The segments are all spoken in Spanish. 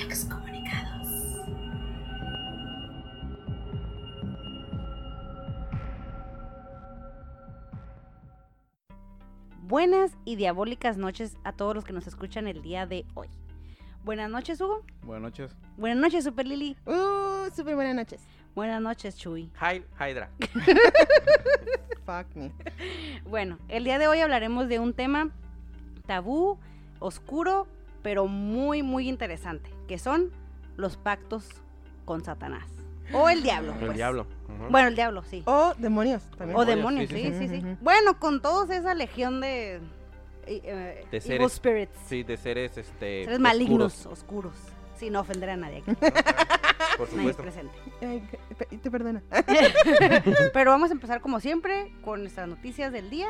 Excomunicados. Buenas y diabólicas noches a todos los que nos escuchan el día de hoy. Buenas noches, Hugo. Buenas noches. Buenas noches, Super Lily. Uh, súper buenas noches. Buenas noches, Chuy. Hy- Hydra. Fuck me. Bueno, el día de hoy hablaremos de un tema tabú, oscuro, pero muy, muy interesante, que son los pactos con Satanás. O el diablo. El pues. diablo. Ujú. Bueno, el diablo, sí. O demonios también. O demonios, sí, sí, sí, sí, sí. Bueno, con todos esa legión de... eh, eh, De evil seres spirits. Sí, de seres este. Seres malignos, oscuros, oscuros. Sin ofender a nadie aquí. Por Nadie es supuesto. presente. Pe- te perdona. Pero vamos a empezar como siempre con nuestras noticias del día.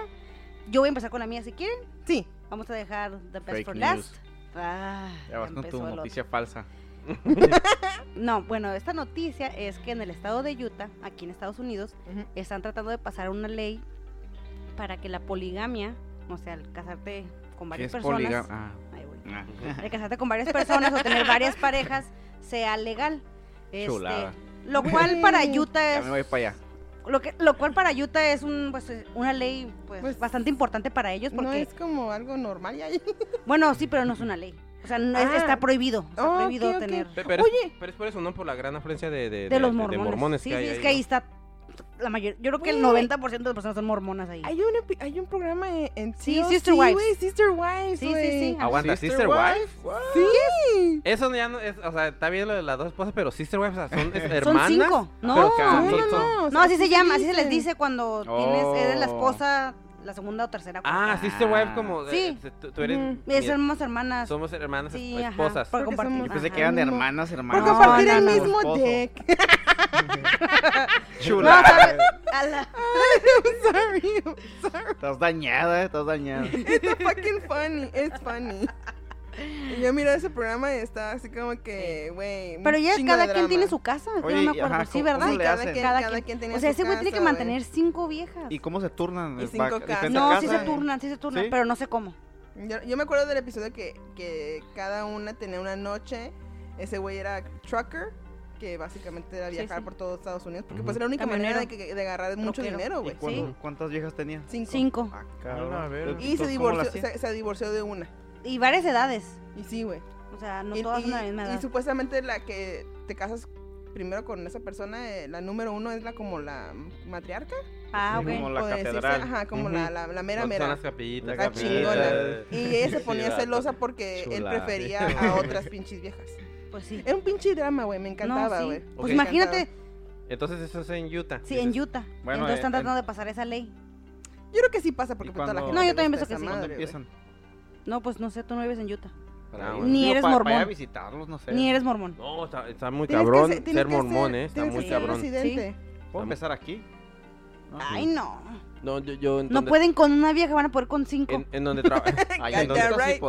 Yo voy a empezar con la mía si quieren. Sí. Vamos a dejar The Best Fake for news. Ah, Ya vas con tu noticia falsa. No, bueno, esta noticia es que en el estado de Utah, aquí en Estados Unidos, están tratando de pasar una ley para que la poligamia, o sea, el casarte con ¿Qué varias es personas, Ah, Ahí voy. ah. el casarte con varias personas o tener varias parejas sea legal. Este, Chulada. lo cual para. Utah Ya es me voy para allá. Lo que lo cual para Utah es un pues una ley pues, Pues, bastante importante para ellos porque No es como algo normal ya. bueno, sí, pero no es una ley. O sea, no es- Ah. está prohibido, está Oh, prohibido ok, ok. tener Pe- Pero, Oye. es, pero es por eso, ¿no? Por la gran afluencia de, de, de los de- mormones. de mormones sí, que hay sí, es ahí, que ahí ¿no? está la mayoría. Yo creo que el Güey. 90% de personas son mormonas ahí. Hay un, epi- hay un programa en, en Sí, TLC, Sister Wives. güey, Sister Wives, Sí, sí, güey. sí. Aguanta, Sister, Wives? Wife. Sí. Eso ya no es, o sea, está bien lo de las dos esposas, pero Sister Wives o sea, son es- Son hermanas. cinco. No, pero que- No, son- no, son- no. no, así se llama, así se les dice cuando tienes, eres la Oh. esposa, la segunda o tercera. Ah, cuarta. Sister Wives como. Sí. eh, tú, eres. Eh, somos hermanas. somos hermanas Sí, esposas. por Porque compartir. somos- Yo pensé Ajá, que eran no. hermanas, Por compartir no, el no. mismo Esposo. deck. Chula. A la- I'm sorry. I'm sorry. Estás dañada, estás dañada. It's fucking funny. It's funny. Y yo miro ese programa y está así como que, güey. Pero ya cada quien tiene su casa, yo Oye, no me y- acuerdo. ajá, sí, ¿cómo- ¿verdad? cada quien, Cada cada quien. O sea, ese güey tiene que mantener cinco viejas. ¿Y cómo se turnan? Y ¿Es cinco casas. No, casa? sí se turnan, sí se turnan, ¿Sí? pero no sé cómo. Yo, yo me acuerdo del episodio que, que cada una tenía una noche. Ese güey era trucker, que básicamente era viajar sí. por todo Estados Unidos. Porque pues era la única Camionero. manera de, que- de agarrar mucho Troquero. dinero, ¿Y güey. Sí. cuántas viejas tenía? Cinco. Cinco. Ah. Y se Entonces, ¿cómo la divorció, se, se divorció de una. Y varias edades. Y sí, güey. O sea, no y, todas y- son de la misma y edad. supuestamente la que te casas primero con esa persona, eh, la número uno es la como la matriarca. Ah, Sí, ok. como la decirse, catedral. ajá, como la, la, la mera Son mera. las capillitas. La Está capillita. chingona. Y ella se ponía celosa porque él Chulada. prefería a otras pinches viejas. Pues sí. Era un pinche drama, güey, me encantaba, no, güey. sí. Pues imagínate. Entonces eso es en Utah. sí, en. Utah. Bueno, Entonces están eh, tratando de pasar esa ley. Yo creo que sí pasa porque ¿Y pues, toda la gente. No, yo también pienso que sí. ¿Cuándo madre, güey. empiezan? No, pues no sé, tú no vives en Utah. Ah, bueno. Ni eres pa- mormón. Para visitarlos, no sé. Ni eres mormón. No, está, está muy Tienes que cabrón ser- ser, mormón, ser- eh. Está muy cabrón. ¿Puedo empezar aquí? Ay, no. No, yo, yo en No donde- pueden con una vieja, van a poder con cinco. En, en donde right,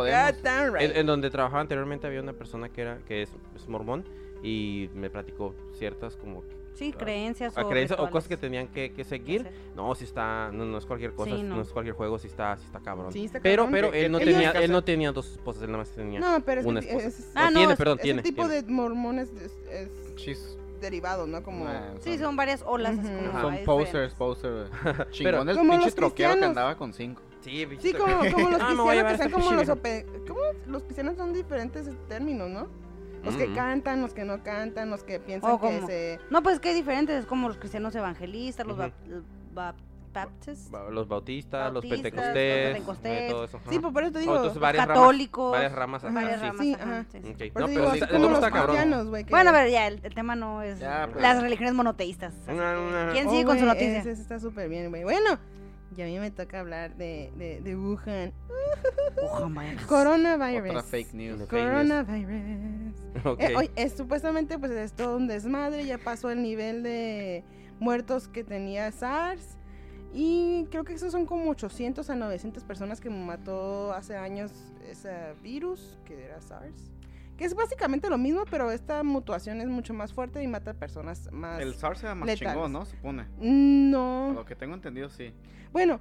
right. en donde trabajaba anteriormente había una persona que era que es, es mormón y me platicó ciertas como Sí, Ah, creencias a o creencias o rituales cosas que tenían que, que seguir. No, si está, no, no es cualquier cosa, Sí, no. no. es cualquier juego, si está, sí está cabrón. Sí, está pero, cabrón. pero ¿Qué- él no tenía, él no tenía dos esposas, él nada más tenía. No, pero es una que esposa. es, Ah, no, tiene, es- perdón, ese tiene. tipo tiene. de mormones es, derivado, ¿no? Como... Nah, Sí, son varias olas. así Ujú. como Son posers, posers. Chingón el pinche troquero que andaba con cinco. Sí, Sí, como, como los Ah, cristianos que son como los... ¿Cómo? Los cristianos son diferentes términos, ¿no? Los que cantan, los que no cantan, los que piensan O que se... No, pues que hay diferentes, es como los cristianos evangelistas, los Ujú. ba- ba- baptists, Los bautistas, los Bautistas, pentecostés, los pentecostés. eh, todo eso. Sí, pues por eso te Oh, digo... entonces los varias católicos, ramas, varias ramas, ajá, varias sí. ramas. Sí, ajá, sí, sí. No, pero digo, como otro los cabrón. cristianos, güey. que- Bueno, a ver, ya, el, el tema no es Ya, pues. las religiones monoteístas. Una- una- ¿Quién Oh, sigue con su güey, noticia? Ese, ese está súper bien, güey. Bueno, y a mí me toca hablar de, de, de Wuhan. Coronavirus. Otra fake news. Fake news. Coronavirus. Ok. Eh, oye, es, supuestamente pues es todo un desmadre, ya pasó el nivel de muertos que tenía SARS y creo que esos son como 800 a 900 personas que mató hace años ese virus que era SARS. Que es básicamente lo mismo, pero esta mutuación es mucho más fuerte y mata personas más... El SARS era más letales. chingón, ¿no? Supone. No. Por lo que tengo entendido, sí. Bueno,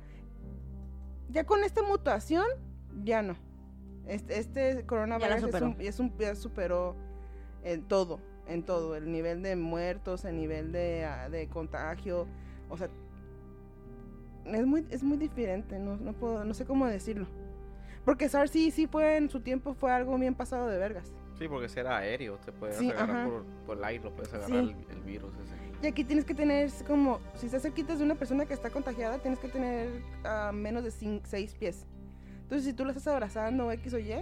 ya con esta mutación, ya no. Este, este coronavirus es superó. un- es un- ya superó En todo, en todo. El nivel de muertos, el nivel de, ah, de contagio. O sea, es muy, es muy diferente. No, no, puedo, no sé cómo decirlo. Porque SARS sí, sí fue en su tiempo, fue algo bien pasado de vergas. Sí, porque si era aéreo, te puedes Sí, agarrar por, por el aire, lo puedes agarrar Sí. el, el virus ese. Y aquí tienes que tener como, si estás cerquita de una persona que está contagiada, tienes que tener ah, menos de 6 pies. Entonces, si tú la estás abrazando o X o Y,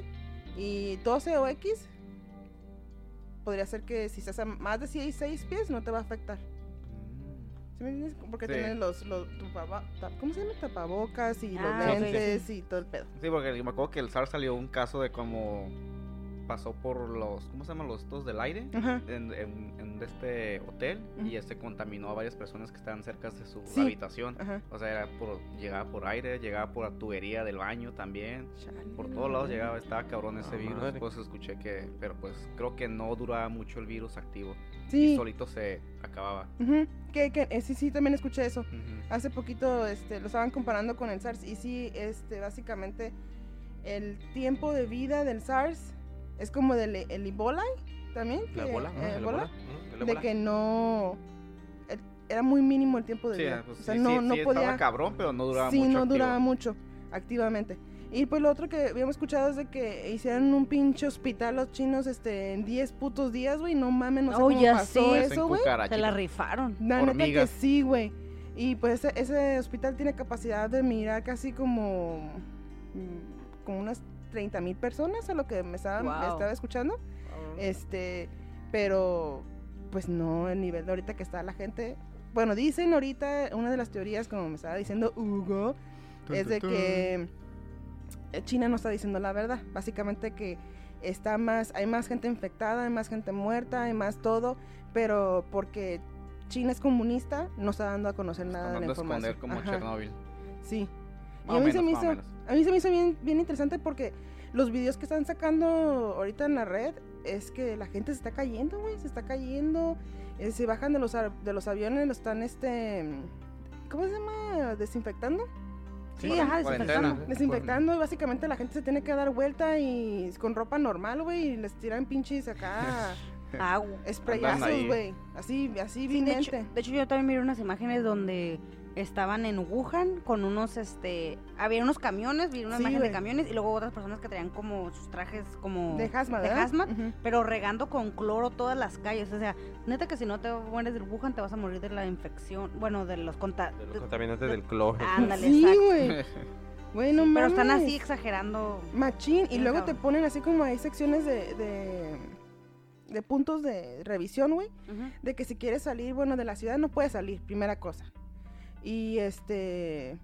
y tose o X, podría ser que si estás a más de 6 pies, no te va a afectar. ¿Sí me entiendes? Porque Sí. tienes los, los tupaba- ¿cómo se llama? Tapabocas y Ah, los lentes y todo el pedo. Sí, porque me acuerdo que el SARS salió un caso de cómo pasó por los, ¿cómo se llaman los estos del aire? Ajá. En, en- en este hotel y Ujú. este contaminó a varias personas que estaban cerca de su Sí. habitación. Ajá. O sea, era por, llegaba por aire, llegaba por la tubería del baño también. Por todos lados llegaba, estaba cabrón ese Ah, virus. madre. Pues escuché que, pero pues creo que no duraba mucho el virus activo. Y Sí. solito se acababa. Que, que, eh, sí, sí, también escuché eso. Hace poquito este, lo estaban comparando con el SARS y sí, este, básicamente el tiempo de vida del SARS es como del e- el Ebola también. La bola, eh, ¿no? El Ebola, ¿no? El de que no el- era muy mínimo el tiempo de Sí, vida. pues o sea, sí, no, sí, no sí, podía. estaba cabrón, pero no duraba sí, mucho. no activo. duraba mucho activamente. Y pues lo otro que habíamos escuchado es de que hicieron un pinche hospital los chinos este en 10 putos días, güey. No mames, no sé Oh, cómo ya pasó sí. Eso, güey. Se la rifaron. La neta que sí, güey. Y pues ese, ese hospital tiene capacidad de mirar casi como, mm, como unas 30 mil personas a lo que me estaba, me Wow. estaba escuchando. Este, pero pues no el nivel de ahorita que está la gente. Bueno, dicen ahorita, una de las teorías, como me estaba diciendo Hugo, es de que China no está diciendo la verdad. Básicamente que está más, hay más gente infectada, hay más gente muerta, hay más todo, pero porque China es comunista, no está dando a conocer nada de la Mandando a información. esconder como Ajá, Chernobyl. Sí. Y a mí, se me hizo, a mí se me hizo bien, bien interesante porque los videos que están sacando ahorita en la red es que la gente se está cayendo, güey, se está cayendo, eh, se bajan de los, de los aviones, lo están, este, ¿cómo se llama? Desinfectando. Sí, ajá, desinfectando. Desinfectando y básicamente la gente se tiene que dar vuelta y con ropa normal, güey, y les tiran pinches acá Agua. sprayazos, güey, así, así Sí, de, hecho, vilmente. de hecho, yo también miré unas imágenes donde estaban en Wuhan con unos, este, había unos camiones, vi una Sí, imagen güey. de camiones y luego otras personas que traían como sus trajes como De hazmat, de hazmat, pero regando con cloro todas las calles, o sea, neta que si no te mueres del Wuhan te vas a morir de la infección, bueno, de los De contagios. los contaminantes del cloro. Ándale, Sí, exacto. güey. Güey, no pero están así exagerando. Machín, y luego te ponen así como hay secciones de, de, de puntos de revisión, güey, de que si quieres salir, bueno, de la ciudad no puedes salir, primera cosa. Y este,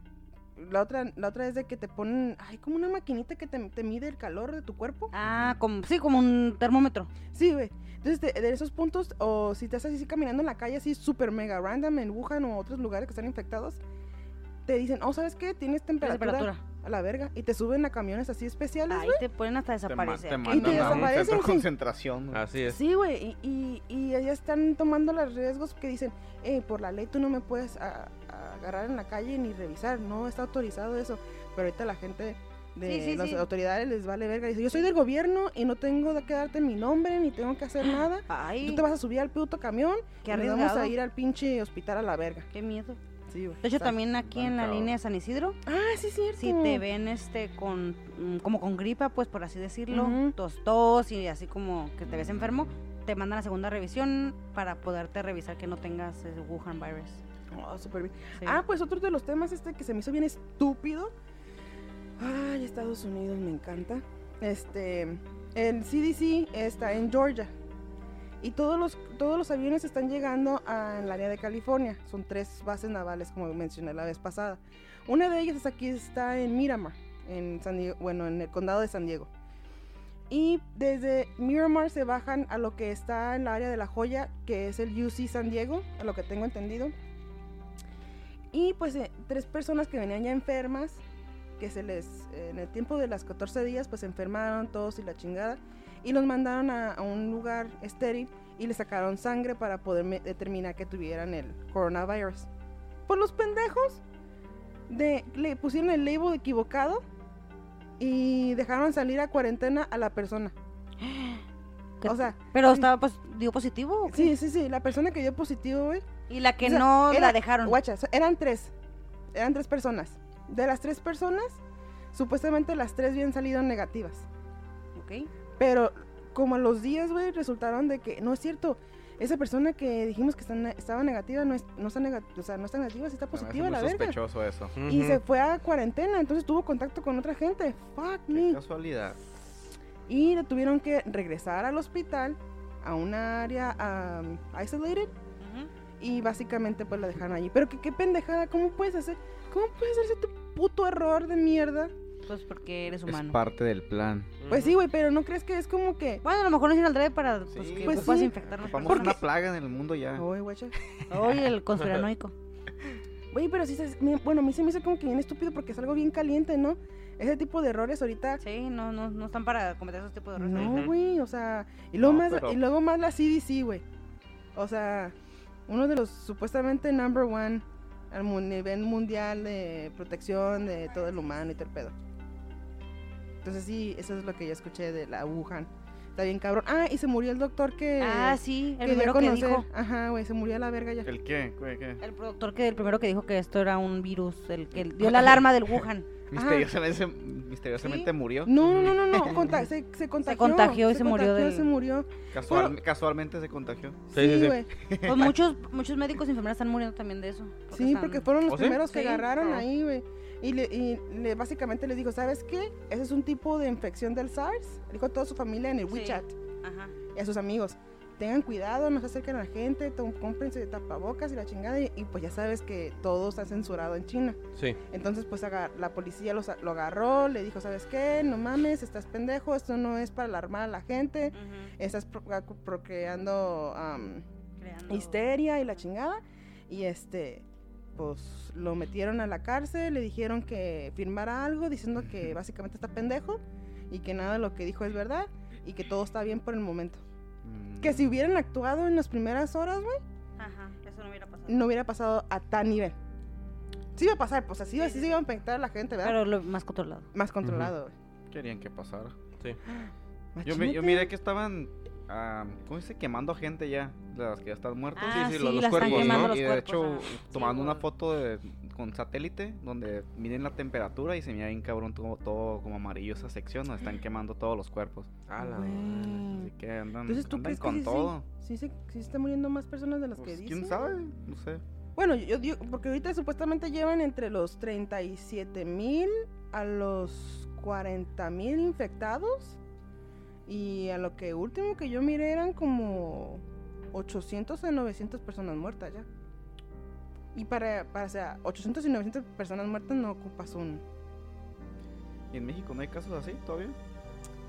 la otra, la otra es de que te ponen, ay, como una maquinita que te, te mide el calor de tu cuerpo. Ah, como, sí, como un termómetro. Sí, güey. Entonces, de, de esos puntos, o si estás así caminando en la calle, así súper mega random en Wuhan o otros lugares que están infectados, te dicen, oh, ¿sabes qué? Tienes temperatura, Temperatura. a la verga. Y te suben a camiones así especiales, Ahí te pueden hasta Te, ma- desaparecer. te ¿Qué mandan te a un centro de concentración. Así es. Sí, güey, y, y, y allá están tomando los riesgos que dicen, eh, por la ley tú no me puedes a- a agarrar en la calle ni revisar, no está autorizado eso. Pero ahorita la gente de Sí, sí, las sí. autoridades les vale verga. Dice, yo soy del gobierno y no tengo de que darte mi nombre ni tengo que hacer nada. Ay, Tú te vas a subir al puto camión qué y nos vamos a ir al pinche hospital a la verga. Qué miedo. Sí, güey. De hecho, Está- también aquí en la línea de San Isidro, Ah, sí, cierto. si te ven este con mm, como con gripa, pues por así decirlo, tos, tos y así como que te ves enfermo, te mandan a segunda revisión para poderte revisar que no tengas el Wuhan virus. Oh, súper bien. Sí. Ah, pues otro de los temas este que se me hizo bien estúpido. Ay, Estados Unidos me encanta. Este, el CDC está en Georgia. Y todos los, todos los aviones están llegando al área de California. Son tres bases navales, como mencioné la vez pasada. Una de ellas es aquí está en Miramar, en San Diego, bueno, en el condado de San Diego. Y desde Miramar se bajan a lo que está en el área de La Joya, que es el UC San Diego, a lo que tengo entendido. Y pues eh, tres personas que venían ya enfermas, que se les, eh, en el tiempo de las 14 días, pues enfermaron todos y la chingada. Y los mandaron a, un lugar estéril y les sacaron sangre para poder determinar que tuvieran el coronavirus. Por los pendejos, de, le pusieron el label equivocado y dejaron salir a cuarentena a la persona. ¿Qué- O sea, Pero estaba, pues, dio positivo. sí, sí, sí, la persona que dio positivo, güey. Y la que O sea, no era- la dejaron. Guacha, eran tres. Eran tres personas. De las tres personas, supuestamente las tres habían salido negativas. Ok. Pero como a los días, güey, resultaron de que no es cierto. Esa persona que dijimos que está estaba negativa no, es, no, está nega- o sea, no está negativa, sí está positiva la verga. sospechoso eso. Y se fue a cuarentena, entonces tuvo contacto con otra gente. Fuck Qué me. casualidad. Y le tuvieron que regresar al hospital a una área um, isolated y básicamente pues la dejaron allí. Pero que qué pendejada, ¿cómo puedes hacer? ¿Cómo puedes hacer tu puto error de mierda? Pues porque eres Es humano. parte del plan. Pues sí, güey, pero ¿no crees que es como que... Bueno, a lo mejor no hicieron al drede para pues, Sí, que pues puedas sí. infectarnos. Vamos ¿Por una plaga en el mundo ya. Oye, guacha. Oye, el conspiranoico. Güey, pero sí, bueno, a mí se me hizo como que bien estúpido porque es algo bien caliente, ¿no? Ese tipo de errores ahorita... Sí, no, no, no están para cometer esos tipos de errores. No, güey, o sea... Y luego, No, más, pero- y luego más la CDC, güey. O sea, uno de los supuestamente number one al mu- nivel mundial de protección de todo el humano y todo el pedo. Entonces sí, eso es lo que yo escuché de la Wuhan. Está bien cabrón. Ah, y se murió el doctor que... Ah, sí, el que primero que dijo. Ajá, güey, se murió a la verga ya. ¿El qué? ¿Qué? qué? El productor que el primero que dijo que esto era un virus, el que dio la alarma del Wuhan. Misteriosamente, misteriosamente murió. No, no, no, no, no. conta- se, se contagió. contagió y se murió contagió, del- se murió. Casual- casualmente se contagió. Sí, sí, sí. güey. Pues muchos, muchos médicos y enfermeras están muriendo también de eso. Sí, están- porque fueron los ¿Oh, sí? primeros que Sí. agarraron Ah. ahí, güey. Y, le, y le- básicamente les dijo, ¿sabes qué? Ese es un tipo de infección del SARS. Le dijo a toda su familia en el Sí. WeChat Ajá. y a sus amigos. Tengan cuidado, no se acerquen a la gente, to- cómprense tapabocas y la chingada. Y, y pues ya sabes que todo está censurado en China. Sí. Entonces, pues agar- la policía los- lo agarró, le dijo, ¿sabes qué? No mames, estás pendejo, esto no es para alarmar a la gente. Estás pro- procreando Creando- histeria y la chingada. Y este, pues lo metieron a la cárcel, le dijeron que firmara algo diciendo que básicamente está pendejo y que nada de lo que dijo es verdad y que todo está bien por el momento. Mm, Que si hubieran actuado en las primeras horas, güey, eso no hubiera pasado. no hubiera pasado a tal nivel. Sí iba a pasar, pues así, Sí, así sí, se iba a infectar a la gente, ¿verdad? Pero lo más controlado. Más controlado, güey. Querían que pasara. Sí. Yo, yo miré que estaban, ah, ¿cómo dice? Quemando gente ya, de las que ya están muertos. Ah, sí, sí, los- los están cuerpos, ¿no? los y de cuerpos. hecho, ajá. tomando Sí, una foto de- con satélite donde miden la temperatura y se mira bien cabrón todo, todo como amarillo esa sección donde están quemando todos los cuerpos. A la. Así que andan, Entonces, ¿tú andan crees que con sí, sí, todo. sí, se, sí se están muriendo más personas de las Pues, que ¿Quién dicen? sabe? No sé. Bueno, yo, yo digo, porque ahorita supuestamente llevan entre los 37 mil a los 40 mil infectados. Y a lo que último que yo miré eran como 800 a 900 personas muertas ya. Y para, para o sea, 800 y 900 personas muertas no ocupas un... ¿Y en México no hay casos así todavía?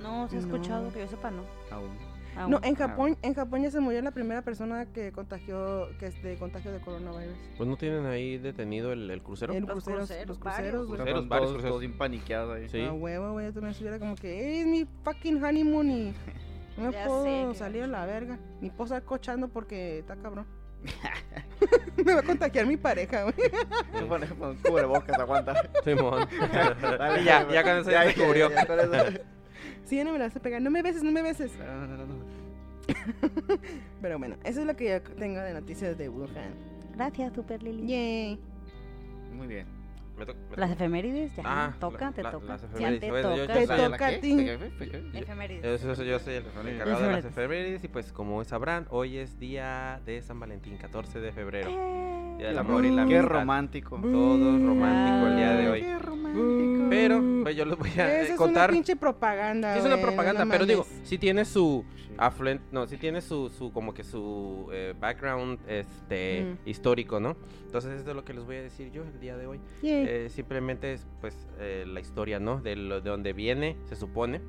No, se ha escuchado, No. que yo sepa, no. Aún. Aún. No, en Ah. Japón, en Japón ya se murió la primera persona que contagió, que es de contagio de coronavirus. Pues no tienen ahí detenido el, el crucero. El Los cruceros, cruceros, los varios. cruceros, güey. Cruceros, varios todos, cruceros. bien ahí. Sí. A huevo, güey, yo también estuviera como que, "Ey, es mi fucking honeymoon y no me Ya puedo sé, salir a la verga. Ni puedo estar cochando porque está cabrón. me va a contagiar mi pareja, güey. Cubrebocas, aguanta. Simón. Dale, Y ya, dale, ya con eso ya se cubrió. ya Sí, ya no me la vas a pegar. No me beses, no me beses. No, no, no, no. Pero bueno, eso es lo que yo tengo de noticias de Wuhan. Gracias, Super Lili. Yay. Muy bien. Me to- me Las efemérides, ya. Ah, toca, la- te la- toca. las Ya efemérides, te yo- toca. Te yo- toca a ti. Efemérides. Yo soy el encargado de las Efemérides. y pues como sabrán, hoy es día de San Valentín, 14 de febrero. Día del amor y la Qué romántico. Todo romántico el día de hoy. Qué romántico. Pero pues yo les voy a Esa eh, es una contar. pinche propaganda. Sí es una propaganda, no pero digo, sí tiene su Sí. afluente, no, sí tiene su, su como que su eh, background este Mm. histórico, ¿no? Entonces esto es lo que les voy a decir yo el día de hoy. Eh, simplemente es pues eh, la historia, ¿no? De, lo, de donde viene, se supone,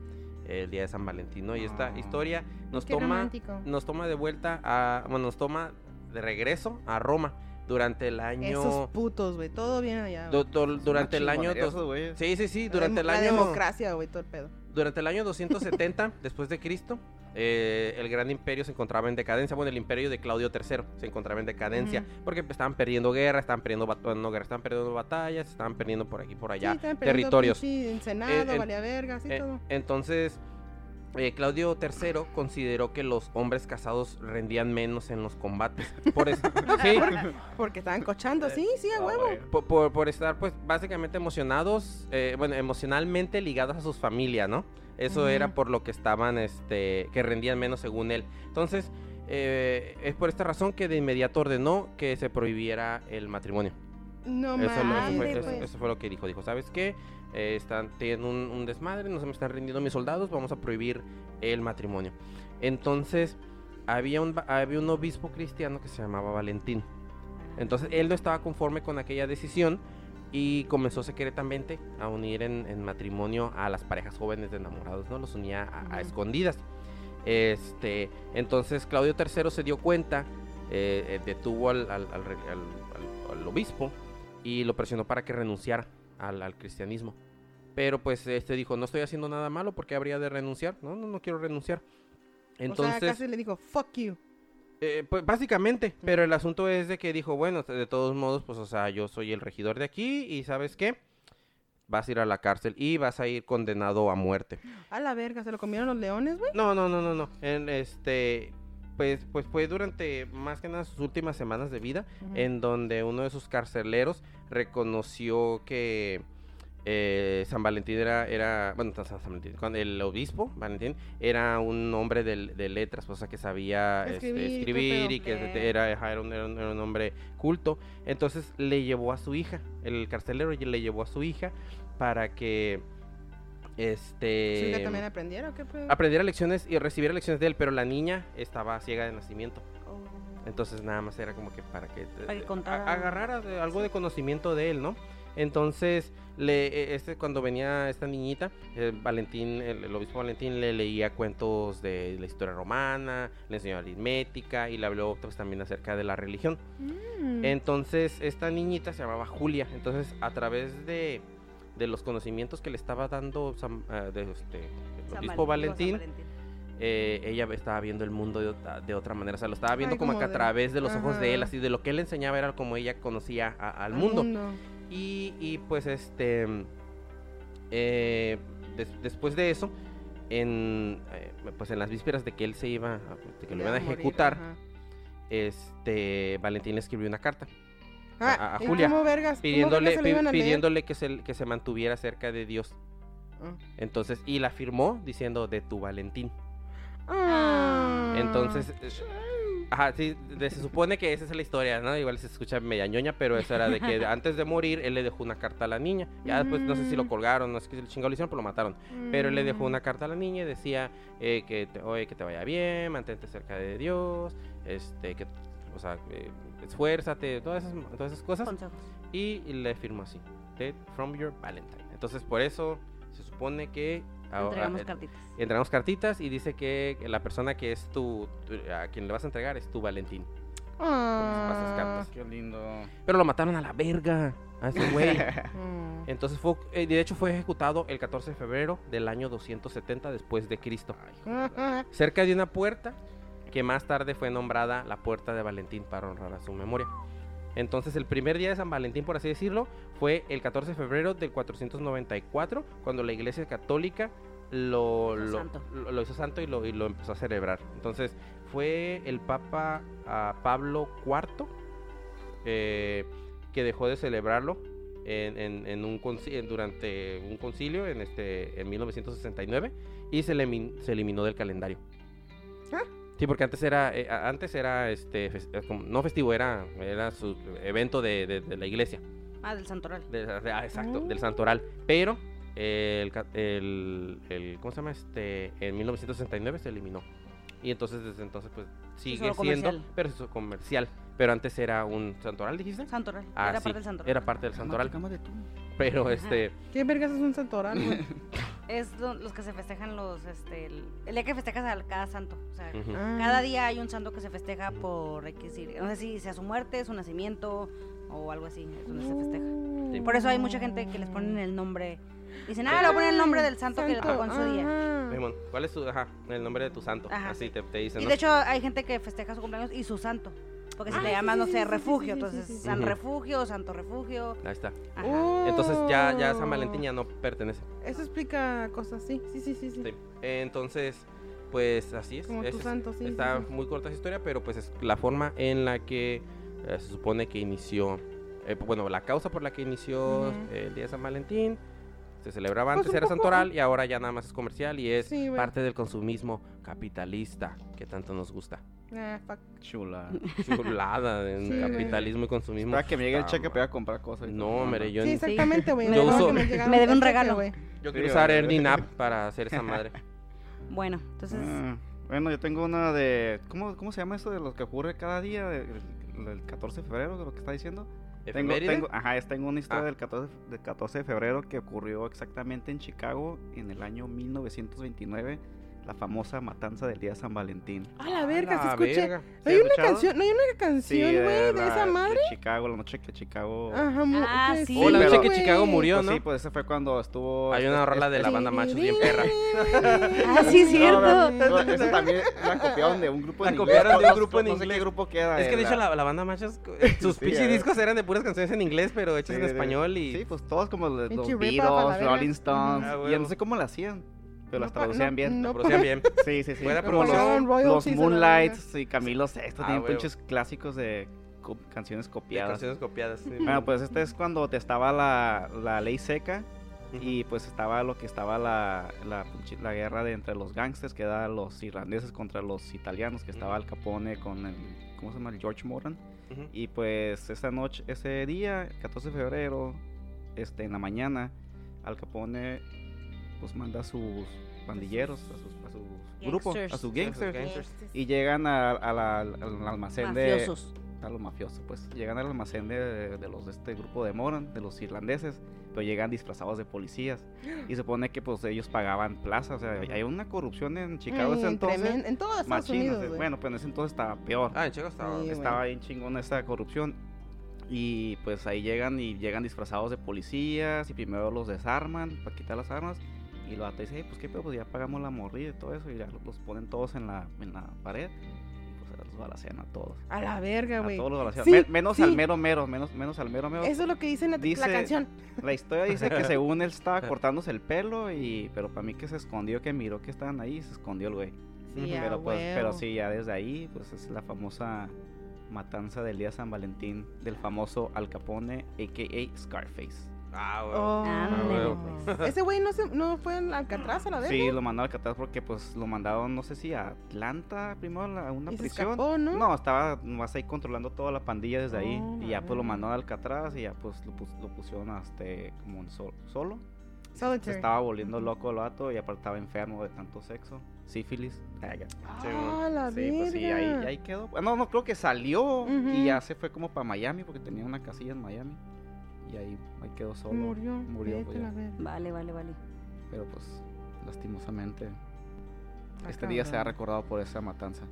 el día de San Valentín, ¿no? Y esta Ah. historia nos Qué toma, romántico. nos toma de vuelta a, bueno, nos toma de regreso a Roma durante el año, Esos putos, güey. Todo bien allá. durante el año, dos- sí, sí, sí, La durante el la año, democracia, güey, todo el pedo. durante el año 270 después de Cristo, eh, el gran imperio se encontraba en decadencia. Bueno, el imperio de Claudio III se encontraba en decadencia porque pues, estaban perdiendo guerra, estaban perdiendo, no guerra, estaban perdiendo batallas, estaban perdiendo por aquí, por allá Sí, perdiendo territorios. Eh, en- así Eh, todo. entonces, eh, Claudio III consideró que los hombres casados rendían menos en los combates. Por eso, sí, Porque estaban cochando, sí, sí, a Ah, huevo. por, por- por estar pues básicamente emocionados, eh, bueno, emocionalmente ligados a sus familias, ¿no? Eso era por lo que estaban, este, que rendían menos según él. Entonces, eh, es por esta razón que de inmediato ordenó que se prohibiera el matrimonio. No Eso, lo- eso fue, eso fue lo que dijo. Dijo, ¿sabes qué? Eh, están, tienen un, un desmadre, no se me están rindiendo mis soldados, vamos a prohibir el matrimonio. Entonces, había un, va- había un obispo cristiano que se llamaba Valentín. Entonces, él no estaba conforme con aquella decisión y comenzó secretamente a unir en, en matrimonio a las parejas jóvenes de enamorados, ¿no? Los unía a, escondidas. Este, entonces, Claudio III se dio cuenta, eh, eh, detuvo al- al obispo y lo presionó para que renunciara al, al cristianismo. Pero pues este dijo, no estoy haciendo nada malo, porque habría de renunciar? No, no, no quiero renunciar. Entonces, o sea, casi le dijo, fuck you. eh, pues básicamente, pero el asunto es de que dijo, bueno, de todos modos, pues o sea, yo soy el regidor de aquí y ¿sabes qué? Vas a ir a la cárcel y vas a ir condenado a muerte. A la verga, ¿se lo comieron los leones, güey? No, no, no, no, no. En este, pues, pues fue durante más que nada sus últimas semanas de vida en donde uno de sus carceleros reconoció que eh, San Valentín era, era bueno, San San Valentín, cuando el obispo Valentín era un hombre de, de letras, o sea que sabía este, Escribir, y que era, era un- era un hombre culto. Entonces le llevó a su hija, el carcelero le llevó a su hija para que este ¿Su hija también aprendiera o qué pedo? aprendiera lecciones y recibiera lecciones de él, pero la niña estaba ciega de nacimiento. Oh. Entonces nada más era como que para que, Para que contara a- agarrara de- algo de conocimiento de él, ¿no? Entonces, le, e- este, cuando venía esta niñita, eh, Valentín, el, el obispo Valentín le leía cuentos de la historia romana, le enseñó aritmética y le habló pues, también acerca de la religión. Mm. Entonces, esta niñita se llamaba Julia. Entonces, a través de, de los conocimientos que le estaba dando San- de, este, el obispo Valentín, Valentín, eh, ella estaba viendo el mundo de otra, de otra manera. O sea, lo estaba viendo Ay, como como que a través de los ojos de él, así de lo que él enseñaba era como ella conocía a- al Al mundo. Y, y, pues este, eh, des- después de eso, en, eh, pues en las vísperas de que él se iba, a- de que lo iban a morir, ejecutar, ajá. este, Valentín le escribió una carta a- a ¿y Julia, cómo vergas? ¿Cómo pidiéndole, vergas se pidiéndole que, se, que se mantuviera cerca de Dios. Ah. Entonces, y la firmó diciendo de tu Valentín. Ah. Entonces, eh, ajá, sí, de- se supone que esa es la historia, ¿no? Igual se escucha media ñoña, pero eso era de que antes de morir él le dejó una carta a la niña. Ya después no sé si lo Mm. colgaron, no sé qué chingado lo hicieron, pero lo mataron. Pero él le dejó Mm. una carta a la niña y decía eh, que, te, oye, que te vaya bien, mantente cerca de Dios, este, que, o sea, eh, esfuérzate, todas esas, todas esas cosas. Consejos. Y le firmó así, de From Your Valentine. Entonces, por eso se supone que ahora Entregamos eh, cartitas. entregamos cartitas y dice que la persona que es tu, tu- a quien le vas a entregar es tu Valentín. pasas Ah. cartas. Qué lindo. Pero lo mataron a la verga, a ese güey. Mm. Entonces fue, eh, de hecho fue ejecutado el 14 de febrero del año 270 después de Cristo. Ajá. cerca de una puerta que más tarde fue nombrada la puerta de Valentín para honrar a su memoria. Entonces el primer día de San Valentín, por así decirlo, fue el 14 de febrero del 494, cuando la Iglesia Católica lo, Hizo lo- santo. lo- lo hizo santo y lo, y lo empezó a celebrar. Entonces fue el Papa ah, Pablo IV eh, que dejó de celebrarlo en, en- en un conci- en- durante un concilio en, este, en 1969 y se, se eliminó del calendario. ¿Ah? Sí, porque antes era, eh, antes era, este, fes- eh, no festivo, era, era su evento de, de- de la iglesia, Ah, del santoral. de- de- ah, exacto, Mm. del santoral. Pero el, el, el- ¿cómo se llama? Este, en 1969 se eliminó. Y entonces desde entonces pues sigue siendo, pero es comercial. Pero antes era un santoral, dijiste. Santoral. Ah, era sí, parte del santoral. Era parte del santoral. Pero este, ¿Qué vergas es un santoral, güey? Es lo- los que se festejan los, este, el, el día que festejas a cada santo. O sea, ujú. Ah. cada día hay un santo que se festeja por, hay que decir, no sé si sea su muerte, su nacimiento o algo así, es donde se festeja. Sí. Por eso hay mucha gente que les ponen el nombre, dicen, ah, le voy a poner el nombre del santo, que le tocó en su día. Simón, ¿cuál es tu, ajá, el nombre de tu santo? Ajá, Así sí. te, te dicen, Y ¿no? de hecho hay gente que festeja su cumpleaños y su santo. Porque si Ah, le sí, no sé, sí, refugio, sí, sí, entonces sí, sí. San. Refugio, Santo Refugio. Ahí está. Ajá. Oh. Entonces ya, ya San Valentín ya no pertenece. Eso explica cosas, sí, sí, sí, sí. sí. Sí. Entonces, pues así es. Como Ese tu es- santo, sí. está sí. muy corta esa historia, pero pues es la forma en la que eh, se supone que inició, eh, bueno, la causa por la que inició eh, el día de San Valentín. Se celebraba Pues antes, era poco, santoral y ahora ya nada más es comercial y es Sí, parte del consumismo capitalista que tanto nos gusta. Ah, fuck. Chula. Chulada en Sí, güey. capitalismo y consumismo. Para que me llegue el cheque mal. para comprar cosas. y No, todo. hombre, yo, Sí, en- exactamente, güey. Me me un- que llegaba me debe un regalo. güey. yo quiero usar. Earning App para hacer esa madre. Bueno, entonces, Ah, bueno, yo tengo una de. ¿cómo, ¿Cómo se llama eso de lo que ocurre cada día? de- El, el 14 de febrero, de lo que está diciendo. Tengo, tengo, ajá, tengo una historia Ah. del 14, del 14 de febrero que ocurrió exactamente en Chicago en el año 1929, la famosa matanza del día de San Valentín. A la verga, se la escucha. verga. ¿No ¿Sí hay una canción, no hay una canción, de güey, de, esa madre? de Chicago, la noche que Chicago. Ajá, Ah, sí. Oh, la pero- noche que. Chicago murió, Pues ¿no? sí, pues ese fue cuando estuvo. Hay este- una rola de este- la banda Machos bien perra. Ah, sí, es cierto. No, no, eso también la copiaron de un grupo La copiaron inglés. de un no- grupo en no sé qué inglés. grupo queda. Es que de hecho la, la banda Machos, sus Sí, pinches eh. discos eran de puras canciones en inglés, pero hechas en español y... Sí, pues todos como los, Beatles. Rolling Stones. Ah, y no sé cómo la hacían, pero No las traducían no- bien. no Lo producían bien. Sí, sí, sí. Buena como los, los Moonlights y Camilo Sexto Ah, tienen huevo. pinches clásicos de co- canciones De copiadas. canciones copiadas. sí. Bueno, pues este es cuando te estaba la, la ley seca y pues estaba lo que estaba la, la, pinche- la guerra de entre los gangsters, que eran los irlandeses contra los italianos, que estaba Al Capone con el, ¿cómo se llama? El George. Ujú. Y pues esa noche, ese día, el 14 de febrero, este, en la mañana, Al Capone pues manda a sus pandilleros, a, sus, a su grupo, a sus Sí, a sus gangsters. gangsters. Y llegan a- a la- al almacén de... Mafiosos. A los mafiosos, pues. Llegan al almacén de, de los de este grupo de Moran, de los irlandeses, pero llegan disfrazados de policías. Y se supone que pues ellos pagaban plazas, o sea, hay una corrupción en Chicago ese entonces. En todos Estados Unidos, bueno, pues en ese entonces estaba peor. Ah, en Chicago estaba... Sí. estaba bien chingón esa corrupción. Y pues ahí llegan y llegan disfrazados de policías y primero los desarman para quitar las armas. Y los vato dice, "Hey, pues qué pedo, pues ya pagamos la morrilla y todo eso. Y ya los ponen todos en la, en la pared. Y pues los balacean a todos. A la verga, A güey. todos los balacean. Sí, Me- menos sí. al mero mero, menos, menos al mero mero. Eso es lo que dice en la, canción. La historia dice que según él estaba cortándose el pelo y pero para mí que se escondió, que miró que estaban ahí y se escondió el güey. Sí, a pero pues, pero sí, ya desde ahí, pues es la famosa matanza del día de San Valentín del famoso Al Capone, a.k.a. Scarface. Ah. Oh, Ándale, huevo. pues. Ese güey no, se, no fue en Alcatraz a la verga. Sí, lo mandaron a Alcatraz porque pues lo mandaron, no sé si a Atlanta primero a una y se prisión. escapó, ¿no? No, estaba más ahí controlando toda la pandilla desde ahí. Oh, Y ya pues lo mandaron a Alcatraz y ya pues lo, pus- lo pusieron hasta como en sol- solo. Se estaba volviendo loco el vato y aparte estaba enfermo de tanto sexo. Sífilis. Ah, ya. Ah, la Sí, pues sí, ahí, quedó. No, no, creo que salió y ya se fue como para Miami porque tenía una casilla en Miami. Y ahí, ahí quedó solo. Murió. Murió, pues, a ya. Vale, vale, vale. Pero pues, lastimosamente, Ah, este día se ha recordado por esa matanza.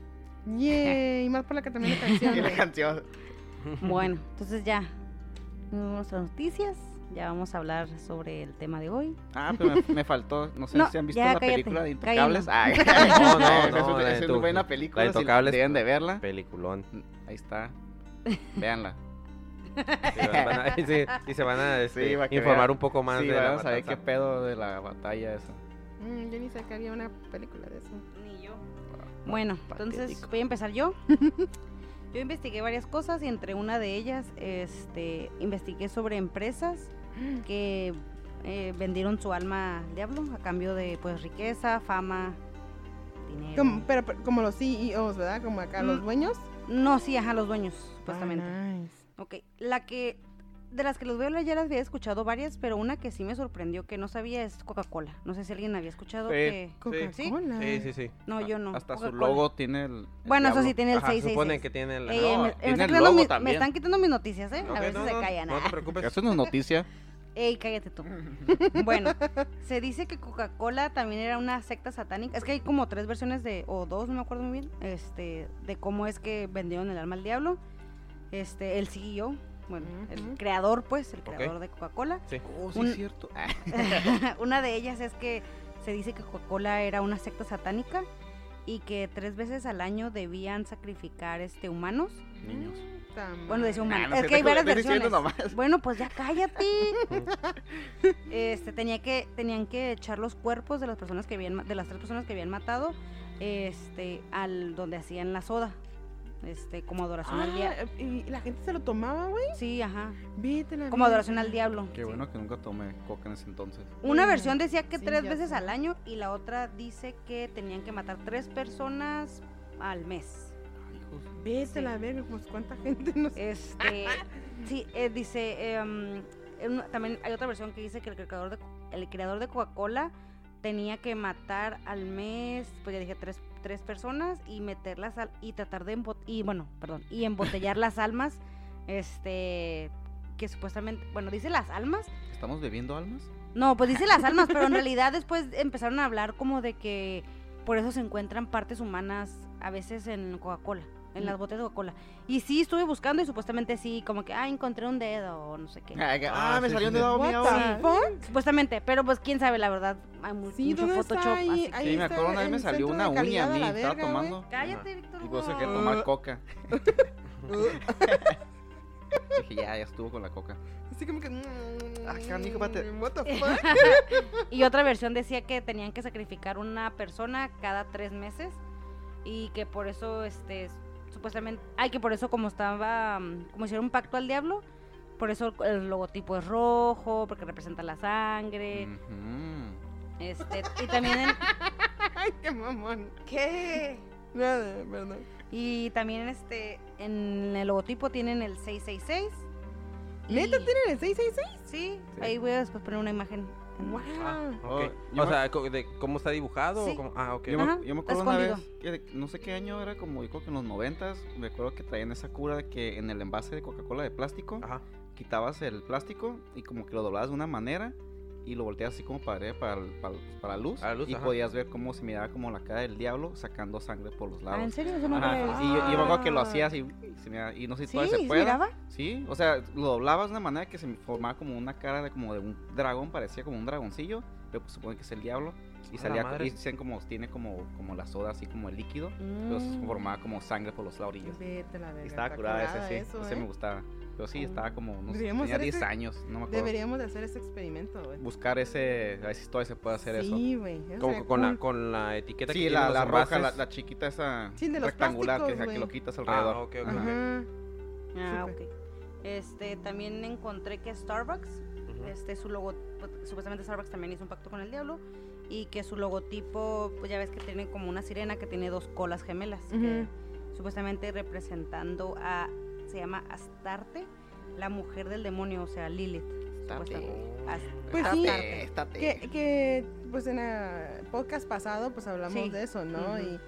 Yay, y más por la que también la canción. Y la canción. Bueno, entonces ya. Nuestras noticias. Ya vamos a hablar sobre el tema de hoy. Ah, pero me, me faltó. No sé No, si han visto ya, la cállate, película de. Intocables. Ah, No, no, es, no, es una buena película. la de si Intocables, Deben de verla. Peliculón. Ahí está. Véanla. Sí, van a- sí, sí, se van a este, que informar un poco más sí, de la a saber qué pedo de la batalla esa. Mm, yo ni sé que había una película de eso. Ni yo. Bueno, entonces voy a empezar yo. Yo investigué varias cosas y entre una de ellas, este, investigué sobre empresas que eh, vendieron su alma al diablo a cambio de pues riqueza, fama, dinero. Como, pero, pero como los CEOs, ¿verdad? Como acá los Mm. dueños. No, sí, ajá, los dueños, supuestamente. Ah, nice. Ok, la que de las que los veo ya las había escuchado varias, pero una que sí me sorprendió que no sabía es Coca-Cola. No sé si alguien había escuchado Sí. que Coca-Cola. Sí, sí, sí. no, yo no. Hasta su logo tiene el. el Bueno, eso sí tiene el Ajá, 666. suponen que tiene No, ey, me, tiene el quitando logo mi- me están quitando mis noticias, ¿eh? A ver no, si se no, callan. No te preocupes. Eso no es noticia. Ey, cállate tú. bueno, se dice que Coca-Cola también era una secta satánica. Es que hay como tres versiones de, o dos, no me acuerdo muy bien, este, de cómo es que vendieron el alma al diablo. Este, el CEO, bueno, el creador, pues, el creador de Coca-Cola. Sí. Oh, sí, Un- es cierto. una de ellas es que se dice que Coca-Cola era una secta satánica y que tres veces al año debían sacrificar este humanos. Niños. Bueno, decía humanos. no es que hay varias versiones. nomás. Bueno, pues ya cállate. este, tenía que, tenían que echar los cuerpos de las personas que habían, de las tres personas que habían matado, este, al donde hacían la soda, este, como adoración al Ah, diablo. y la gente se lo tomaba, güey. Sí, ajá. Vete la Como adoración al diablo. Qué sí. bueno que nunca tomé coca en ese entonces. Una versión decía que sí, tres veces sé. al año y la otra dice que tenían que matar tres personas al mes. Ay, hijos. Vete Sí. la verga, pues cuánta gente nos... Este, sí, eh, dice, em, también hay otra versión que dice que el creador de, el creador de Coca-Cola tenía que matar al mes, pues ya dije, tres, tres personas y meterlas al, y tratar de, y bueno, perdón, y embotellar las almas, este, que supuestamente, bueno, dice las almas, ¿Estamos bebiendo almas? no, pues dice las almas, pero en realidad después empezaron a hablar como de que por eso se encuentran partes humanas a veces en Coca-Cola, en las botellas de Coca-Cola. Y sí, estuve buscando y supuestamente sí, como que, ah, encontré un dedo o no sé qué. Ah, Ah, me sí, salió sí, un dedo mío. Supuestamente, pero pues quién sabe, la verdad, hay Sí, mucho ¿dónde Photoshop. está ahí? así Ahí Sí, me acuerdo una vez me salió una uña a mí, estaba tomando. Cállate, Víctor Y pues Hugo. que tomar coca. Dije, ya, ya estuvo con la coca. Así como que... Ah, canijo, espérate. What the fuck? Y otra versión decía que tenían que sacrificar una persona cada tres meses y que por eso, este, supuestamente, ay, que por eso como estaba, mm, como hicieron un pacto al diablo, por eso el logotipo es rojo, porque representa la sangre, este, y también, en- Ay, qué mamón. ¿qué? Nada, perdón. Y también, este, en el logotipo tienen el 666. ¿Neta y- tienen el 666? Sí, Sí. ahí voy a después poner una imagen. Wow. Ah, Oh, ok. yo o me- sea, de cómo está dibujado. o Sí. cómo- Ah, ok. Yo, Ajá, me, yo me está acuerdo una vez, que de- no sé qué año era, como yo creo que en los noventas, me acuerdo que traían esa cura de que en el envase de Coca-Cola de plástico, Ajá. quitabas el plástico y como que lo doblabas de una manera y lo volteabas así como para, para, para, para la luz, la luz, y ajá. podías ver cómo se miraba como la cara del diablo sacando sangre por los Ah, lados. ¿en serio? Eso no lo Y yo, y yo me acuerdo que lo Ah. hacías y, se miraba- y no sé si ¿Sí? todavía se ¿Se puede. miraba? Sí, o sea, lo doblabas de una manera que se formaba como una cara de como de un dragón, parecía como un dragoncillo, pero pues supone que es el diablo. Y salía, y dicen como, tiene como, como la soda así como el líquido, pero se Mm. formaba como sangre por los laurillos. Vete la verga. Y estaba está curada ese, curada sí, eso, ese ¿eh? me gustaba. Pero sí, estaba como, no sé, Deberíamos tenía hacer 10 ese- años, no me acuerdo. Deberíamos de hacer ese experimento, güey. Buscar ese, a ver si todavía se puede hacer eso. Sí, güey. Como sería con, la, con la etiqueta que Sí, la, la roja, la, la chiquita esa Sí, de los rectangular que, lo quitas alrededor. Ah, ok, Ajá. Ah, Súper. ok. Este, también encontré que Starbucks, este, su logo, pues, supuestamente Starbucks también hizo un pacto con el diablo y que su logotipo, pues ya ves que tiene como una sirena que tiene dos colas gemelas, que supuestamente representando a, se llama Astarte, la mujer del demonio, o sea, Lilith. Pues sí. Que, que, pues en el podcast pasado, pues hablamos Sí. de eso, ¿no? Y,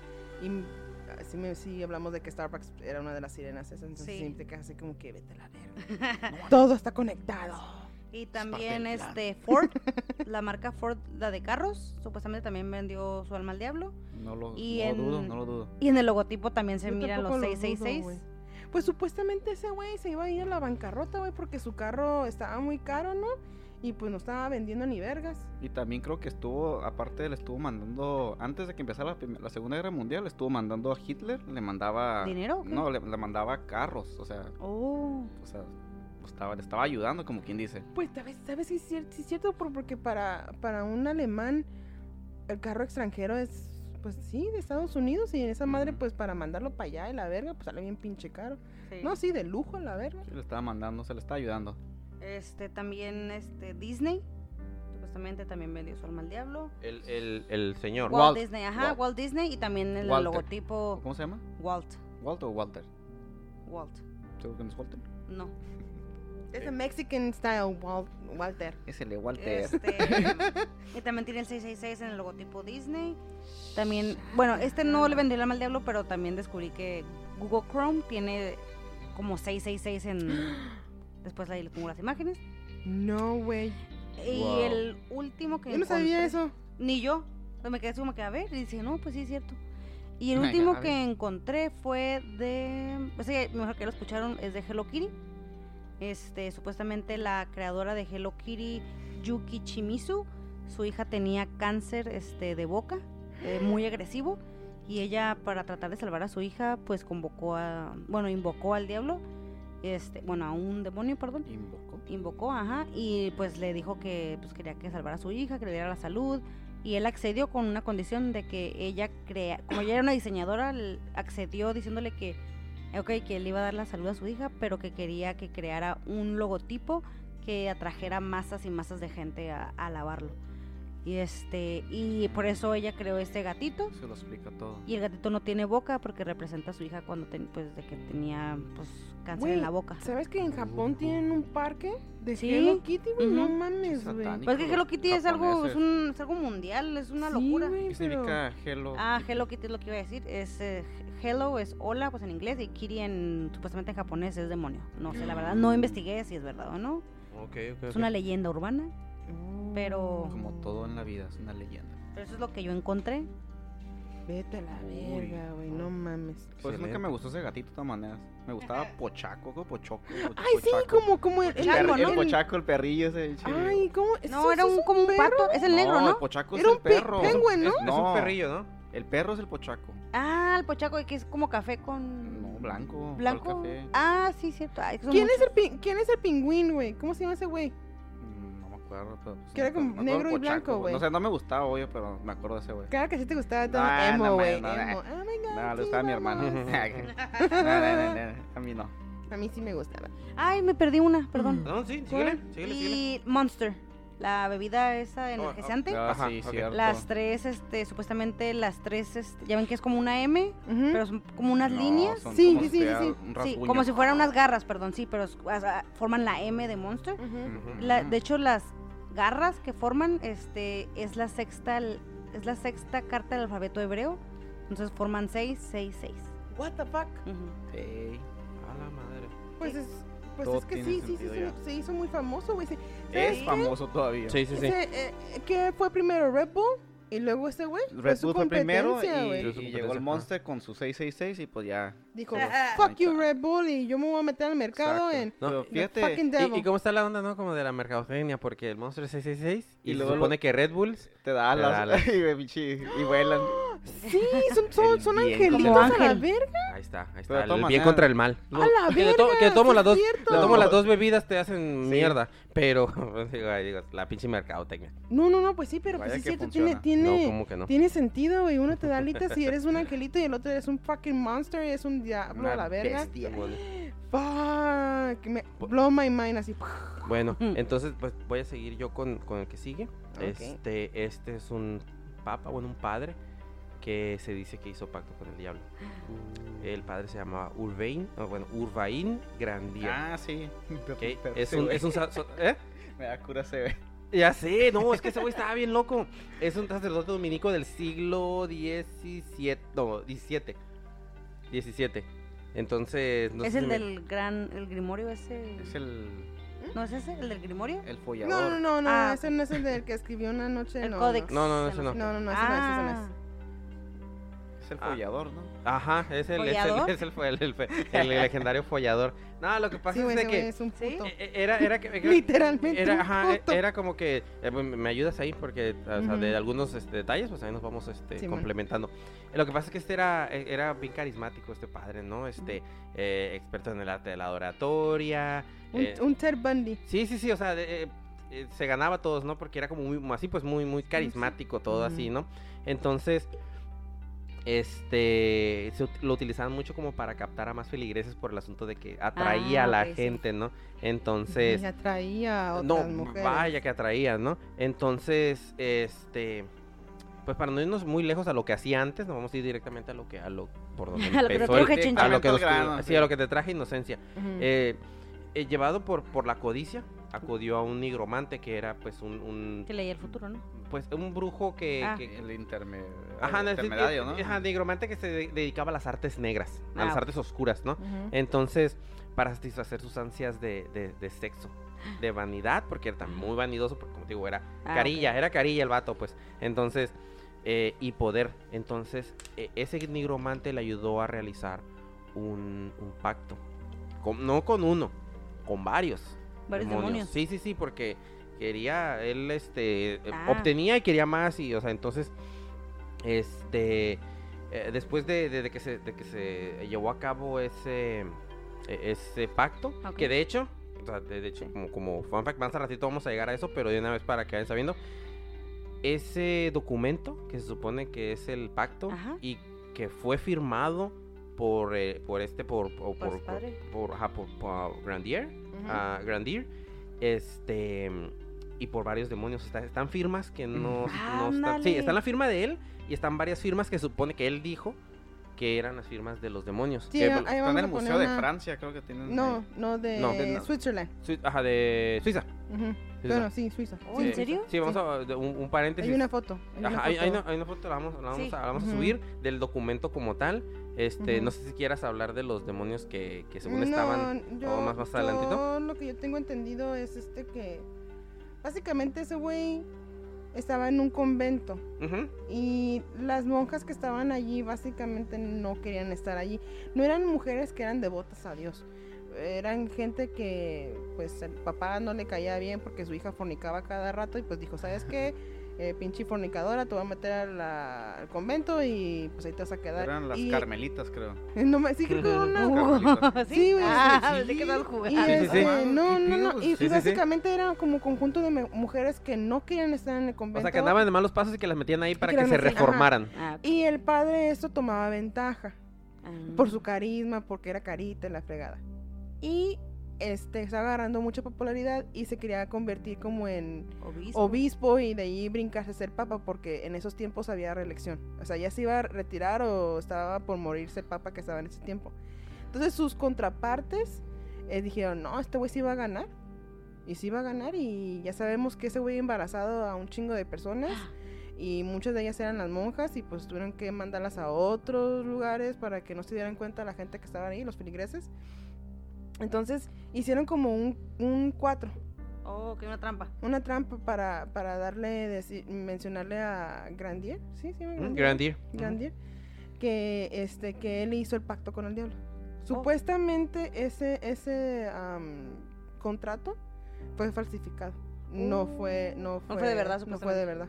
y ah, sí, me- sí hablamos de que Starbucks era una de las sirenas esas, entonces Sí. te quedas así como que vete a la verga. Todo está conectado. Y también plan. este Ford, la marca Ford, la de carros, supuestamente también vendió su alma al diablo. No lo, Y no lo dudo, no lo dudo. Y en el logotipo también se Yo miran los lo dudo, 666. güey. Pues supuestamente ese güey se iba a ir a la bancarrota, güey, porque su carro estaba muy caro, ¿no? Y pues no estaba vendiendo ni vergas. Y también creo que estuvo, aparte le estuvo mandando, antes de que empezara la, Segunda Guerra Mundial, le estuvo mandando a Hitler, le mandaba... ¿Dinero? No, le, le mandaba carros, o sea, Oh. o sea, estaba, le estaba ayudando, como quien dice. Pues, ¿sabes, sabes si es cierto? Sí es cierto, por- porque para, para un alemán el carro extranjero es, pues sí, de Estados Unidos y en esa madre, pues para mandarlo para allá de la verga, pues sale bien pinche caro. Sí. No, sí, de lujo a la verga. Sí, le estaba mandando, se le estaba ayudando. Este también este Disney supuestamente también vendió su alma al diablo. El, el, el señor. Walt, Walt. Disney, ajá, Walt. Walt Disney y también el Walter. logotipo ¿Cómo se llama? Walt. ¿Walt o Walter? Walt. ¿Seguro que no es Walter? No. Es el Mexican style, Wal- Walter. Es el de Walter. Este, y también tiene el 666 en el logotipo Disney. También, bueno, este no le vendría el alma al diablo, pero también descubrí que Google Chrome tiene como 666 en después ahí le pongo las imágenes. No, güey. Y Wow. el último que Yo no sabía eso. Ni yo. Entonces me quedé así como que a ver. Y dije, no, pues sí es cierto. Y el último que encontré fue de. Pues sí, mejor que lo escucharon, es de Hello Kitty. Este, supuestamente la creadora de Hello Kitty, Yuki Chimizu, su hija tenía cáncer este, de boca, eh, muy agresivo. Y ella, para tratar de salvar a su hija, pues convocó a, bueno, invocó al diablo, este, bueno, a un demonio, perdón. Invocó. Invocó, ajá, y pues le dijo que pues quería que salvara a su hija, que le diera la salud, y él accedió con una condición de que ella crea, como ella era una diseñadora, accedió diciéndole que, ok, que le iba a dar la salud a su hija, pero que quería que creara un logotipo que atrajera masas y masas de gente a, a alabarlo. Y este, y por eso ella creó este gatito. Se lo explica todo. Y el gatito no tiene boca porque representa a su hija cuando ten- pues de que tenía pues cáncer en la boca. ¿Sabes que en Japón tienen un parque de Sí. Hello Kitty, güey? No mames, güey. Pues que Hello Kitty es algo, es, japoneses. un, es algo mundial, es una Sí, locura. güey, ¿Qué pero- significa hello? Ah, Hello Kitty es lo que iba a decir. Es eh, Hello es hola, pues en inglés, y Kitty en supuestamente en japonés es demonio. No sé, la verdad, no investigué si es verdad o no. Ok, ok, Es una leyenda urbana, Oh, pero- Como todo en la vida, es una leyenda. pero eso es lo que yo encontré. Vete a la verga, güey, no mames. Pues nunca Excelente. me gustó ese gatito de todas maneras. Me gustaba Pochaco, como Pochoco. Poch- Ay, sí, Pochaco. como, como el... El, Pochaco, ¿no? el Pochaco, el perrillo ese. Ay, ¿cómo? No, ¿Eso- era un es como un perro? pato, es el negro, el ¿no? Pochaco es Era el un pe- perro. penguin, ¿no? Es, es No. un perrillo, ¿no? El perro es el Pochaco. Ah, el pochaco que es como café con No, blanco. ¿cuál blanco. café? Ah, sí, cierto. Ay, ¿Quién es, el ¿Quién es el pingüín, güey? ¿Cómo se llama ese güey? Mm, acuerdo, pero. pues, Que era como negro y blanco, güey. No sé, no me gustaba, obvio, pero me acuerdo de ese güey. Claro que sí te gustaba todo Nah, emo, güey. no, no. Oh my God, No, le gustaba a mi hermano. no, no, no, no, a mí no. A mí sí me gustaba. Ay, me perdí una, perdón. No, sí, síguele, ¿Cuál? síguele, síguele. Y Monster, la bebida esa oh, energizante. Ah, Ajá, sí, ok. cierto. Las tres, este, supuestamente las tres, este, ya ven que es como una M, pero son como unas No, líneas. son Sí, como sí, si sí, fuera sí, como si fueran unas garras, perdón, sí, pero o sea, forman la M de Monster. La- de hecho, las garras que forman, este, es la sexta, es la sexta carta del alfabeto hebreo. Entonces forman 6, 6, 6. What the fuck? Ey, A la madre. Pues Sí. es, pues Todo es que sí, sí, sí, se, ya. se hizo muy famoso, güey. sí. Es famoso todavía. Sí, sí, sí. Ese, eh, ¿Qué fue primero, Red Bull? Y luego este güey. Red Bull fue primero y, y Fue llegó el Monster con su 666 y pues ya. Dijo, fuck you, Red Bull, y yo me voy a meter al mercado Exacto. en... No, fíjate, fucking devil. ¿Y, y cómo está la onda, no? Como de la mercadotecnia, porque el Monster es 666 y, Y se luego lo- supone que Red Bulls... te da Te da alas y, y vuelan. Sí, son, son, son angelitos Como a la ángel. verga. Ahí está, ahí está. El bien contra el mal. A la que, le to- verga, que le tomo las dos, le tomo las dos bebidas te hacen Sí. mierda. Pero, digo, digo, la pinche mercadotecnia. No, no, no, pues sí, pero pues Vaya sí es cierto, tiene, funciona. tiene, No, ¿cómo que no? tiene sentido, güey. Uno te da alitas si eres un angelito y el otro es un fucking monster y es un diablo a la verga. bestia. Fuck, me blow my mind así. Bueno, entonces pues voy a seguir yo con, con el que sigue. Este, este es un papa, bueno, un padre que se dice que hizo pacto con el diablo. El padre se llamaba Urbain, no, bueno, Urbain Grandier. Ah, sí. ¿ok? Pero Es un, es un ¿eh? Me da cura ese güey. Ya sé, no, es que ese güey estaba bien loco. Es un sacerdote dominico del siglo XVII, no, XVII. XVII. Entonces, no es sé el si me- del gran, el grimorio ese. Es el, ¿No es ese? ¿El del grimorio? el follador. No, no, no, no, Ah, ese no es el del que escribió una noche. El no, códex. No, no, no, se ese nos- No, no, no, ese no es, ese no Ah, es. Es el Ah. follador, ¿no? Ajá, es el, es el, es el, fue- el- el legendario follador. No, lo que pasa Sí, es de que es un puto. e- e- era, era que... Literalmente Era, un ajá, e- puto. era como que eh, me ayudas ahí porque o sea, de algunos este, detalles pues ahí nos vamos este, complementando. Lo que pasa es que este era, era bien carismático este padre, ¿no? Este eh, experto en el arte de la oratoria. Un, eh, un Ted Bundy. Sí, sí, sí, o sea, de- se ganaba a todos, ¿no? Porque era como muy, así, pues muy, muy carismático todo así. ¿no? Entonces, este, se lo utilizaban mucho como para captar a más feligreses por el asunto de que atraía Ah, a la ok, sí. gente, ¿no? Entonces, y atraía a no, mujeres. vaya que atraía, ¿no? Entonces, este, pues para no irnos muy lejos a lo que hacía antes, nos vamos a ir directamente a lo que, a lo, por donde A lo que te el- chinchón. a lo que nos- Directamente al grano, sí, sí. a lo que te traje inocencia. Eh, eh, llevado por, por la codicia, acudió a un nigromante que era pues un, un- Que leía el futuro, ¿no? pues un brujo que, Ah. que- El interme- ajá, el no, es- intermediario, ¿no? ajá, nigromante que se de- dedicaba a las artes negras, a Ah, las artes oscuras, ¿no? Entonces, para satisfacer sus ansias de, de- de sexo, de vanidad, porque era tan muy vanidoso, porque como te digo, era Ah, carilla, era carilla el vato, pues. Entonces, eh, y poder. Entonces, eh, ese nigromante le ayudó a realizar un, un pacto. Con- no con uno, con varios. Varios demonios. Sí, sí, sí, porque quería, él, este, eh, Ah. obtenía y quería más, y, o sea, entonces, este, eh, después de, de- de que se, de que se llevó a cabo ese, e- ese pacto, que de hecho, o sea, de, de hecho, como, como fun fact, más a ratito vamos a llegar a eso, pero de una vez para que vayan sabiendo, ese documento que se supone que es el pacto Ajá. y que fue firmado por, eh, por este, por, por, Por por, por, ajá, por- por Ujú. a Grandier, este y por varios demonios. Está- están firmas que no, no están. Sí, está la firma de él y están varias firmas que supone que él dijo que eran las firmas de los demonios. Sí, Que- ahí Está en el a poner Museo de una- Francia, creo que tienen. No, ahí. no, de, No, de- no. Switzerland. Sui- ajá, de Suiza. Ujú. Suiza. Bueno, sí, Suiza. Oh, Sí, ¿en serio? Sí, vamos a de un, un paréntesis. Hay una foto. Hay una Ajá, hay, hay foto. una, hay una foto, la vamos, la vamos, Sí. a, la vamos a Ujú. subir del documento como tal. Este, no sé si quieras hablar de los demonios que, que según No, estaban yo, o más más adelantito. yo lo que yo tengo entendido es este que básicamente ese güey estaba en un convento y las monjas que estaban allí básicamente no querían estar allí. No eran mujeres que eran devotas a Dios. Eran gente que pues el papá no le caía bien porque su hija fornicaba cada rato y pues dijo, ¿sabes qué? Eh, pinche fornicadora, te voy a meter a la- al convento y pues ahí te vas a quedar. Eran las Y- carmelitas, creo. No me sí creo que era una. ¿Sí? Güey, Ah, sí. que este, no, no, no. ¿Qué Y, pedo? y Sí, sí, sí. básicamente era como conjunto de mujeres que no querían estar en el O convento. sea, que andaban de malos pasos y que las metían ahí para que se metían- reformaran. Ah. Y el padre esto tomaba ventaja Ah. por su carisma, porque era carita en la fregada. Y este estaba agarrando mucha popularidad y se quería convertir como en Obispo. obispo y de ahí brincarse a ser papa porque en esos tiempos había reelección. O sea, ya se iba a retirar o estaba por morirse el papa que estaba en ese tiempo. Entonces sus contrapartes eh, dijeron, no, este güey sí va a ganar. Y sí va a ganar y ya sabemos que ese güey embarazado a un chingo de personas y muchas de ellas eran las monjas y pues tuvieron que mandarlas a otros lugares para que no se dieran cuenta la gente que estaba ahí, los feligreses. Entonces hicieron como un, un cuatro, Oh, que una trampa. una trampa para, para darle, mencionarle a Grandier, sí, sí, Mm, Grandier, Grandier. Grandier, que este que él hizo el pacto con el diablo. Oh. Supuestamente ese ese am, contrato fue falsificado. No fue no fue, fue de verdad, no fue de verdad.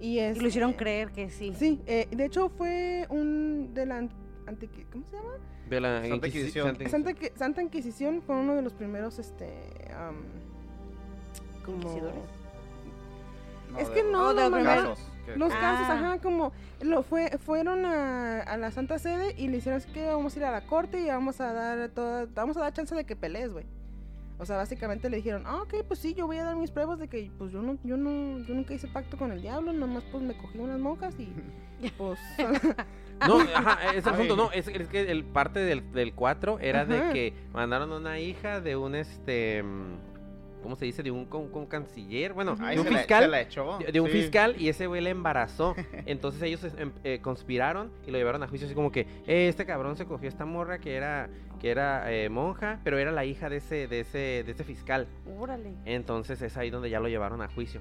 Y, Y lo hicieron este, creer que sí. Sí, eh, de hecho fue un de ¿cómo se llama? De la Santa Inquisi- Inquisición. Santa Inquisición. Santa, Qui- Santa Inquisición fue uno de los primeros este am, como ¿Inquisidores? Es de que no, de los primeros- casos que- los casos, Ah. ajá, como lo fue fueron a, a la Santa Sede y le hicieron es que vamos a ir a la corte y vamos a dar toda, vamos a dar chance de que pelees, güey. O sea, básicamente le dijeron, ah, ok, pues sí, yo voy a dar mis pruebas de que, pues yo no, yo no, yo nunca hice pacto con el diablo, nomás pues me cogí unas monjas y, pues, No, ajá, es el Ay. asunto, no, es, es que el parte del, del 4 era de que mandaron una hija de un este mm, ¿cómo se dice? de un, con, con canciller, bueno, Ay, de un se la- fiscal. la echó, de, de un sí. fiscal y ese güey le embarazó. Entonces ellos em, eh, conspiraron y lo llevaron a juicio así como que eh, este cabrón se cogió a esta morra que era que era eh, monja, pero era la hija de ese de ese de ese fiscal. Órale. Entonces es ahí donde ya lo llevaron a juicio.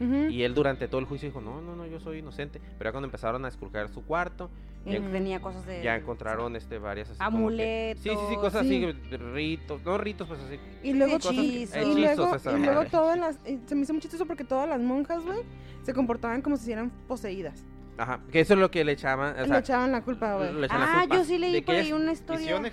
Y él durante todo el juicio dijo, "No, no, no, yo soy inocente." Pero ya cuando empezaron a esculcar su cuarto, Y ya- tenía cosas de. ya encontraron este varias así como que- Amuletos. Sí, sí, sí, cosas Sí. así, ritos, no ritos, pues así. Y luego, Hechizos. y Hechizos, luego, y luego todas las, se me hizo muy chistoso porque todas las monjas, güey, se comportaban como si eran poseídas. Ajá, que eso es lo que le echaban, o Le echaban la culpa, güey. Ah, culpa yo sí leí de por ahí una Hicieron historia.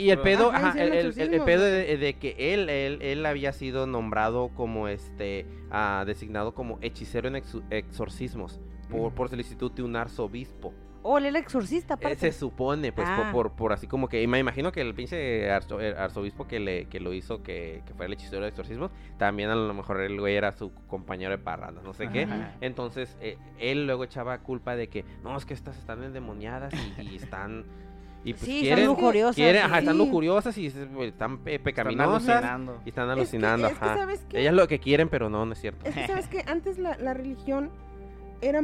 Y el pedo, Ajá, el, el- el- el exorcismos, pedo de, de que él, él, él había sido nombrado como este, ah, designado como hechicero en exorcismos por, por solicitud de un arzobispo. Oh, él era exorcista, Eh, aparte. se supone, pues, por- Ah. por, por, así como que, y me imagino que el pinche arzo- el arzobispo que le que lo hizo, que, que fue el hechicero de exorcismos, también a lo mejor el güey era su compañero de parranda, no sé qué. Ajá. Entonces, eh, él luego echaba culpa de que, no, es que estas están endemoniadas y, y están... Y pues sí, quieren, son lujuriosas. quieren, ajá, sí. están lujuriosas y eh, están pe- Están pecaminosas alucinando. y están Es que- alucinando, es que, ajá. ¿sabes qué? Ellas lo que quieren, pero no, no es cierto. Es que, ¿sabes que Antes la, la religión era...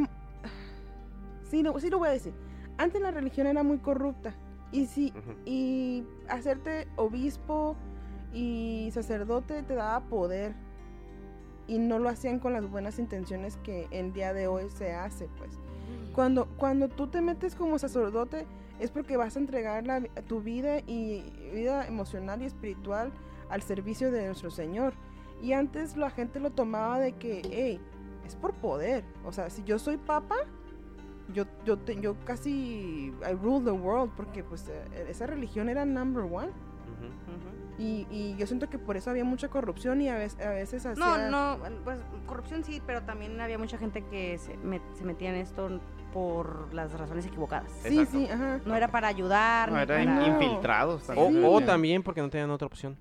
Sí lo, sí lo voy a decir. Antes la religión era muy corrupta. Y sí, Ujú. y hacerte obispo y sacerdote te daba poder. Y no lo hacían con las buenas intenciones que el día de hoy se hace, pues. Cuando, cuando tú te metes como sacerdote es porque vas a entregar la tu vida y vida emocional y espiritual al servicio de nuestro Señor. Y antes la gente lo tomaba de que, hey, es por poder. O sea, si yo soy papa, yo, yo, te- yo casi, I rule the world, porque pues eh, esa religión era number one. Y, y yo siento que por eso había mucha corrupción y a veces, a veces No, hacía... no, pues corrupción sí, pero también había mucha gente que se, met- se metía en esto por las razones equivocadas. Sí, Exacto. sí, ajá. No era para ayudar, No, eran para- infiltrados. También. O, también porque no tenían otra opción.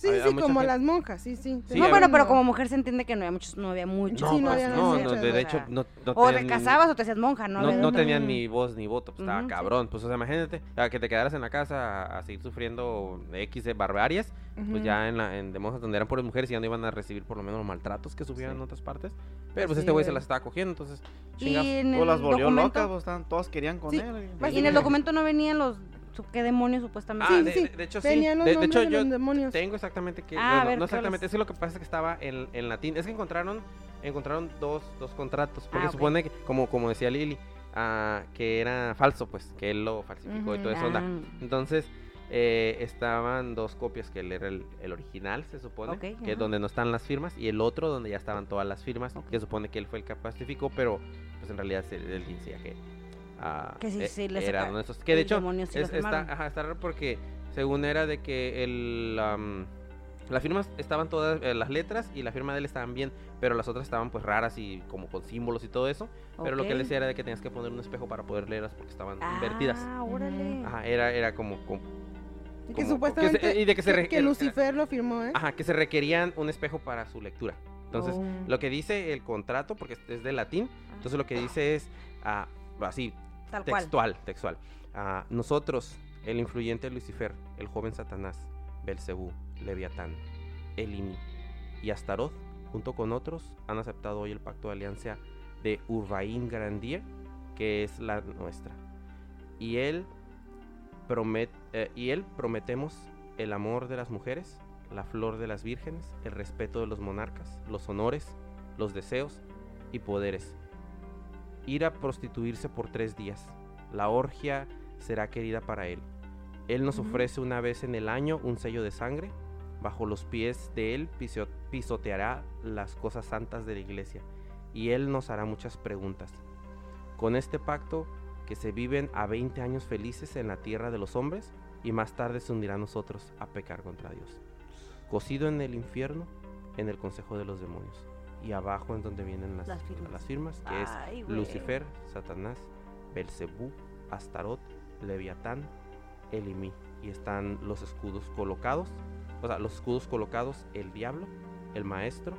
Sí, sí, como gente- las monjas, sí, sí. No, bueno, pero como mujer se entiende que no había muchos, no había muchos. Sí, no pues, había no, no, o de sea, hecho, no, no o te ni- casabas o te hacías monja, ¿no? No, no tenían ni voz ni voto, pues estaba cabrón. Pues, o sea, imagínate, a que te quedaras en la casa a, a seguir sufriendo X de barbarias, pues ya en, la, en de monjas donde eran puras mujeres y ya no iban a recibir por lo menos los maltratos que sufrían Sí. en otras partes. Pero pues Sí, este güey se las estaba cogiendo, entonces, chingas. en O las volvió locas, pues, todos querían con Sí, él. Y en el documento no venían los... ¿Qué demonios supuestamente? Ah, Sí, de, sí, de- hecho sí. Los De, hecho de yo los demonios. tengo exactamente que... Ah, ver, no ¿cuáles? exactamente, es que lo que pasa es que estaba en, en latín. Es que encontraron encontraron dos, dos contratos, porque Ah, supone que, como, como decía Lili, ah, que era falso, pues, que él lo falsificó y Ujú. todo eso. onda. Ah, Entonces, eh, estaban dos copias, que él era el, el original, se supone, que es donde no están las firmas, y el otro donde ya estaban todas las firmas, Ok. que supone que él fue el que falsificó, pero pues en realidad se- él decía que... ah, Que sí, eh, sí, le era saca- uno de esos. Que de hecho, es- está, ajá, está raro porque según era de que el... am, las firmas estaban todas, eh, las letras y la firma de él estaban bien, pero las otras estaban pues raras y como con símbolos y todo eso. Pero lo que él decía era de que tenías que poner un espejo para poder leerlas porque estaban invertidas. Ah, órale. Ajá, era, era como, como- Y que supuestamente que se- y de que se re- que el- Lucifer lo firmó, ¿eh? ajá, que se requerían un espejo para su lectura. Entonces, Oh. lo que dice el contrato, porque es- es de latín, entonces lo que dice es ah, así, Textual, textual. Ah, nosotros, el influyente Lucifer, el joven Satanás, Belcebú, Leviatán, Elimi y Astaroth, junto con otros, han aceptado hoy el pacto de alianza de Urvain Grandier, que es la nuestra. Y él, eh, y él prometemos el amor de las mujeres, la flor de las vírgenes, el respeto de los monarcas, los honores, los deseos y poderes. Ir a prostituirse por tres días. La orgia será querida para él. Él nos ofrece una vez en el año un sello de sangre. Bajo los pies de él pisoteará las cosas santas de la iglesia. Y él nos hará muchas preguntas. Con este pacto que se viven a 20 años felices en la tierra de los hombres y más tarde se hundirá a nosotros a pecar contra Dios. Cocido en el infierno, en el consejo de los demonios. Y abajo en donde vienen las, Las firmas. las firmas, que es. Lucifer, Satanás, Belcebú, Astarot, Leviatán, Elimi. Y están los escudos colocados, o sea, los escudos colocados, el diablo, el maestro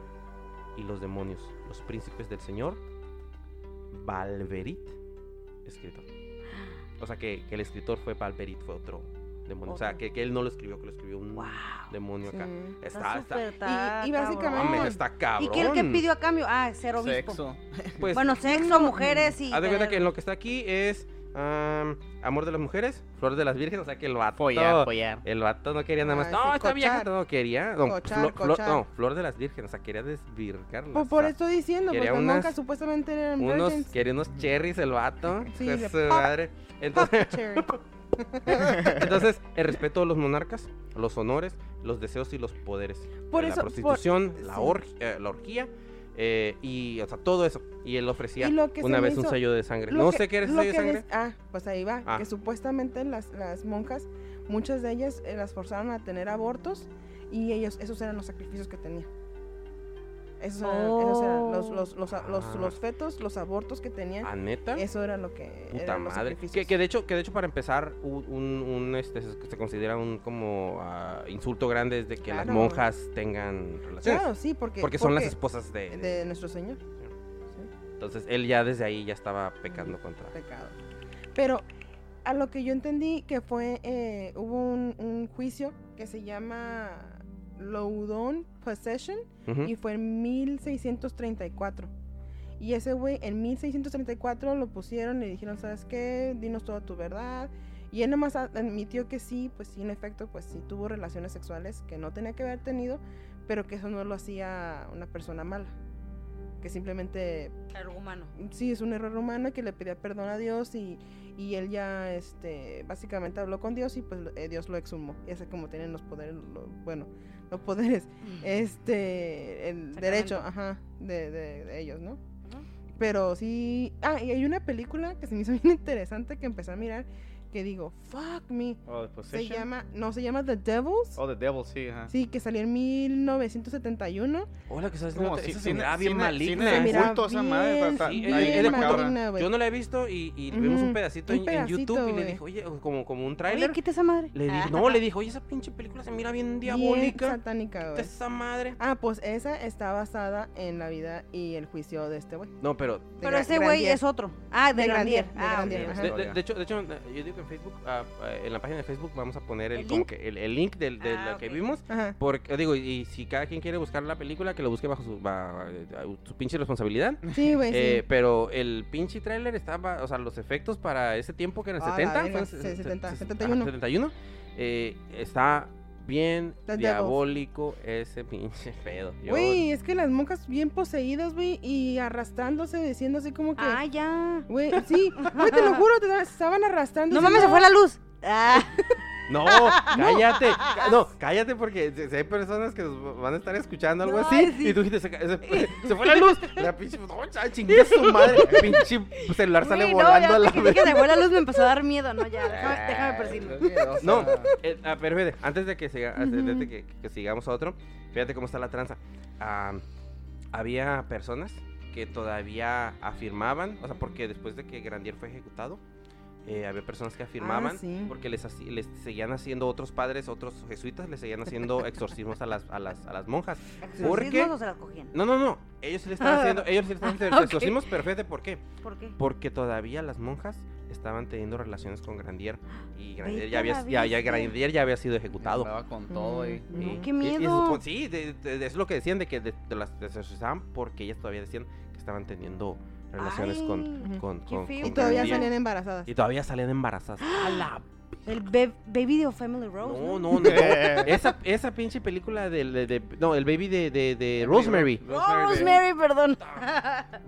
y los demonios, los príncipes del Señor, Valverit, escritor. O sea, que, que el escritor fue Valverit, fue otro demonio. O sea, que, que él no lo escribió, que lo escribió un Wow. demonio acá. Sí. Está, está, Y- y básicamente- cabrón. está cabrón. ¿Y qué el que pidió a cambio? Ah, ser obispo. Sexo. Pues, Bueno, sexo, mujeres y... Haz de cuenta que lo que está aquí es am, amor de las mujeres, flor de las vírgenes, o sea que el vato, Follar, follar. el vato no quería nada más, Ah, no, sí, esta vieja no quería, no, Cochar, flo- flo- cochar. no, flor de las vírgenes, o sea, quería desvirgarlas. Por, o por esto diciendo, pues quería las unas- monjas supuestamente eran unos, quería unos cherries el vato, Sí, de su pop. madre. Entonces. entonces, el respeto de los monarcas, los honores, los deseos y los poderes. Por eso- la por- prostitución, la, org- eh, la orgía, eh, y, o sea, todo eso. Y él ofrecía Y una vez un sello de sangre. No que- sé qué era ese lo sello de sangre. ah, pues ahí va. Ah. Que supuestamente las, las monjas, muchas de ellas eh, las forzaron a tener abortos y ellos, esos eran los sacrificios que tenían. Esos eran, esos eran los, los, los, los, Ah. los fetos, los abortos que tenían. ¿A neta? Eso era lo que. Puta eran los madre. Que, de hecho, que de hecho para empezar, un, un- un, este, se, se considera un como ah, insulto grande es de que las monjas tengan relaciones. Claro, sí, porque. porque son las esposas de, de- de nuestro Señor. Entonces él ya desde ahí ya estaba pecando contra. pecado. Pero a lo que yo entendí que fue, eh, hubo un, un juicio que se llama Loudon Possession Ujú. y fue en 1634. Y ese güey en 1634 lo pusieron y le dijeron, ¿sabes qué? Dinos toda tu verdad. Y él nomás a- admitió que sí, pues sí, en efecto, pues sí tuvo relaciones sexuales que no tenía que haber tenido, pero que eso no lo hacía una persona mala. Que simplemente Algo humano. sí, es un error humano que le pedía perdón a Dios y, y él ya, este, básicamente habló con Dios y pues eh, Dios lo exhumó. Y así como tienen los poderes, lo- bueno, los poderes, este, el derecho, ajá, de, de- de ellos, ¿no? Pero sí. Ah, y hay una película que se me hizo bien interesante que empecé a mirar. Que digo, fuck me. Oh, The Se llama. No, se llama The Devils. Oh, The Devil, sí, ajá. Sí, que salió en 1971. Hola, que estás Como si- Esa se miraba bien maligna. Se mira culto esa madre, bien, Sí, bien maligna. Yo no la he visto y, y vimos un pedacito un en, YouTube y le dije, oye, como, como un Oye, tráiler. quita esa madre. Le dije, Ah. no, le dije, oye, esa pinche película se mira bien Bien diabólica. satánica, güey. esa madre. Ah, pues esa está basada en la vida y el juicio de este güey. No, pero Pero ese güey es otro. Ah, de, Grandier. De Ah, hecho, de hecho, yo digo que en Facebook, ah, ah, en la página de Facebook vamos a poner el, ¿El como link? que el, el link del- de, Ah, lo que vimos. Ajá. Porque, digo, y si cada quien quiere buscar la película, que lo busque bajo su, eh, su pinche responsabilidad. Sí, güey, Eh, sí. pero el pinche tráiler estaba, o sea, los efectos para ese tiempo que era el Ah, la 70, verga, fue sí, se- se- 70, se- 71. ajá, 71, eh, está bien diabólico ese pinche pedo. Yo- Güey, es que las monjas bien poseídas, güey, y arrastrándose, diciendo así como que... Ah, ya. Güey, sí, güey, te lo juro, te estaban arrastrando. No mames, se fue la luz. Ah, No, cállate. No, cállate porque si hay personas que nos van a estar escuchando algo No, así sí. y tú dijiste, se, ca- se- se fue la luz. La pinche, no, chingue su madre. El pinche celular sale volando no, a ya la que, vez. que se fue la luz me empezó a dar miedo. No, ya, déjame, déjame persigno. No, eh, ah, pero fíjate, antes de que, siga, antes de Ujú. que, que sigamos a otro, fíjate cómo está la tranza. Ah, había personas que todavía afirmaban, o sea, porque después de que Grandier fue ejecutado, eh, había personas que afirmaban, sí. porque les, les seguían haciendo otros padres, otros jesuitas, les seguían haciendo exorcismos a las, a las, a las monjas. ¿Por qué? ¿Exorcismos o se las cogían? No, no, no, ellos sí le estaban Ah. haciendo, ellos sí le estaban haciendo exorcismos, pero fíjate por qué. ¿Por qué? Porque todavía las monjas estaban teniendo relaciones con Grandier y Grandier ya había, ya. Grandier ya había sido ejecutado. Con todo. Mm, qué Y- y se miedo. sí, de- de- de- es lo que decían de que de, de las de exorcizaban porque ellas todavía decían que estaban teniendo relaciones con, Ay, con, con- feo. con Y todavía salían embarazadas. Y todavía salían embarazadas. ¡A la El be- Baby de Family Rose. No, no, no. esa, esa pinche película del, de, de- No, el baby de, de, de Rosemary. Oh, Rosemary, perdón.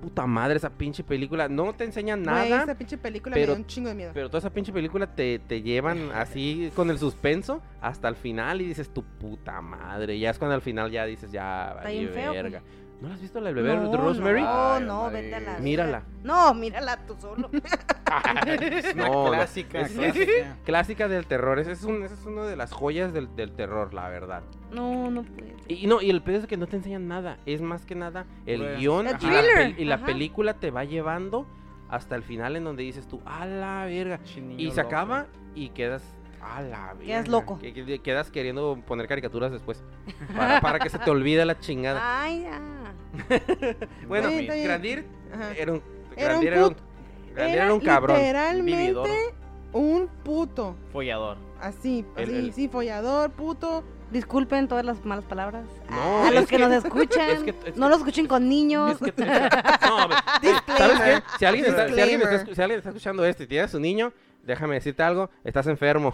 Puta madre, esa pinche película. No te enseñan nada. esa pinche película pero- me dio un chingo de miedo. Pero toda esa pinche película te, te llevan así con el suspenso hasta el final y dices tu puta madre. Ya es cuando al final ya dices ya Está bien valí feo, verga. ¿No la has visto la del bebé no, de Rosemary? No, Ay, no, Mari. vete a la. Mírala. No, mírala tú solo. No, no, clásica, es- clásica. Clásica del terror. Ese es, un, ese es una de las joyas del, del terror, la verdad. No, no puedo. Y, no, y el pedo es que no te enseñan nada. Es más que nada el Pura- guion El y, la, y la película te va llevando hasta el final en donde dices tú, a la verga. Y se loco. acaba y quedas a la verga. Quedas loco. Que- que- quedas queriendo poner caricaturas después. Para, para que se te olvide la chingada. Ay, ah. bueno, Sí. Grandir era un. Era un Grandir era un, put- Grandir era un cabrón. literalmente Vividor. un puto. Follador. Así, El- así, el- sí, follador, puto. Disculpen todas las malas palabras. No, a los que, que- nos escuchan. es que- es no que- los escuchen con niños. Es no, a ver, ¿Sabes qué? Si alguien, está, si, alguien está, Disclaimer. escu- si alguien está escuchando esto y tiene a su niño, déjame decirte algo, estás enfermo.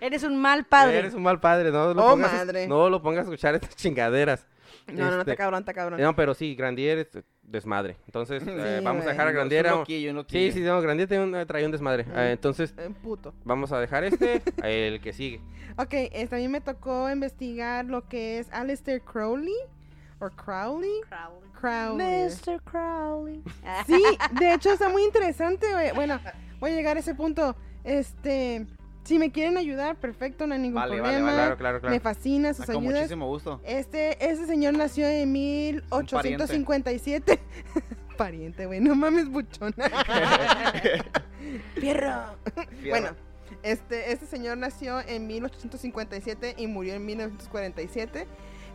Eres un mal padre. Eres un mal padre, no lo, Oh, pongas, madre. no lo pongas a escuchar estas chingaderas. No, no, no, Este, está cabrón, está cabrón. No, pero sí, Grandier es desmadre. Entonces, eh, vamos a dejar a Un Grandier. a- loquillo, un Sí, loquillo. sí, no, Grandier tiene un- traía un desmadre. Mm. Eh, entonces, puto. vamos a dejar este, el que sigue. Ok, este, a mí me tocó investigar lo que es Aleister Crowley. ¿O Crowley? Crowley. Crowley. Mr. Crowley. Sí, de hecho está muy interesante, güey. Bueno, voy a llegar a ese punto. Este, si me quieren ayudar, perfecto, no hay ningún Vale, problema. vale, Claro, claro, Me fascina sus Ah, con ayudas. muchísimo gusto. Este, ese señor nació en 1857. Pariente, güey, no mames, buchona. Fierro. Bueno, este, este señor nació en 1857 y murió en 1947.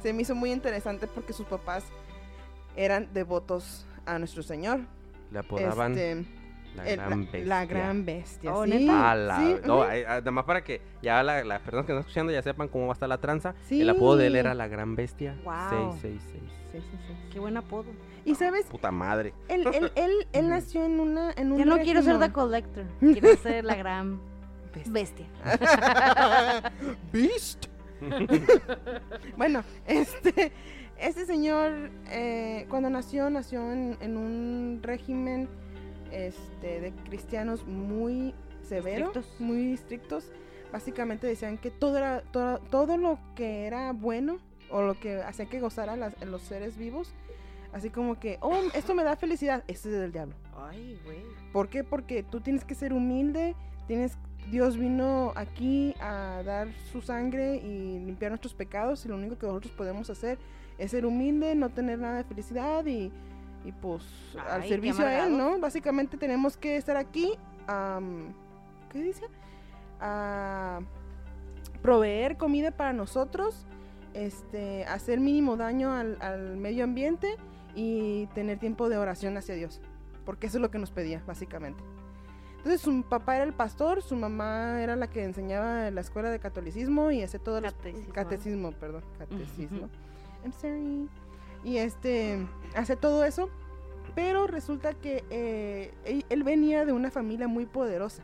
Se me hizo muy interesante porque sus papás eran devotos a nuestro Señor. Le apodaban Este, la el- gran bestia. la gran bestia. Oh, sí, ¿neta? A la- sí, no, ujú. eh, nada más para que ya la- las personas que están escuchando ya sepan cómo va a estar la tranza. Sí. El apodo de él era la gran bestia. Wow. 666. Sí, sí, sí. Qué buen apodo. Y sabes, Puta madre. él, él, él, él nació en una en un Ya no quiero ser The Collector. Quiero ser la gran bestia. Beast. bueno, este, este señor eh, cuando nació nació en, en un régimen este, de cristianos muy severo, Estrictos. muy estrictos. Básicamente decían que todo era todo, todo lo que era bueno o lo que hacía que gozara las- los seres vivos Así como que, oh, esto me da felicidad. Este es del diablo. Ay, güey. ¿Por qué? Porque tú tienes que ser humilde, tienes Dios vino aquí a dar su sangre y limpiar nuestros pecados y lo único que nosotros podemos hacer es ser humilde, no tener nada de felicidad y, y pues al Ay, qué servicio a Él. ¿no? Básicamente tenemos que estar aquí, am, ¿qué dice? A proveer comida para nosotros, este, hacer mínimo daño al, al medio ambiente y tener tiempo de oración hacia Dios, porque eso es lo que nos pedía, básicamente. Entonces su papá era el pastor, su mamá era la que enseñaba en la escuela de catolicismo y hace todo el Catecismo. catecismo, perdón, catecismo. I'm sorry. Y este hace todo eso, pero resulta que eh, él, él venía de una familia muy poderosa.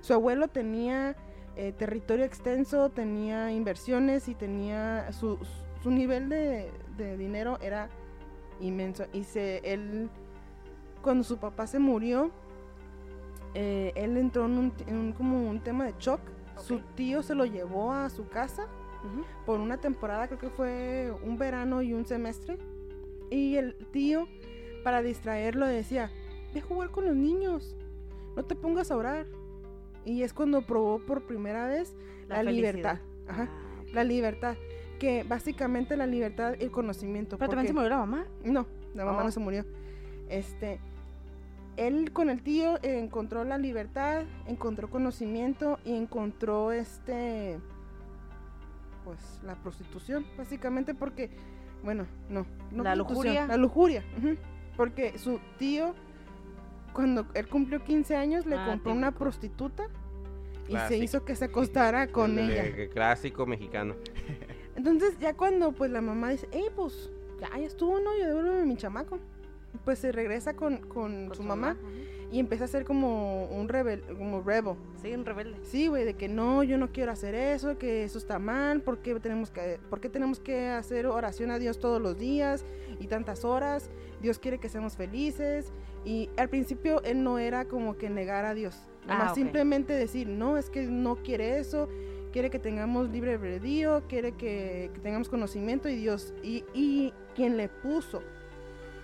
Su abuelo tenía eh, territorio extenso, tenía inversiones y tenía su, su nivel de, de dinero era inmenso. Y se él cuando su papá se murió, eh, él entró en, un, en un- como un tema de shock. Su tío se lo llevó a su casa Por una temporada, creo que fue un verano y un semestre. Y el tío, para distraerlo, decía, ve a jugar con los niños, no te pongas a orar. Y es cuando probó por primera vez la, libertad. Ajá, Ah, la libertad. Que básicamente la libertad y el conocimiento. Pero también se murió la mamá. no, la mamá Oh. no se murió. Este, él con el tío encontró la libertad, encontró conocimiento y encontró este, pues la prostitución, básicamente porque, bueno, no, no La lujuria. la lujuria, porque su tío cuando él cumplió 15 años le Ah, compró una prostituta y se hizo que se acostara con El- ella. el clásico mexicano. Entonces ya cuando pues la mamá dice, hey pues ya, ya estuvo, ¿no? Yo devuélveme mi chamaco. Pues se regresa con, con Con su mamá. Y empieza a ser como un rebel, como rebel. Sí, un rebelde. Sí, güey, de que no, yo no quiero hacer eso, que eso está mal, ¿por qué, tenemos que, ¿por qué tenemos que hacer oración a Dios todos los días y tantas horas? Dios quiere que seamos felices. Y al principio él no era como que negar a Dios. Ah, más ok. simplemente decir, no, es que no quiere eso, quiere que tengamos libre albedrío, quiere que, que tengamos conocimiento y Dios. Y, y quien le puso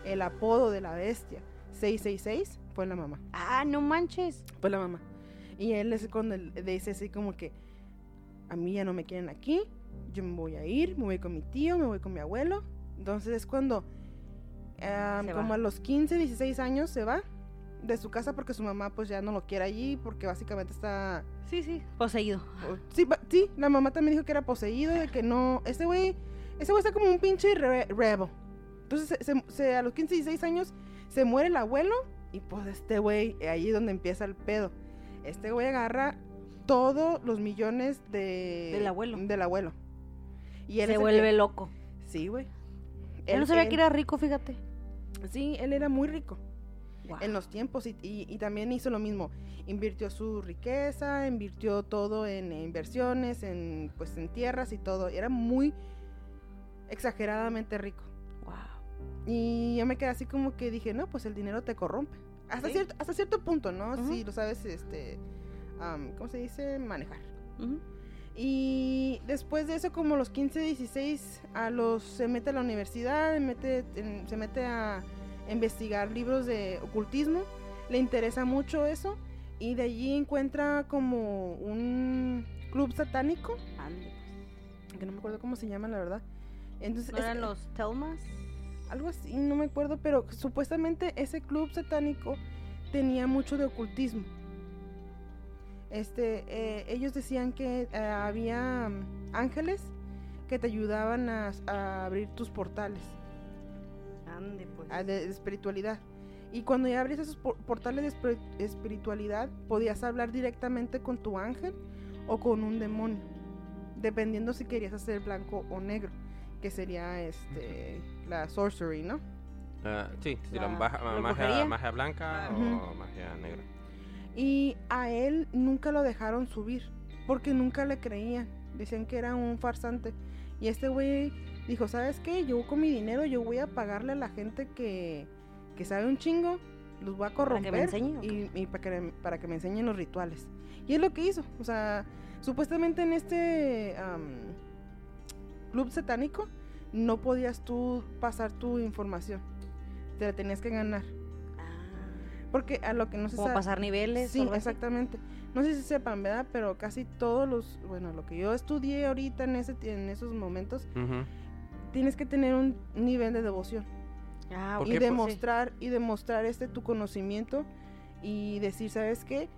el apodo de la bestia 666 fue la mamá. Ah, no manches. Fue la mamá. Y él es cuando dice así como que a mí ya no me quieren aquí, yo me voy a ir, me voy con mi tío, me voy con mi abuelo. Entonces es cuando ah, como va. a los 15, 16 años se va de su casa porque su mamá pues ya no lo quiere allí porque básicamente está Sí, sí. Poseído. sí, sí, la mamá también dijo que era poseído, de que no, ese güey, ese güey está como un pinche re- rebel. Entonces se- se- se- a los 15, 16 años se muere el abuelo y pues este güey, ahí es donde empieza el pedo. Este güey agarra todos los millones de... Del abuelo. Del abuelo. Y él Se vuelve que- loco. Sí, güey. Él no sabía él- que era rico, fíjate. Sí, él era muy rico en los tiempos y, y- y también hizo lo mismo. Invirtió su riqueza, invirtió todo en eh, inversiones, en pues en tierras y todo. Era muy exageradamente rico. Y yo me quedé así como que dije, no, pues el dinero te corrompe. Hasta, Sí. cierto, hasta cierto punto, ¿no? Ujú. Si lo sabes, este, am, ¿cómo se dice? Manejar. Ujú. Y después de eso, como los 15, 16, a los, se mete a la universidad, mete, en- se mete a investigar libros de ocultismo, le interesa mucho eso, y de allí encuentra como un club satánico, Ande, que no me acuerdo cómo se llama, la verdad. Entonces, ¿No es- eran los Telmas? Algo así, no me acuerdo, pero supuestamente ese club satánico tenía mucho de ocultismo. Este, eh, ellos decían que eh, había ángeles que te ayudaban a, a abrir tus portales Ande, pues. a de, de espiritualidad. Y cuando ya abrías esos por- portales de espiri- espiritualidad, podías hablar directamente con tu ángel o con un demonio, dependiendo si querías hacer blanco o negro, que sería este la sorcery, ¿no? Ah, sí, sí, la, La- baja- la magia, magia blanca o magia negra. Y a él nunca lo dejaron subir, porque nunca le creían. Decían que era un farsante. Y este güey dijo, ¿sabes qué? Yo con mi dinero yo voy a pagarle a la gente que, que sabe un chingo, los voy a ¿Para corromper que me enseñe o y, y para, que, para que me enseñen los rituales. Y es lo que hizo. O sea, supuestamente en este am, club satánico no podías tú pasar tu información. te la tenías que ganar. Ah, Porque a lo que no se como sabe. pasar niveles. Sí, exactamente. No sé si sepan, ¿verdad? Pero casi todos los, bueno, lo que yo estudié ahorita en ese en esos momentos, tienes que tener un nivel de devoción Ah, ¿Por ok, y qué? pues sí. demostrar y demostrar este tu conocimiento y decir, ¿sabes qué?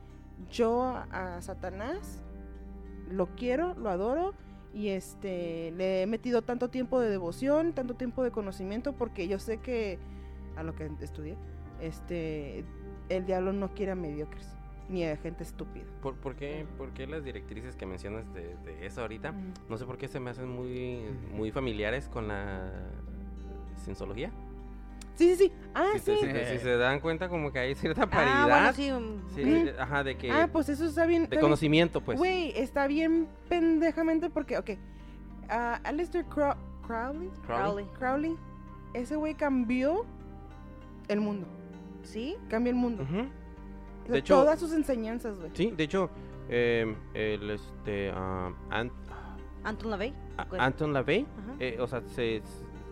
Yo a, a Satanás lo quiero, lo adoro y este le he metido tanto tiempo de devoción, tanto tiempo de conocimiento porque yo sé que a lo que estudié, este el diablo no quiere a mediocres ni a gente estúpida. ¿Por, por qué, por qué las directrices que mencionas de, de eso ahorita? No sé por qué se me hacen muy, muy familiares con la cienciología. Sí, sí, sí. Ah, si, sí. te- si te- si se dan cuenta como que hay cierta Ah, paridad. bueno, sí. Sí, Ujú. de- ajá, de que... Ah, pues eso está bien. de está bien- conocimiento, pues. Güey, está bien pendejamente porque, ok, ah, Aleister Crow- Crowley, Crowley. Crowley. Ese güey cambió el mundo, ¿Sí? cambió el mundo. O sea, De hecho- todas sus enseñanzas, güey. Sí, de hecho, eh, el, este, ah, Ant- Anton LaVey. Anton LaVey, Ajá. eh, o sea, se,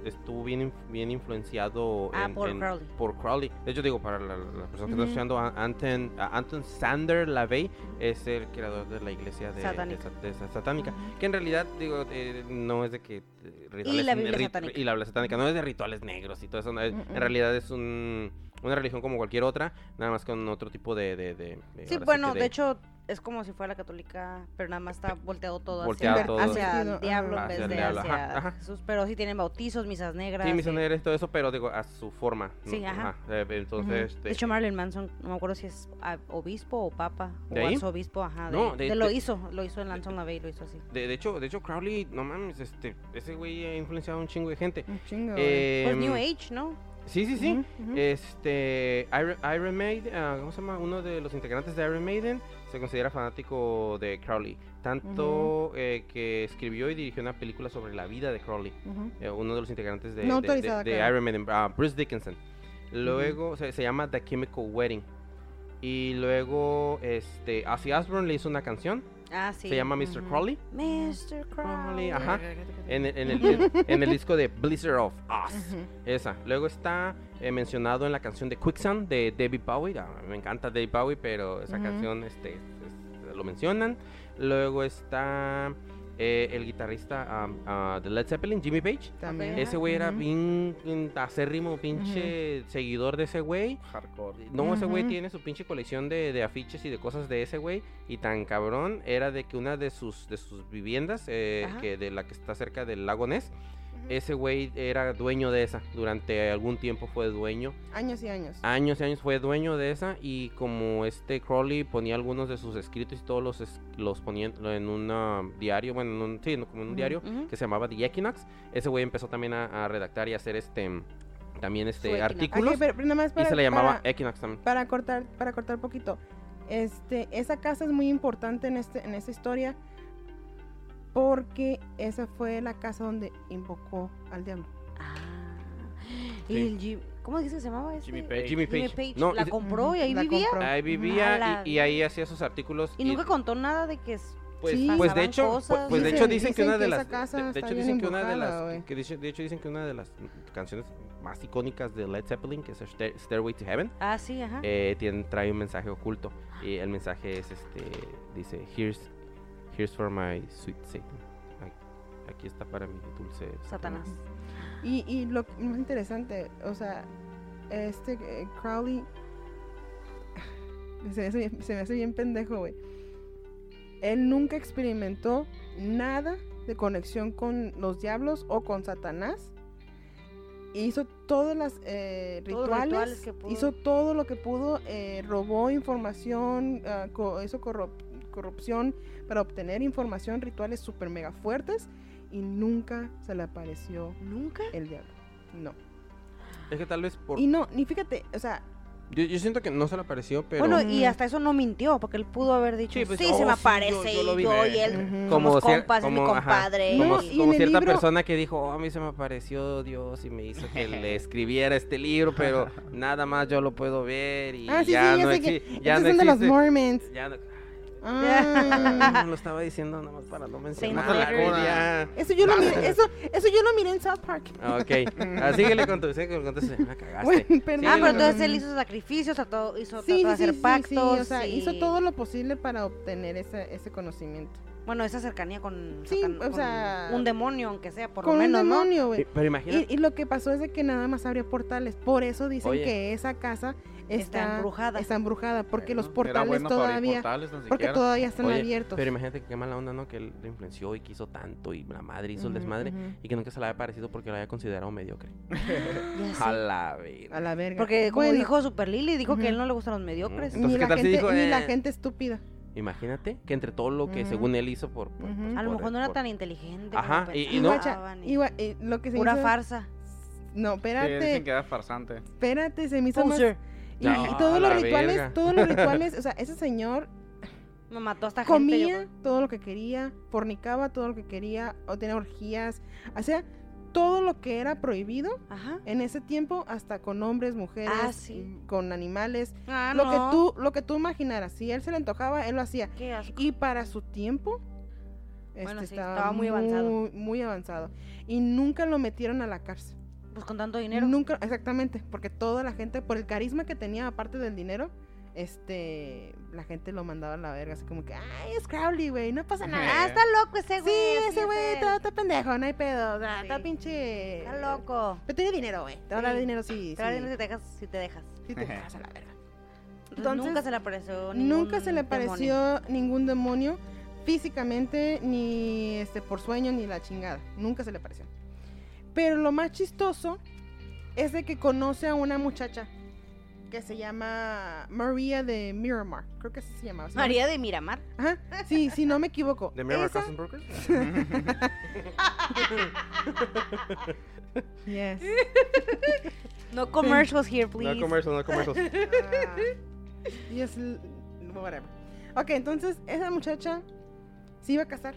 estuvo bien, bien influenciado Ah, en- por en- Crowley. por Crowley. De hecho, digo, para la, la persona que Ujú. está escuchando, a- Anton, Anton Sander LaVey es el creador de la iglesia de, Satánica. de. Que en realidad, digo, eh, no es de que... rituales la ne- Biblia satánica. Y la Biblia satánica, no es de rituales negros y todo eso. no, es- En realidad es un, una religión como cualquier otra, nada más con otro tipo de... Sí, bueno, de hecho es como si fuera la católica, pero nada más está volteado todo Volteado hacia, todo. hacia el diablo en ajá. vez Hacia de ajá, ajá. Jesús. Pero sí tienen bautizos, misas negras. Sí, y- misioneros, todo eso, pero digo, a su forma. ¿no? Sí, ajá. Eh, entonces, De este, hecho, Marilyn Manson, no me acuerdo si es ah, obispo o papa ¿De o ahí? arzobispo, ajá. De, No, de- de lo de- hizo, lo hizo en Anton LaVey, lo hizo así. de, de hecho, de hecho, Crowley, no mames, este, ese güey ha influenciado a un chingo de gente. Un chingo, güey. Pues New Age, ¿no? Sí, sí, sí. Este, Iron, Iron Maiden, ah, ¿cómo se llama? Uno de los integrantes de Iron Maiden se considera fanático de Crowley. Tanto eh, que escribió y dirigió una película sobre la vida de Crowley. Eh, uno de los integrantes de, No de- de- autorizada, de claro. Iron Maiden, ah, Bruce Dickinson. Luego se, se llama The Chemical Wedding. Y luego este, Ozzy Osbourne le hizo una canción. Ah, sí. Se llama Mr. Crowley. Mr. Crowley. ajá. En, el- en el, en- en el disco de Blizzard of Oz. Esa. Luego está eh, mencionado en la canción de Quicksand de David Bowie. Ah, me encanta David Bowie, pero esa canción este, es- lo mencionan. Luego está eh, el guitarrista um, ah, de Led Zeppelin, Jimmy Page. También. Ese güey era Ujú. bien bien acérrimo, pinche seguidor de ese güey. Hardcore. No, ese güey tiene su pinche colección de, de afiches y de cosas de ese güey. Y tan cabrón era de que una de sus, de sus viviendas, eh, que de la que está cerca del lago Ness, ese güey era dueño de esa. Durante algún tiempo fue dueño. Años y años. Años y años fue dueño de esa. Y como este Crowley ponía algunos de sus escritos y todos los, es- los ponía en- un ah, diario, bueno, en un, sí, no, como en un diario que se llamaba The Equinox. Ese güey empezó también a, a redactar y a hacer este también este artículos. Ok, pero, pero nada más y se le llamaba para, Equinox también. para cortar, para cortar poquito. Este, esa casa es muy importante en este, en esta historia porque esa fue la casa donde invocó al diablo. Ah. Sí. Y el Jim- ¿Cómo dices que se llamaba este? Jimmy Page. Jimmy Page. No, la y- compró y ahí vivía. compró. Ahí vivía y, y ahí hacía sus artículos. Y nunca contó nada de que es... pues, Sí. pues de hecho, cosas. pues, pues de Dicen- hecho dicen que dicen una de que las de, de hecho dicen que una de las que dice- de hecho dicen que una de las canciones más icónicas de Led Zeppelin, que es Stair- Stairway to Heaven, Ah, sí, ajá. eh, tiene, trae un mensaje oculto y el mensaje es este dice here's here's for my sweet Satan. Aquí está para mi dulce Satanás. Y, y lo más interesante, o sea, este eh, Crowley se me, hace bien, se me hace bien pendejo, güey. Él nunca experimentó nada de conexión con los diablos o con Satanás. Hizo todas las eh, Todos los rituales, rituales que pudo. hizo todo lo que pudo, eh, robó información, ah, co- hizo corrup- corrupción para obtener información, rituales super mega fuertes y nunca se le apareció ¿Nunca? el diablo. No. Es que tal vez por Y no, ni fíjate, o sea, yo, yo siento que no se le apareció, pero Bueno, y Mm. hasta eso no mintió, porque él pudo haber dicho, Sí, sí, pues, se oh, me sí, yo- aparece, yo y yo ver". y él Ujú. somos cier- compas, es mi como, ajá, compadre. como, No, y como cierta libro- persona que dijo, "Oh, a mí se me apareció Dios y me hizo que le escribiera este libro, pero nada más yo lo puedo ver y ah, sí, ya sí, ya no sé que exi- ya no son de los existe. Mormons. ya no- Ah, lo estaba diciendo nada más para no mencionar la eso yo lo miré, eso, eso yo lo miré en South Park. Ok, ah, síguele con tu, síguele con tu, la cagaste. Bueno, perdón. Ah, pero Sí, entonces él hizo sacrificios, hizo, Sí, sí, hacer sí, pactos. sí, o sea, y- hizo todo lo posible para obtener ese, ese conocimiento. Bueno, esa cercanía con, Sí, Satan- o con sea, un demonio, aunque sea, por Con lo menos, un ¿no? demonio, Y- güey. Pero imagínate, Y, y lo que pasó es de que nada más abrió portales. Por eso dicen Oye. que esa casa Está está, embrujada. está embrujada, porque los portales bueno todavía, portales, porque todavía están Oye, abiertos. pero imagínate que qué mala onda, ¿no? Que él lo influenció y quiso tanto y la madre hizo el desmadre y que nunca se le había parecido porque lo había considerado mediocre. A la verga. A la verga. Porque como Bueno, dijo Super Lily, dijo que a él no le gustan los mediocres. Entonces, ni, ¿qué la tal si gente, dijo, ni la eh? gente estúpida. Imagínate que entre todo lo que según él hizo por... pues, A lo por- mejor no era por- tan inteligente. Ajá, como y- no- guacha, y- y lo que se Pura hizo- farsa. No, Sí, dicen espérate, que era farsante. espérate, se me hizo más... Y, No, y todos los rituales, verga. todos los rituales, o sea, ese señor Me mató a esta gente. yo comía creo. todo lo que quería, fornicaba todo lo que quería, o tenía orgías, o sea, todo lo que era prohibido Ajá. en ese tiempo, hasta con hombres, mujeres, Ah, sí. con animales, Ah, lo no. que tú, lo que tú imaginaras, si él se le antojaba, él lo hacía. Y para su tiempo, Bueno, este, sí, estaba muy avanzado. muy- muy avanzado. Y nunca lo metieron a la cárcel. Pues con tanto dinero. Nunca, exactamente, porque toda la gente, por el carisma que tenía, aparte del dinero, este, la gente lo mandaba a la verga, así como que, ay, es Crowley, güey, no pasa nada. Ah, está loco ese güey. Sí, ese es güey está, está pendejo, no hay pedo, o sea, está pinche... Está loco. Pero tiene dinero, güey, te van a dar dinero sí, Te va a decir si te dejas. Si te dejas. sí te dejas a la verga. Entonces, nunca se le apareció ningún Nunca se le demonio. pareció ningún demonio físicamente, ni este por sueño, ni la chingada. Nunca se le pareció. Pero lo más chistoso es de que conoce a una muchacha que se llama María de Miramar. Creo que así se llamaba. ¿sí? María de Miramar. Ajá. Sí, si no me equivoco. ¿De Mirror Esa- Cousin Brokers? Yes. No commercials here, please. No commercial, no commercial. Ah, yes, whatever. Ok, entonces esa muchacha se iba a casar.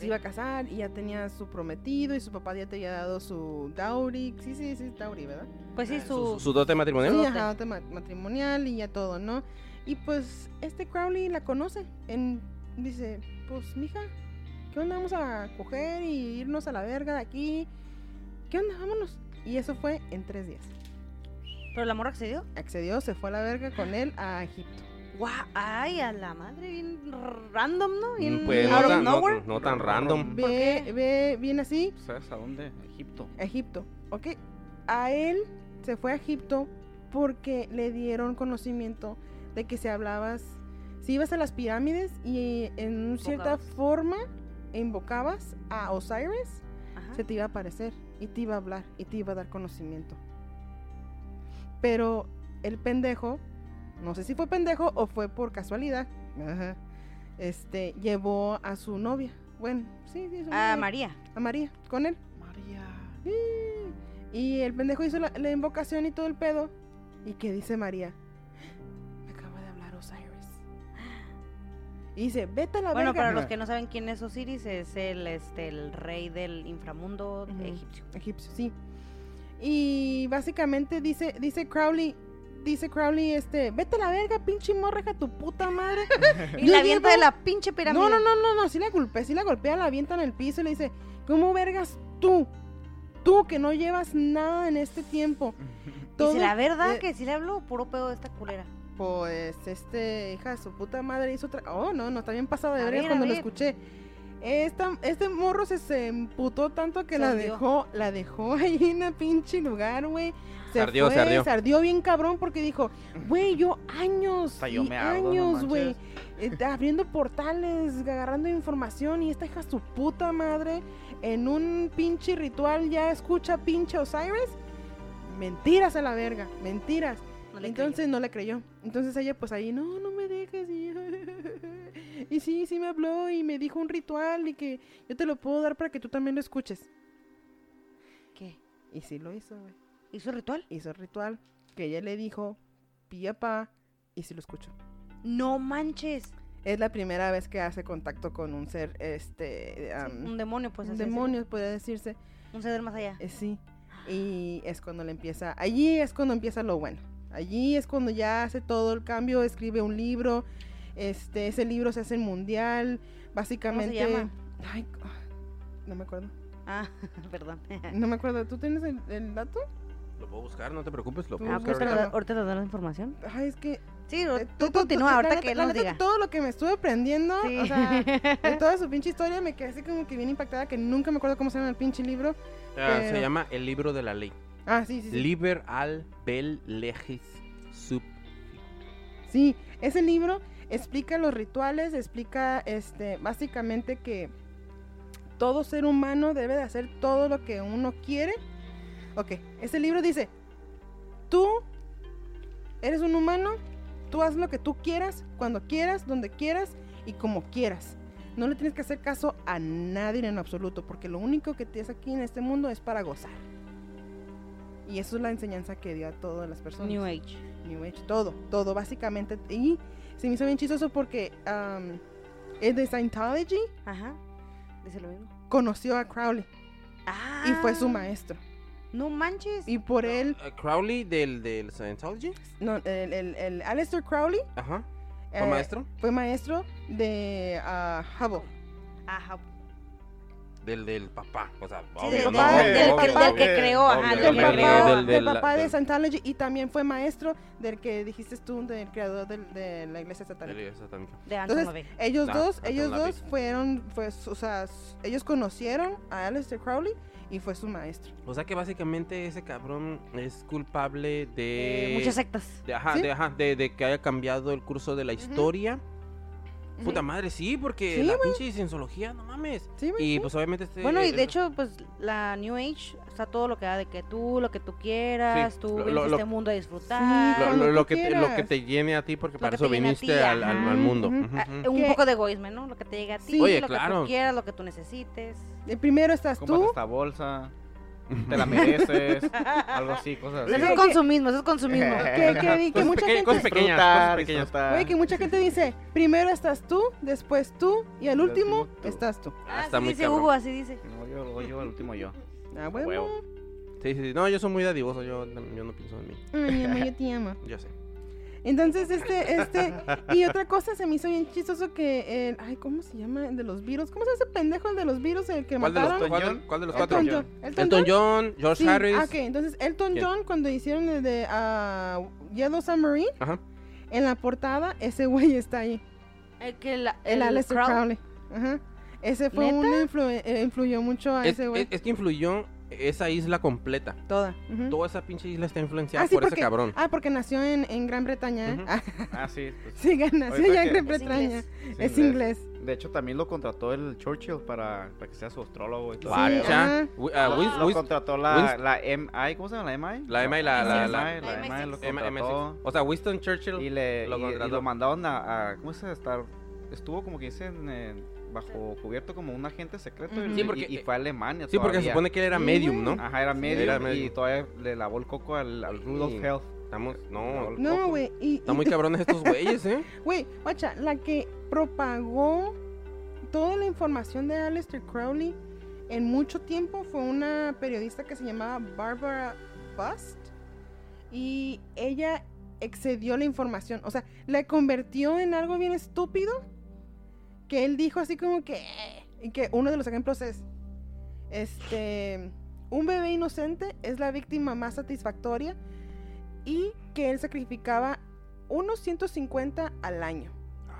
Se iba a casar y ya tenía su prometido y su papá ya te había dado su dowry. Sí, sí, sí, dowry, ¿verdad? Pues sí, ¿Su, su. su dote matrimonial? Sí, dote. ajá, dote ma- matrimonial y ya todo, ¿no? Y pues este Crowley la conoce. En, dice, pues mija, ¿qué onda? Vamos a coger y irnos a la verga de aquí. ¿Qué onda? Vámonos. Y eso fue en tres días. Pero la morra accedió. Accedió, se fue a la verga con él a Egipto. Guau, ay, a la madre, bien random, ¿no? Bien Mm, Pues out no of tan, no, nowhere. no tan random. ¿Por Ve, ve, viene así, ¿Sabes a dónde? Egipto. Egipto, ¿ok? A él se fue a Egipto porque le dieron conocimiento de que si hablabas, si ibas a las pirámides y en cierta Invocabas. forma invocabas a Osiris, Ajá. se te iba a aparecer y te iba a hablar y te iba a dar conocimiento. Pero el pendejo, no sé si fue pendejo o fue por casualidad, ajá, este, llevó a su novia. Bueno, sí, sí, su A novia, María. a María, con él. María. Y el pendejo hizo la, la invocación y todo el pedo. ¿Y qué dice María? Me acaba de hablar Osiris. Y dice, vete a la Bueno, verga. para los que no saben quién es Osiris, es el, este, el rey del inframundo egipcio. egipcio, sí. Y básicamente dice, dice Crowley, dice Crowley, este, vete a la verga, pinche morreja, tu puta madre. Y Yo la avienta de la pinche pirámide. No, no, no, no, no, sí la golpea, sí la golpea, la avienta en el piso y le dice, ¿cómo vergas tú? Tú que no llevas nada en este tiempo. Y si la verdad eh, que sí le habló, puro pedo de esta culera. Pues, este, hija de su puta madre hizo otra. Oh, no, no, está bien pasado de verga ver, cuando lo escuché. Esta, este morro se, se emputó tanto que Se la dejó, la dejó ahí en el pinche lugar, güey. Se ardió, se fue, ardió. bien cabrón porque dijo, güey, yo años yo y me ardo, no años, güey, eh, abriendo portales, agarrando información y esta hija su puta madre en un pinche ritual ya escucha pinche Osiris. Mentiras a la verga, mentiras. No le Entonces no le creyó. Entonces ella pues ahí, no, no me dejes. Y, y sí, sí me habló y me dijo un ritual y que yo te lo puedo dar para que tú también lo escuches. ¿Qué? Y sí lo hizo, güey. ¿Hizo ritual? Hizo ritual que ella le dijo, pilla pa, y sí lo escuchó. No manches. Es la primera vez que hace contacto con un ser, este, Sí, am, un demonio, pues. un demonio, podría decirse. Un ser más allá. Eh, sí. Y es cuando le empieza, allí es cuando empieza lo bueno. Allí es cuando ya hace todo el cambio, escribe un libro. Este, ese libro se hace mundial, básicamente. llama? Ay, ah, no me acuerdo. Ah, perdón. No me acuerdo. ¿Tú tienes el, el dato? Lo puedo buscar, no te preocupes, lo puedo Ah, buscar ahorita, ahorita. nos- ahorita nos da la información. Ay, es que Sí, Eh, tú continúa, ahorita que él la nos neta, diga. Todo lo que me estuve aprendiendo, Sí. o sea, de toda su pinche historia, me quedé así como que bien impactada, que nunca me acuerdo cómo se llama el pinche libro. Ah, se llama El libro de la ley. Ah, sí, sí, sí. Liber al bel legis sub. Sí, ese libro explica los rituales, explica este básicamente que todo ser humano debe de hacer todo lo que uno quiere. Ok, ese libro dice, tú eres un humano, tú haz lo que tú quieras, cuando quieras, donde quieras y como quieras. No le tienes que hacer caso a nadie en absoluto, porque lo único que tienes aquí en este mundo es para gozar. Y eso es la enseñanza que dio a todas las personas. New Age. New Age, todo, todo básicamente. Y se me hizo bien chistoso porque um, el de Scientology Ajá. Dice lo mismo. conoció a Crowley Ah. y fue su maestro. No manches. Y por él, Eh, Crowley del, del Scientology. no, el, el, el Aleister Crowley Ajá. ¿Fue eh, maestro? fue maestro de ah, Hubble. Ajá. Del, del papá. O sea, Sí, obvio, del, ¿no? papá, del- del que- papá. del que creó, ajá, Obvio, del papá, del- del del- papá de Scientology y también fue maestro del que dijiste tú, del creador del- de la iglesia satánica. del satánico. De Anton Entonces, ellos Ah, dos, Anton ellos dos fueron, pues, o sea, ellos conocieron a Aleister Crowley y fue su maestro. O sea que básicamente ese cabrón es culpable de. Eh, muchas sectas. de, ajá, ¿Sí? de, ajá, de, de que haya cambiado el curso de la historia. Puta madre, sí, porque Sí, la pinche cienciología, no mames. Sí, güey, Y sí. pues obviamente este. Bueno, y el- de hecho, pues la New Age está todo lo que da de que tú, lo que tú quieras, Sí, tú lo- vienes lo- a lo- este mundo a disfrutar. Sí, lo, lo- que te, lo que te llene a ti, porque Lo para que eso ti, viniste al, al- mundo. Un Que- poco de egoísmo, ¿no? Lo que te llegue a ti, Sí. Oye, lo que claro. tú quieras, lo que tú necesites. El primero estás tú. esta bolsa, te la mereces, algo así, cosas Eso así. es que- consumismo, eso es consumismo. Que, que, que Cosas mucha gente, cosas pequeñas, cosas pequeñas. oye, que mucha gente dice, primero estás tú, después tú y al al último último tú. estás tú. Ah, está así muy dice cabrón. Hugo, así dice. No, yo, yo, el último yo. Ah, bueno. Huevo. Sí, sí, sí. No, yo soy muy dadivoso, yo, yo no pienso en mí. Ay, mi amor, yo te amo. Yo sé. Entonces, este, este, y otra cosa se me hizo bien chistoso que el, ay, ¿cómo se llama? El de los virus. ¿Cómo se llama ese pendejo el de los virus, el que ¿Cuál de los, mataron? cuál de- cuál de los cuatro? Elton John. Elton Elton John. George Sí, Harris. ah, ok, entonces Elton ¿Quién? John cuando hicieron el de ah, Yellow Submarine, Ajá. en la portada ese güey está ahí, El que la, el, Aleister Crow- Crowley. Ajá. Ese fue ¿Neta? un influ- eh, influyó mucho a Es, ese güey. es- es que influyó esa isla completa. Toda. Toda esa pinche isla está influenciada Ah, sí, por porque, ese cabrón. ah, porque nació en, en Gran Bretaña. ¿eh? Ah, Ah, sí. pues, sí, nació ya en Gran Es Bretaña. inglés. Es inglés. De hecho, también lo contrató el Churchill para, para que sea su astrólogo y todo. Sí. Wi- ah, Lo- contrató la, la MI, ¿cómo se llama? ¿La MI? La MI, la- la, la- MI, la la MI lo M- M6. contrató. O sea, Winston Churchill. Y, le, lo y- y, lo mandaron a, a- ¿cómo se estar? Estuvo como que dicen eh, bajo cubierto como un agente secreto y- Ujú. Sí, y, porque- y fue a Alemania Sí, porque se supone que él era medium. ¿no? Ajá, era medio, Era y medium. todavía le lavó el coco al, al Rudolf Sí. Health. Estamos, no, No, güey. Están y- muy cabrones estos güeyes, ¿eh? Güey, guacha, la que propagó toda la información de Aleister Crowley en mucho tiempo fue una periodista que se llamaba Barbara Bust. Y ella excedió la información. O sea, la convirtió en algo bien estúpido. Que él dijo así como que. Y que uno de los ejemplos es. Este. Un bebé inocente es la víctima más satisfactoria. Y que él sacrificaba unos 150 al año.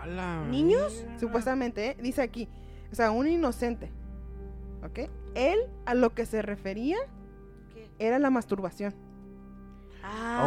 La ¿Niños? mierda. Supuestamente, ¿eh? dice aquí. O sea, un inocente. ¿Ok? Él a lo que se refería ¿Qué? era la masturbación. Ah.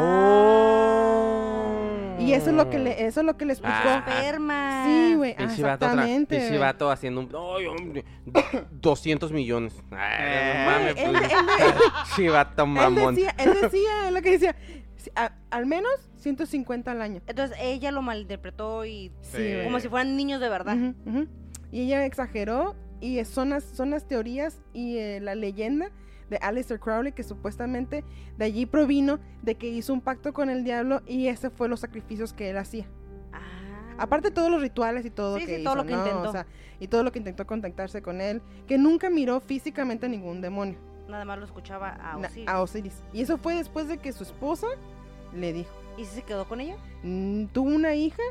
Y eso es lo que le, eso es lo que le explicó. Ah. Esperma. Sí, güey. ah, vato, exactamente. pinche güey. vato haciendo un. ¡Ay, hombre! 200 millones. Ay, Eh, no mames, Él, pues. él- Pinche vato él mamón. decía, él decía, es lo que decía, sí, a- al menos 150 al año. Entonces ella lo malinterpretó y Sí, como si fueran niños de verdad. Ujú, ujú. Y ella exageró y son las, son las teorías y eh, la leyenda de Aleister Crowley que supuestamente de allí provino de que hizo un pacto con el diablo y ese fue los sacrificios que él hacía. Ah. Aparte todos los rituales y todo Sí, que sí, hizo, todo lo que ¿no? intentó. O sea, y todo lo que intentó contactarse con él, que nunca miró físicamente a ningún demonio, Nada más lo escuchaba a na- Osiris. a Osiris. Y eso fue después de que su esposa le dijo. ¿Y si se quedó con ella? Mm, tuvo una hija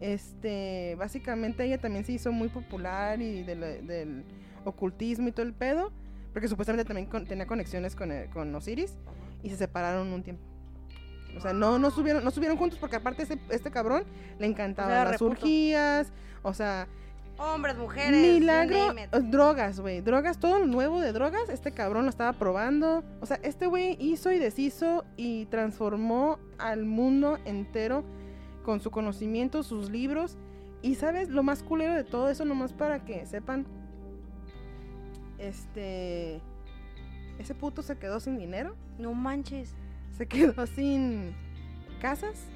Este, básicamente ella también se hizo muy popular y del, del ocultismo y todo el pedo, porque supuestamente también con- tenía conexiones con, el- con Osiris y se separaron un tiempo. O sea, no, no subieron, no subieron juntos porque aparte ese- este cabrón le encantaban era las reputo. orgías, o sea, Hombres, mujeres. milagro, eh, drogas, güey, drogas, todo lo nuevo de drogas, este cabrón lo estaba probando. O sea, este güey hizo y deshizo y transformó al mundo entero con su conocimiento, sus libros. Y sabes, lo más culero de todo eso, nomás para que sepan, este, ese puto se quedó sin dinero, No manches. se quedó sin casas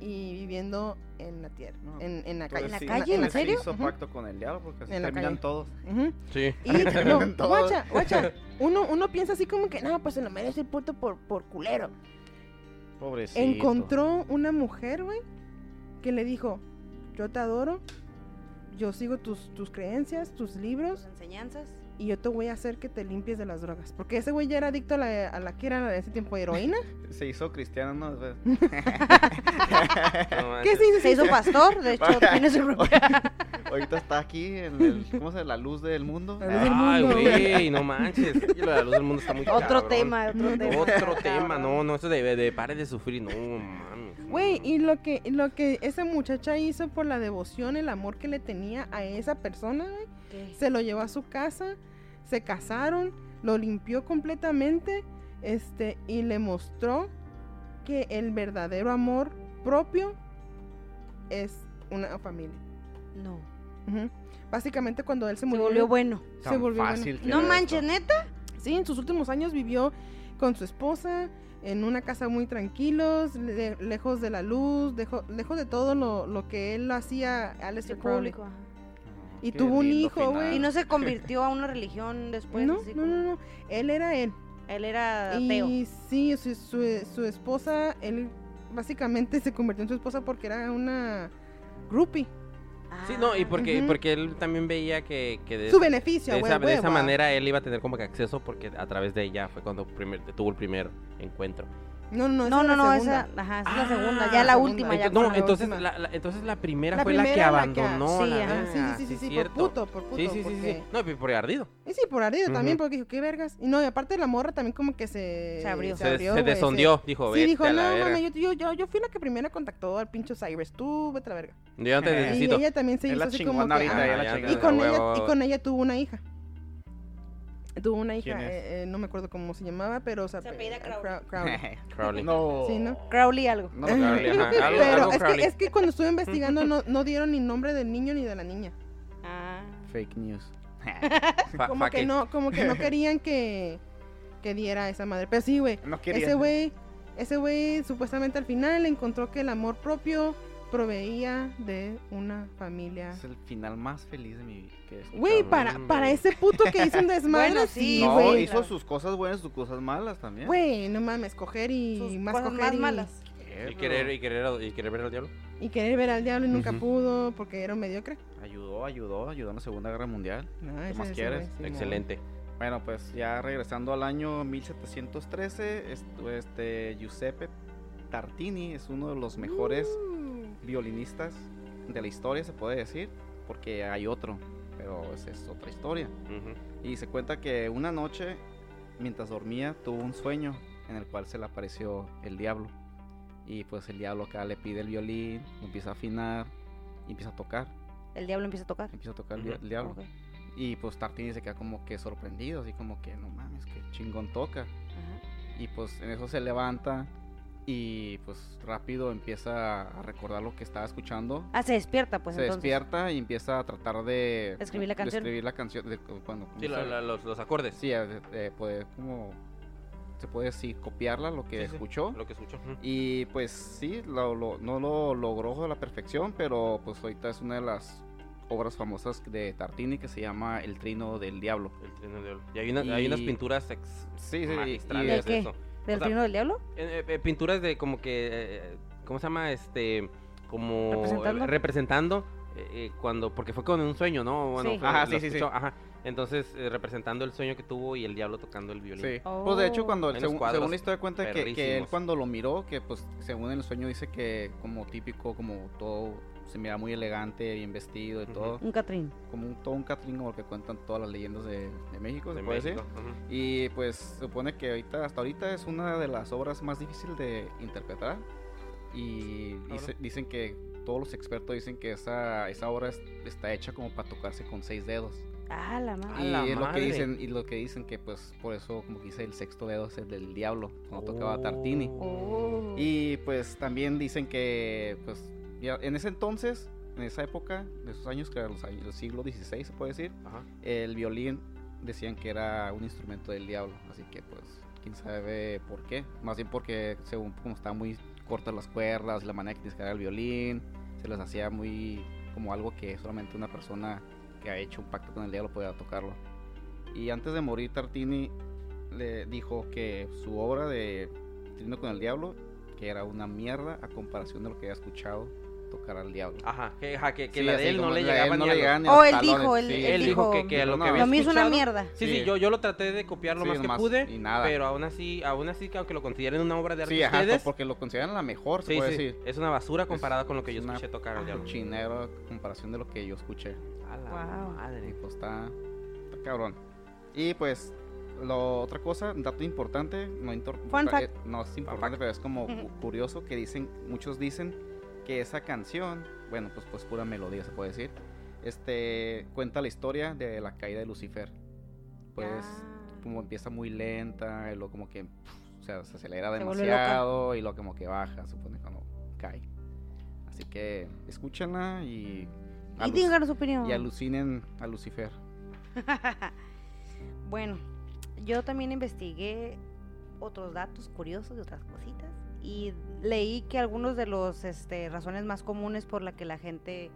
y viviendo en la tierra, No, en, en la Entonces, calle. ¿En la calle? ¿En pues, sí serio? hizo Ujú. pacto con el diablo porque En terminan calle. todos. Sí. Y no, Todo. guacha, guacha, uno, uno piensa así como que, no, pues se lo merece el puto por, por culero. Pobrecito. Encontró una mujer, güey, que le dijo, yo te adoro, yo sigo tus, tus creencias, tus libros, Tus enseñanzas. Y yo te voy a hacer que te limpies de las drogas. Porque ese güey ya era adicto a la, a la que era en ese tiempo heroína. Se hizo cristiano, ¿no? No ¿Qué se dice? Se hizo pastor, de hecho, tiene su propia. Ahorita está aquí en el, ¿cómo se llama? La luz del mundo. La luz del Ay, mundo. güey, no manches. La luz del mundo está muy Otro cabrón. tema, otro tema. Otro tema, no, no, eso de, de pare de sufrir, no mames. Güey, y lo que, lo que esa muchacha hizo por la devoción, el amor que le tenía a esa persona, güey, Se lo llevó a su casa, se casaron, lo limpió completamente, este, y le mostró que el verdadero amor propio es una familia. No. Básicamente cuando él se Se murió, volvió bueno. se Tan volvió bueno. fácil que No manches, neta. Sí, en sus últimos años vivió con su esposa en una casa muy tranquilos, le- lejos de la luz, dejo- lejos de todo lo, lo que él hacía Aleister Crowley. público. Y Qué tuvo un hijo, güey. Y no se convirtió a una religión después. no, así no, como- no, no, él era él. Él era ateo. Y sí, su, su- su esposa, él básicamente se convirtió en su esposa porque era una groupie. Sí, no, y Ah. porque, porque él también veía que, que de, Su beneficio, de güey. esa, de esa hueva. manera él iba a tener como que acceso porque a través de ella fue cuando primer, tuvo el primer encuentro. No, no, No, esa no, no, la esa, segunda. ajá, esa es la Ah, segunda, ya la última, ya no, entonces la, la- entonces la primera La fue la que primera, la que- abandonó. sí, ajá. Ah, sí, sí, sí, sí, sí, cierto. por puto, por puto. Sí, sí, sí, sí, porque- sí. No, y por ardido. Y sí, por ardido también, porque dijo, qué vergas. Y no, y aparte la morra también como que se... Se abrió. Se, abrió, se desondió, dijo, Sí, dijo, no, mames, yo, yo, yo, yo fui la que primero contactó al pinche Cyrus. Tú, vete a la verga. Yo te Eh, Y necesito. ella también se hizo así como que... ah, y con ella tuvo una hija. Tuvo una hija, eh, eh, no me acuerdo cómo se llamaba, pero o sea, Se apellida eh, Crowley. Crow- Crowley. Crowley. no. Sí, ¿no? Crowley algo. No, Crowley, ajá, algo- pero algo es, que, Crowley. es que cuando estuve investigando no, no dieron ni nombre del niño ni de la niña. Ah. Fake news. Como que no, como que no querían que, que diera esa madre. Pero sí, güey. no. Ese güey, ese güey supuestamente al final encontró que el amor propio proveía de una familia. Es el final más feliz de mi vida. Güey, para, para ese puto que hizo un desmadre, Bueno, sí, No, hizo sus cosas buenas, sus cosas malas también. Güey, no mames, coger y Sus más cosas coger más y, malas. ¿Qué, Y querer, y, querer, y querer ver al diablo. y querer ver al diablo y nunca pudo porque era un mediocre. Ayudó, ayudó, ayudó en la Segunda Guerra Mundial. No, ese- más quieres? Excelente. Bueno, pues ya regresando al año 1713, estu- este Giuseppe Tartini es uno de los mejores Uh, violinistas de la historia, se puede decir, porque hay otro, pero esa es otra historia. Ujú. Y se cuenta que una noche, mientras dormía, tuvo un sueño en el cual se le apareció el diablo. Y pues el diablo acá le pide el violín, empieza a afinar y empieza a tocar. El diablo empieza a tocar. Empieza a tocar el Ujú. dia- el diablo. Ok. Y pues Tartini se queda como que sorprendido, así como que no mames, que chingón toca. Ajá. Y pues en eso se levanta y pues rápido empieza a recordar lo que estaba escuchando. Ah, se despierta, pues se entonces. despierta y empieza a tratar de Escribir la de canción. escribir la canción de cu- cuando Sí, la- la- los, los acordes. sí, de, de poder como se puede decir copiarla lo que Sí, sí, escuchó. Lo que escuchó. Y pues sí, lo- lo- no lo logró a la perfección, pero pues ahorita es una de las obras famosas de Tartini que se llama El Trino del Diablo. El trino del diablo. Y hay, una- hay unas Y- pinturas ex Sí, sí, y- magistrales ¿De de eso. ¿Del O sea, trino del diablo? Eh, eh, pinturas de como que eh, ¿cómo se llama? Este como ¿Representando? eh, representando cuando porque fue con un sueño, ¿no? Bueno, Sí. fue- Ajá, sí, sí, Ajá. Entonces, eh, representando el sueño que tuvo y el diablo tocando el violín. Sí. Pues de hecho Oh. cuando según, cuadros según la historia cuenta que, que él cuando lo miró, que pues según el sueño dice que como típico, como todo se mira muy elegante, bien vestido y todo. Un Catrín. Como un, todo un Catrín como que cuentan todas las leyendas de, de México, se de puede México. decir. Y pues se supone que ahorita, hasta ahorita es una de las obras más difíciles de interpretar. Y dice- dicen que todos los expertos dicen que esa, esa obra es- está hecha como para tocarse con seis dedos. Ah, la A madre. y la es lo que dicen, y lo que dicen que pues por eso como que dice el sexto dedo es el del diablo, cuando tocaba Tartini. Oh. Y pues también dicen que pues ya en ese entonces, en esa época, de esos años, que era los años del siglo XVI se puede decir, Ajá. el violín decían que era un instrumento del diablo, así que pues quién sabe por qué, más bien porque según como estaban muy cortas las cuerdas, la manera que descargaba el violín, se les hacía muy como algo que solamente una persona que ha hecho un pacto con el diablo podía tocarlo. Y antes de morir Tartini le dijo que su obra de Trino con el diablo que era una mierda a comparación de lo que había escuchado tocar al diablo. Ajá, que, ajá, que, que Sí, la de él no le la él llegaba no ni a los- Oh, los él talones, dijo, él- sí. él Él dijo que, que a lo no, que había Lo mismo una escuchado- mierda. Sí, sí, Sí. yo, yo lo traté de copiar lo Sí, más que pude, y nada. pero aún así, aún así, que aunque lo consideren una obra de arte Sí, ajá, ustedes, porque lo consideran la mejor, se sí, puede sí, decir. es una basura comparada con lo que yo es una escuché tocar al diablo. Chinero comparación de lo que yo escuché. A la Wow. Y madre. pues está, está cabrón. Y pues, lo otra cosa, un dato importante, no, eh, no es importante, pero es como cu- curioso que dicen, muchos dicen que esa canción, bueno, pues pues pura melodía se puede decir, este cuenta la historia de la caída de Lucifer. Pues Ah. como empieza muy lenta, y luego como que pf, o sea, se acelera Se demasiado y luego como que baja, supone cuando cae. Así que escúchenla y, Y digan su opinión. y alucinen a Lucifer. bueno, yo también investigué otros datos curiosos y otras cositas y leí que algunos de los este, razones más comunes por la que la gente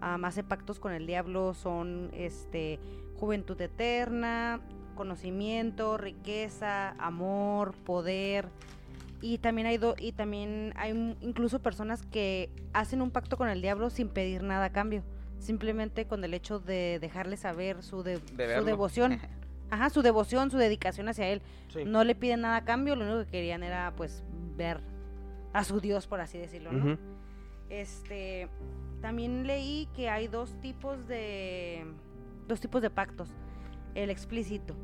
am, hace pactos con el diablo son este juventud eterna, conocimiento, riqueza, amor, poder y también hay do- y también hay incluso personas que hacen un pacto con el diablo sin pedir nada a cambio, simplemente con el hecho de dejarle saber su, de- su devoción. Ajá, su devoción, su dedicación hacia él. Sí. No le piden nada a cambio, lo único que querían era pues ver a su Dios, por así decirlo, ¿no? Este, también leí que hay dos tipos de dos tipos de pactos. El explícito.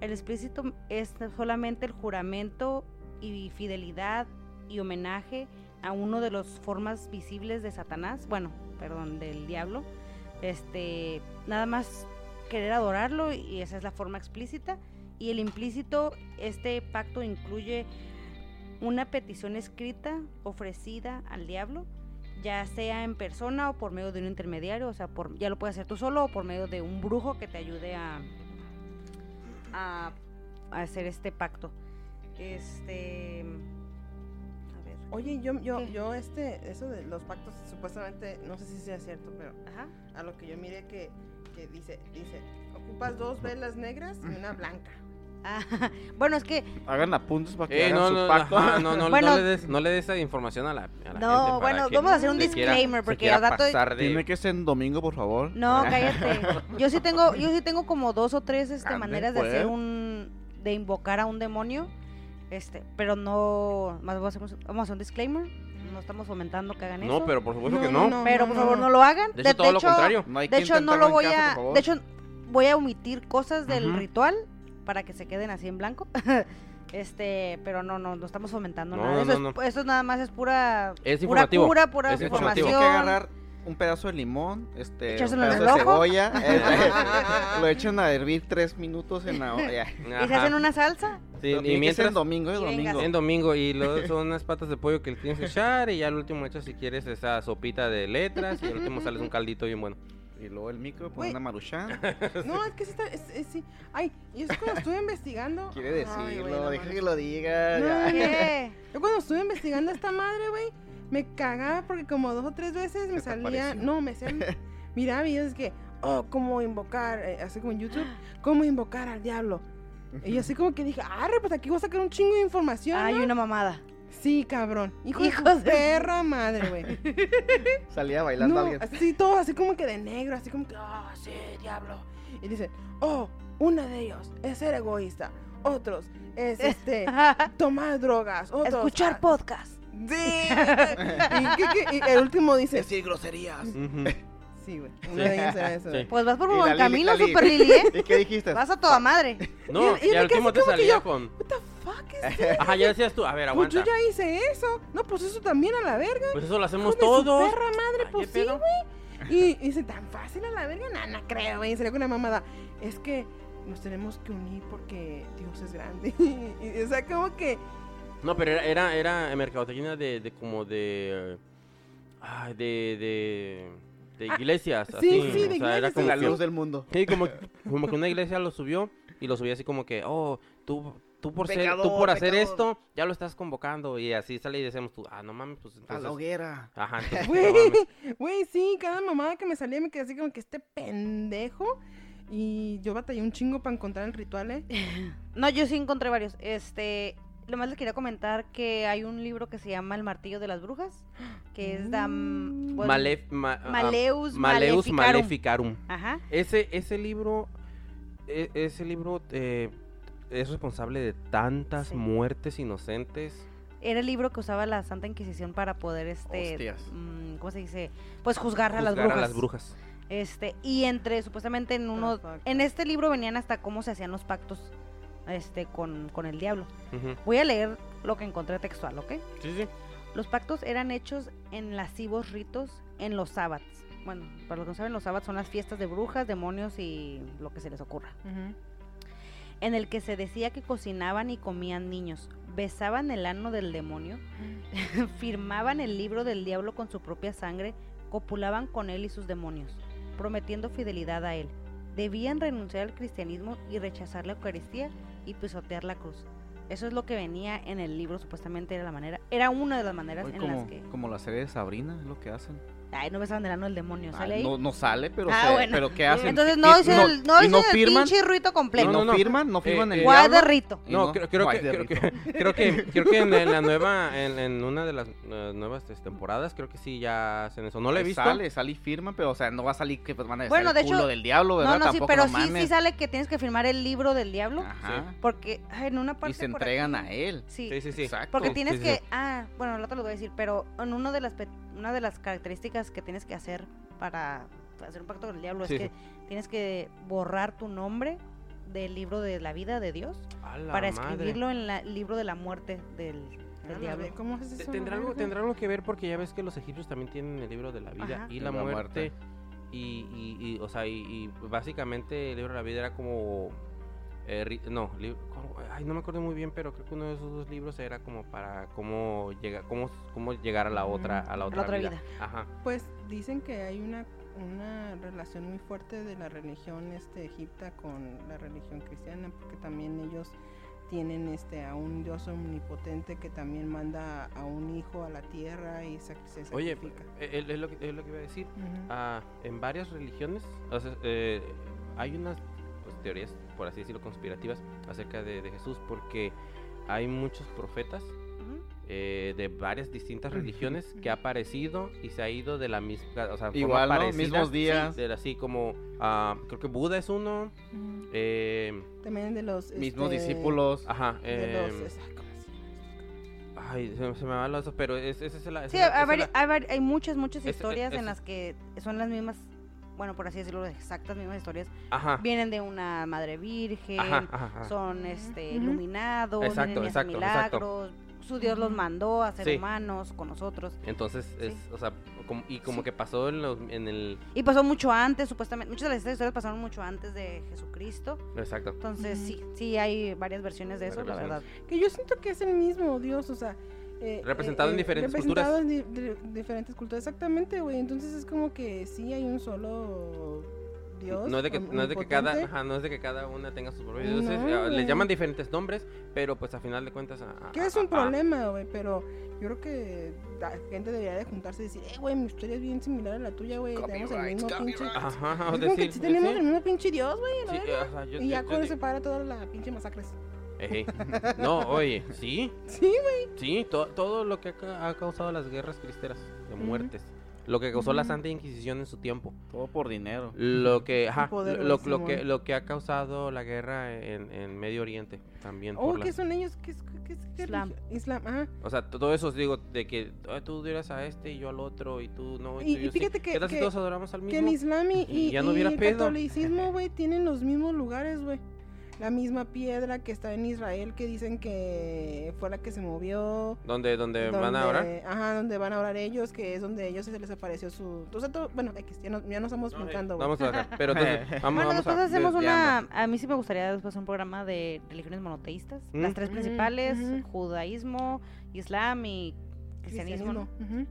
El explícito es solamente el juramento y fidelidad y homenaje a uno de las formas visibles de Satanás, bueno, perdón, del diablo. Este, nada más querer adorarlo y esa es la forma explícita. Y el implícito, este pacto incluye una petición escrita ofrecida al diablo, ya sea en persona o por medio de un intermediario, o sea, por, ya lo puedes hacer tú solo o por medio de un brujo que te ayude a, a, a hacer este pacto. Este. A ver. Oye, yo, yo, ¿Qué? yo, este, eso de los pactos, supuestamente, no sé si sea cierto, pero Ajá. a lo que yo miré que, que dice, dice, ocupas dos velas negras y una blanca. Ah, bueno, es que Hagan apuntes para que Eh, hagan no, su no, pacto. ajá, no, no, Bueno. no le des, no le des esa información a la, a la. No, bueno, vamos a hacer un quiera- disclaimer, porque al rato- pasar de- Tiene que ser en domingo, por favor. No, cállate. Yo sí tengo, yo sí tengo como dos o tres este, maneras de pues. hacer un, de invocar a un demonio, este, pero no, más vamos a hacer, vamos a hacer un disclaimer. No estamos fomentando que hagan eso. No, pero por supuesto No, que no, no. no. pero por favor no lo hagan. De hecho, todo lo contrario. No hay de que hecho no lo voy casa, a, de hecho voy a omitir cosas del ritual para que se queden así en blanco. Este, pero no, no, no estamos fomentando No, nada. no, eso, no, es, no. eso nada más es pura, Es pura cura, pura Es información. que agarrar un pedazo de limón, este, un pedazo el de ojo. cebolla, eh, lo echan a hervir tres minutos en la olla. y se hacen una salsa. Sí, y mientras en domingo, es y venga, domingo. en domingo y luego son unas patas de pollo que le tienes que echar y ya al último echas si quieres esa sopita de letras y al último sales un caldito bien bueno. Y luego el micro, Güey. pone una maruchan. No, es que sí está, es, es- sí. Ay, y eso cuando estuve investigando. Quiere Ay, güey, decirlo, no deja mames. que lo diga. No, ya. ¿Qué? Yo cuando estuve investigando esta madre, güey, me cagaba porque como dos o tres veces me ¿Qué te salía, apareció? no, me hacían, miraba videos que, oh, cómo invocar, eh, así como en YouTube, cómo invocar al diablo. Y yo así como que dije, arre, pues aquí voy a sacar un chingo de información, Hay ¿no?". una mamada. Sí, cabrón. Hijo Hijos de perra madre, güey. Salía bailando No, alguien. así todo, así como que de negro, así como que, ah, sí, diablo. Y dice, oh, uno de ellos es ser egoísta, otros es este, tomar drogas, otros... Escuchar podcast. Sí. ¿Y? Y el último dice. Decir groserías. Ujú. Sí, güey. Eso. Sí. Pues vas por Y buen camino, Super Lili, ¿eh? ¿Y qué dijiste? Vas a toda madre. No, Y- y y, al último te salía yo- con. What the fuck is Ajá, ya decías tú, a ver, Pues yo aguanta. ya hice eso. No, pues eso también a la verga. Pues eso lo hacemos todos. perra madre, Ay, pues ¿qué sí, güey. Y, dice, tan fácil a la verga. No, no creo, güey. Y salió con la mamada. Es que nos tenemos que unir porque Dios es grande. y, o sea, como que. No, pero era, era, era mercadotecnia de, de como de. Ay, de. de. de Ah, iglesias. sí, así, sí, de o sea, era como La que- luz del mundo. Sí, como, como que una iglesia lo subió y lo subía así como que, oh, tú, tú por ser, tú por hacer pecador. esto, ya lo estás convocando. Y así sale y decimos tú, ah, no mames, pues A entonces. la hoguera. Ajá, Güey, sí, cada mamada que me salía me quedé así como que este pendejo. Y yo batallé un chingo para encontrar el ritual, ¿eh? No, yo sí encontré varios. Este, lo más les quería comentar que hay un libro que se llama El martillo de las brujas, que es da pues, Malef- ma- ah, Maleus Maleus Maleficarum. Maleficarum. Ajá. Ese, ese libro, e- ese libro eh, es responsable de tantas Sí. muertes inocentes. Era el libro que usaba la Santa Inquisición para poder este Hostias. mm, ¿cómo se dice? Pues juzgar, a las juzgar brujas. a las brujas. Este, y entre supuestamente en uno Perfecto. en este libro venían hasta cómo se hacían los pactos este con, con el diablo. Voy a leer lo que encontré textual, ¿ok? Sí, sí. Los pactos eran hechos en lascivos ritos en los sábados. Bueno, para los que no saben, los sábados son las fiestas de brujas, demonios y lo que se les ocurra. En el que se decía que cocinaban y comían niños, besaban el ano del demonio, firmaban el libro del diablo con su propia sangre, copulaban con él y sus demonios, prometiendo fidelidad a él. Debían renunciar al cristianismo y rechazar la Eucaristía y pisotear la cruz. Eso es lo que venía en el libro, supuestamente era la manera, era una de las maneras en como, las que... como la serie de Sabrina, es lo que hacen. Ay, no besaban el ano del demonio, ¿sale ahí? no, no sale, pero, Ah, se- bueno. pero ¿qué hacen? Entonces ¿Y- no y hice el, no y hice el firman? pinche rito ¿Y completo. no, No, no, no. firman? ¿No firman Eh, el eh, Guay de rito. No, creo, creo que, creo, que, creo que creo que en, en la nueva en, en una de las eh, nuevas este, temporadas creo que sí ya hacen eso. No lo he visto. Sale, sale y firma, pero o sea, no va a salir que pues, van a Bueno, el de culo hecho- del diablo, ¿verdad? No, no, sí, Tampoco, pero no sí, sale que tienes que firmar el libro del diablo. Ajá. Porque ay, en una parte Y se entregan aquí- a él. Sí, Sí, sí, sí. Exacto. porque tienes que, ah, bueno, lo otro lo voy a decir, pero en una de las una de las características que tienes que hacer para hacer un pacto con el diablo Sí, es que tienes que borrar tu nombre del libro de la vida de Dios para madre. escribirlo en la- el libro de la muerte del, Ah, del diablo. ¿Cómo haces Te- eso? ¿Tendrá algo, tendrá algo que ver porque ya ves que los egipcios también tienen el libro de la vida Ajá. y Y la, la muerte. muerte. Y, y, y, o sea, y, y básicamente el libro de la vida era como... eh, ri- no, ay, no me acuerdo muy bien, pero creo que uno de esos dos libros era como para cómo, llega, cómo, cómo llegar a la otra, a la otra, otra vida. vida. Ajá. Pues dicen que hay una, una relación muy fuerte de la religión este, egipta con la religión cristiana, porque también ellos tienen este a un dios omnipotente que también manda a un hijo a la tierra y se Oye, sacrifica. eh, eh, es, lo que, es lo que iba a decir. Ah, en varias religiones, o sea, eh, hay unas pues, teorías, por así decirlo, conspirativas acerca de, de Jesús, porque hay muchos profetas eh, de varias distintas religiones que ha aparecido y se ha ido de la misma, o sea, forma Igual, Mismos días. de- así como, ah, creo que Buda es uno, eh, También de los Mismos este, discípulos. ajá, de los, eh, ay, ¿cómo se se, se me va eso, pero es, es, es la, Sí, esa es la- hay, la- hay muchas, muchas es- es- historias es- en las que son las mismas, bueno, por así decirlo, exactas mismas historias. ajá, Vienen de una madre virgen, ajá, ajá, ajá. son este, Ujú. iluminados, Exacto, exacto, milagros, su Dios los mandó a ser Sí. humanos con nosotros. Entonces, es, Sí. o sea, como- y como Sí. que pasó en, los- en el... Y pasó mucho antes, supuestamente, muchas de las historias pasaron mucho antes de Jesucristo. Exacto. Entonces, sí, sí hay varias versiones de eso, Varias la verdad. Que yo siento que es el mismo Dios, o sea... eh, Representado en diferentes representado en di- di- diferentes culturas, exactamente, güey. Entonces es como que sí hay un solo Dios. No es de que, no es de que cada, ajá, no es de que cada una tenga sus propios No, dioses, eh, les llaman diferentes nombres, pero pues a final de cuentas... a- a- Que es un a- problema, güey, pero yo creo que la gente debería de juntarse y decir, eh, güey, mi historia es bien similar a la tuya, güey. Tenemos el mismo pinche... Ajá, Es o como decir, que sí tenemos sí, el mismo pinche Dios, güey, sí, o sea, Y ya con eso para toda la pinche masacres. No, oye, sí, Sí, güey. sí, to- todo lo que ha, ca- ha causado las guerras cristeras de muertes. Lo que causó la. Santa Inquisición en su tiempo. Todo por dinero. Lo que, ajá, lo, lo- que, lo que ha causado la guerra en, en Medio Oriente también. Oh, por la- ¿qué son ellos? ¿Qué es, qué es- Islam. Islam, ajá. O sea, todo eso digo de que "Ah, tú dirás a este y yo al otro y tú no. Y- tú y yo sí". fíjate que- ¿Qué tal si que- todos adoramos al Que mismo? Islam y, Y y- ya no el pedo. catolicismo, güey, tienen los mismos lugares, güey. La misma piedra que está en Israel que dicen que fue la que se movió. ¿Dónde, dónde van a orar? donde- Ajá, donde van a orar ellos, que es donde ellos se les apareció su... O sea, todo- bueno, X, ya, no- ya nos estamos güey. Vamos a dejar. Pero entonces, vamos, Bueno, vamos después a hacemos una. A mí sí me gustaría después un programa de religiones monoteístas. Mm. Las tres Mm, principales: judaísmo, islam y cristianismo. ¿no? Ujú.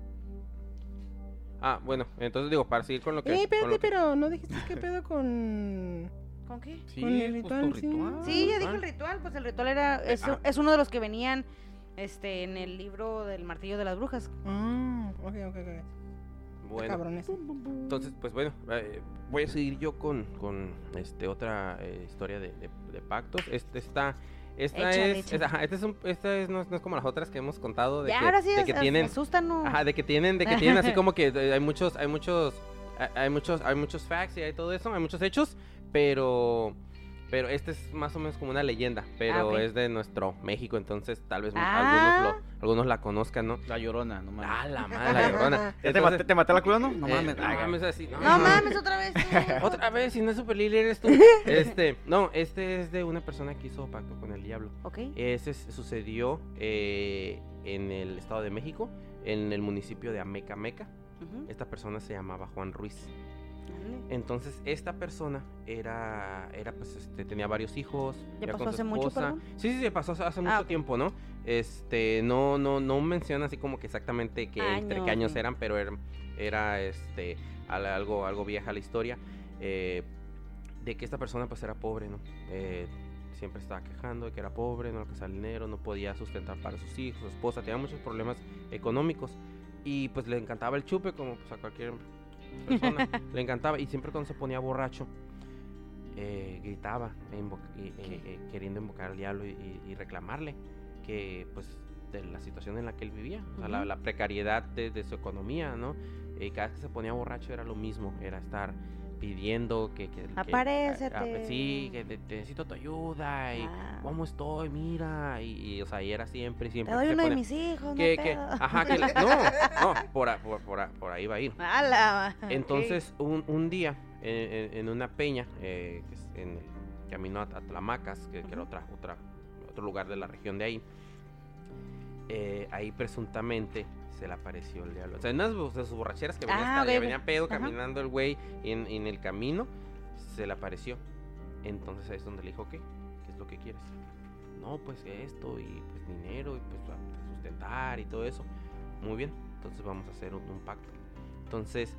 Ah, bueno, entonces digo, para seguir con lo que. Eh, con espérate, lo que- pero no dijiste qué pedo con... ¿Con qué? Sí, Con el pues, ritual, tu sí. ritual. Sí, ya dije Ah. el ritual. Pues el ritual era. Es, ah. es uno de los que venían este, en el libro del martillo de las brujas. Ah, ok, ok, ok. Bueno, Cabrones. entonces, pues bueno, eh, voy a seguir yo con, con este otra eh, historia de, de- de pactos. Este está. Esta Échale, es, échale. es- ajá, esta es, un, esta es no, es no es como las otras que hemos contado de ya, que, ahora sí, de que as- tienen, asústanos. Ajá, de que tienen, de que tienen así como que eh, hay muchos, hay muchos, hay- hay muchos, hay muchos facts y hay todo eso, hay muchos hechos, pero, pero este es más o menos como una leyenda, pero ok. es de nuestro México, entonces tal vez Ah. algunos, lo- algunos la conozcan, ¿no? La llorona, no mames. Ah, la madre, la llorona. ¿Ya te, maté, te maté la culo, no? No eh, mames. no mames, así, No mames, otra vez. tú. Otra vez, si no es Super Lily, eres tú. Este, no, este es de una persona que hizo pacto con el diablo. Ok. Ese sucedió eh, en el Estado de México, en el municipio de Ameca Meca. Ujú. Esta persona se llamaba Juan Ruiz. Entonces, esta persona era, era pues, este, tenía varios hijos. ¿Ya pasó hace mucho, perdón? Sí, sí, sí, pasó hace, hace mucho Ah, ok. tiempo, ¿no? Este, no, no, no menciona así como que exactamente que entre qué años eran, pero era, era este, al- algo, algo vieja la historia. eh, de que esta persona pues era pobre, ¿no? Eh, siempre estaba quejando de que era pobre, no alcanzaba el dinero, no podía sustentar para sus hijos, su esposa, tenía muchos problemas económicos. Y pues le encantaba el chupe, como pues a cualquier persona. le encantaba. Y siempre cuando se ponía borracho, eh, gritaba, e invo- eh, eh, queriendo invocar al diablo y, reclamarle que pues de la situación en la que él vivía, o sea, la precariedad de, de su economía, ¿no? Y cada vez que se ponía borracho era lo mismo, era estar pidiendo que... que- Aparécete. sí, que te- te necesito tu ayuda y Ah. cómo estoy, mira, y, y, o sea, y era siempre, Te siempre. doy se uno de mis hijos, que, no que- ajá, que no, no, por, por, por ahí va a ir. Ala. Entonces, un, un día, en, una peña, eh, en el camino a, a Tlamacas, que, que era otra, otro lugar de la región de ahí, eh, ahí presuntamente se le apareció el diablo. O sea, en unas de sus borracheras que venía, Ah, hasta- ya venía pedo Ajá. caminando el güey en, en el camino, se le apareció. Entonces ahí es donde le dijo, ¿qué? ¿Qué es lo que quieres? No, pues esto y pues dinero y pues sustentar y todo eso. Muy bien, entonces vamos a hacer un, un pacto. Entonces,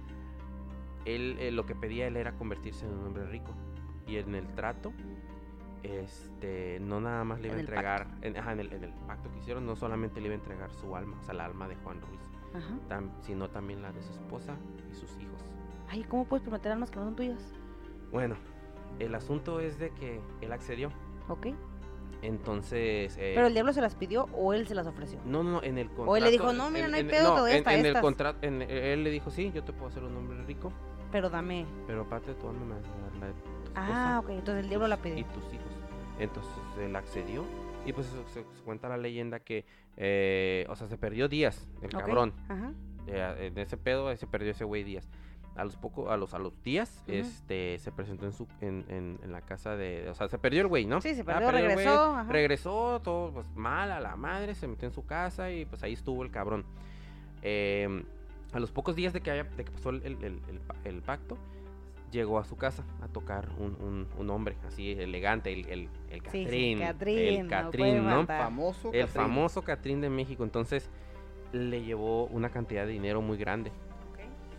él eh, lo que pedía él era convertirse en un hombre rico. Y en el trato, este, no nada más le iba a entregar, en, ajá, en el, en el pacto que hicieron, no solamente le iba a entregar su alma, o sea, la alma de Juan Ruiz, Ajá. tam- sino también la de su esposa y sus hijos. Ay, ¿cómo puedes prometer almas que no son tuyas? Bueno, el asunto es de que él accedió. Ok. Entonces. eh, Pero el diablo se las pidió o él se las ofreció. No, no, en el contrato. O él le dijo, "No, mira, no hay pedo, te doy en, el estas". contrato, él le dijo, sí, yo te puedo hacer un hombre rico, Pero dame. pero aparte de tu alma me vas a dar la de tu Ah, esposa ok. Entonces el diablo la y pidió. tus hijos. Entonces él accedió y pues eso se, se cuenta la leyenda que, eh, o sea, se perdió días, el cabrón. Ajá. Eh, en ese pedo se perdió ese güey días. A los poco, a los a los días, este, se presentó en su, en, en, en la casa de, o sea, se perdió el güey, ¿no? Sí, se Ah, perdió, el güey, regresó. ajá. regresó, todo pues mal a la madre, se metió en su casa y pues ahí estuvo el cabrón. Eh, a los pocos días de que, haya, de que pasó el, el pacto, llegó a su casa a tocar un, un- un hombre así elegante, el, el, el Sí, sí, Catrín. El no Catrín, ¿no? Famoso. El Catrín. famoso Catrín de México. Entonces le llevó una cantidad de dinero muy grande.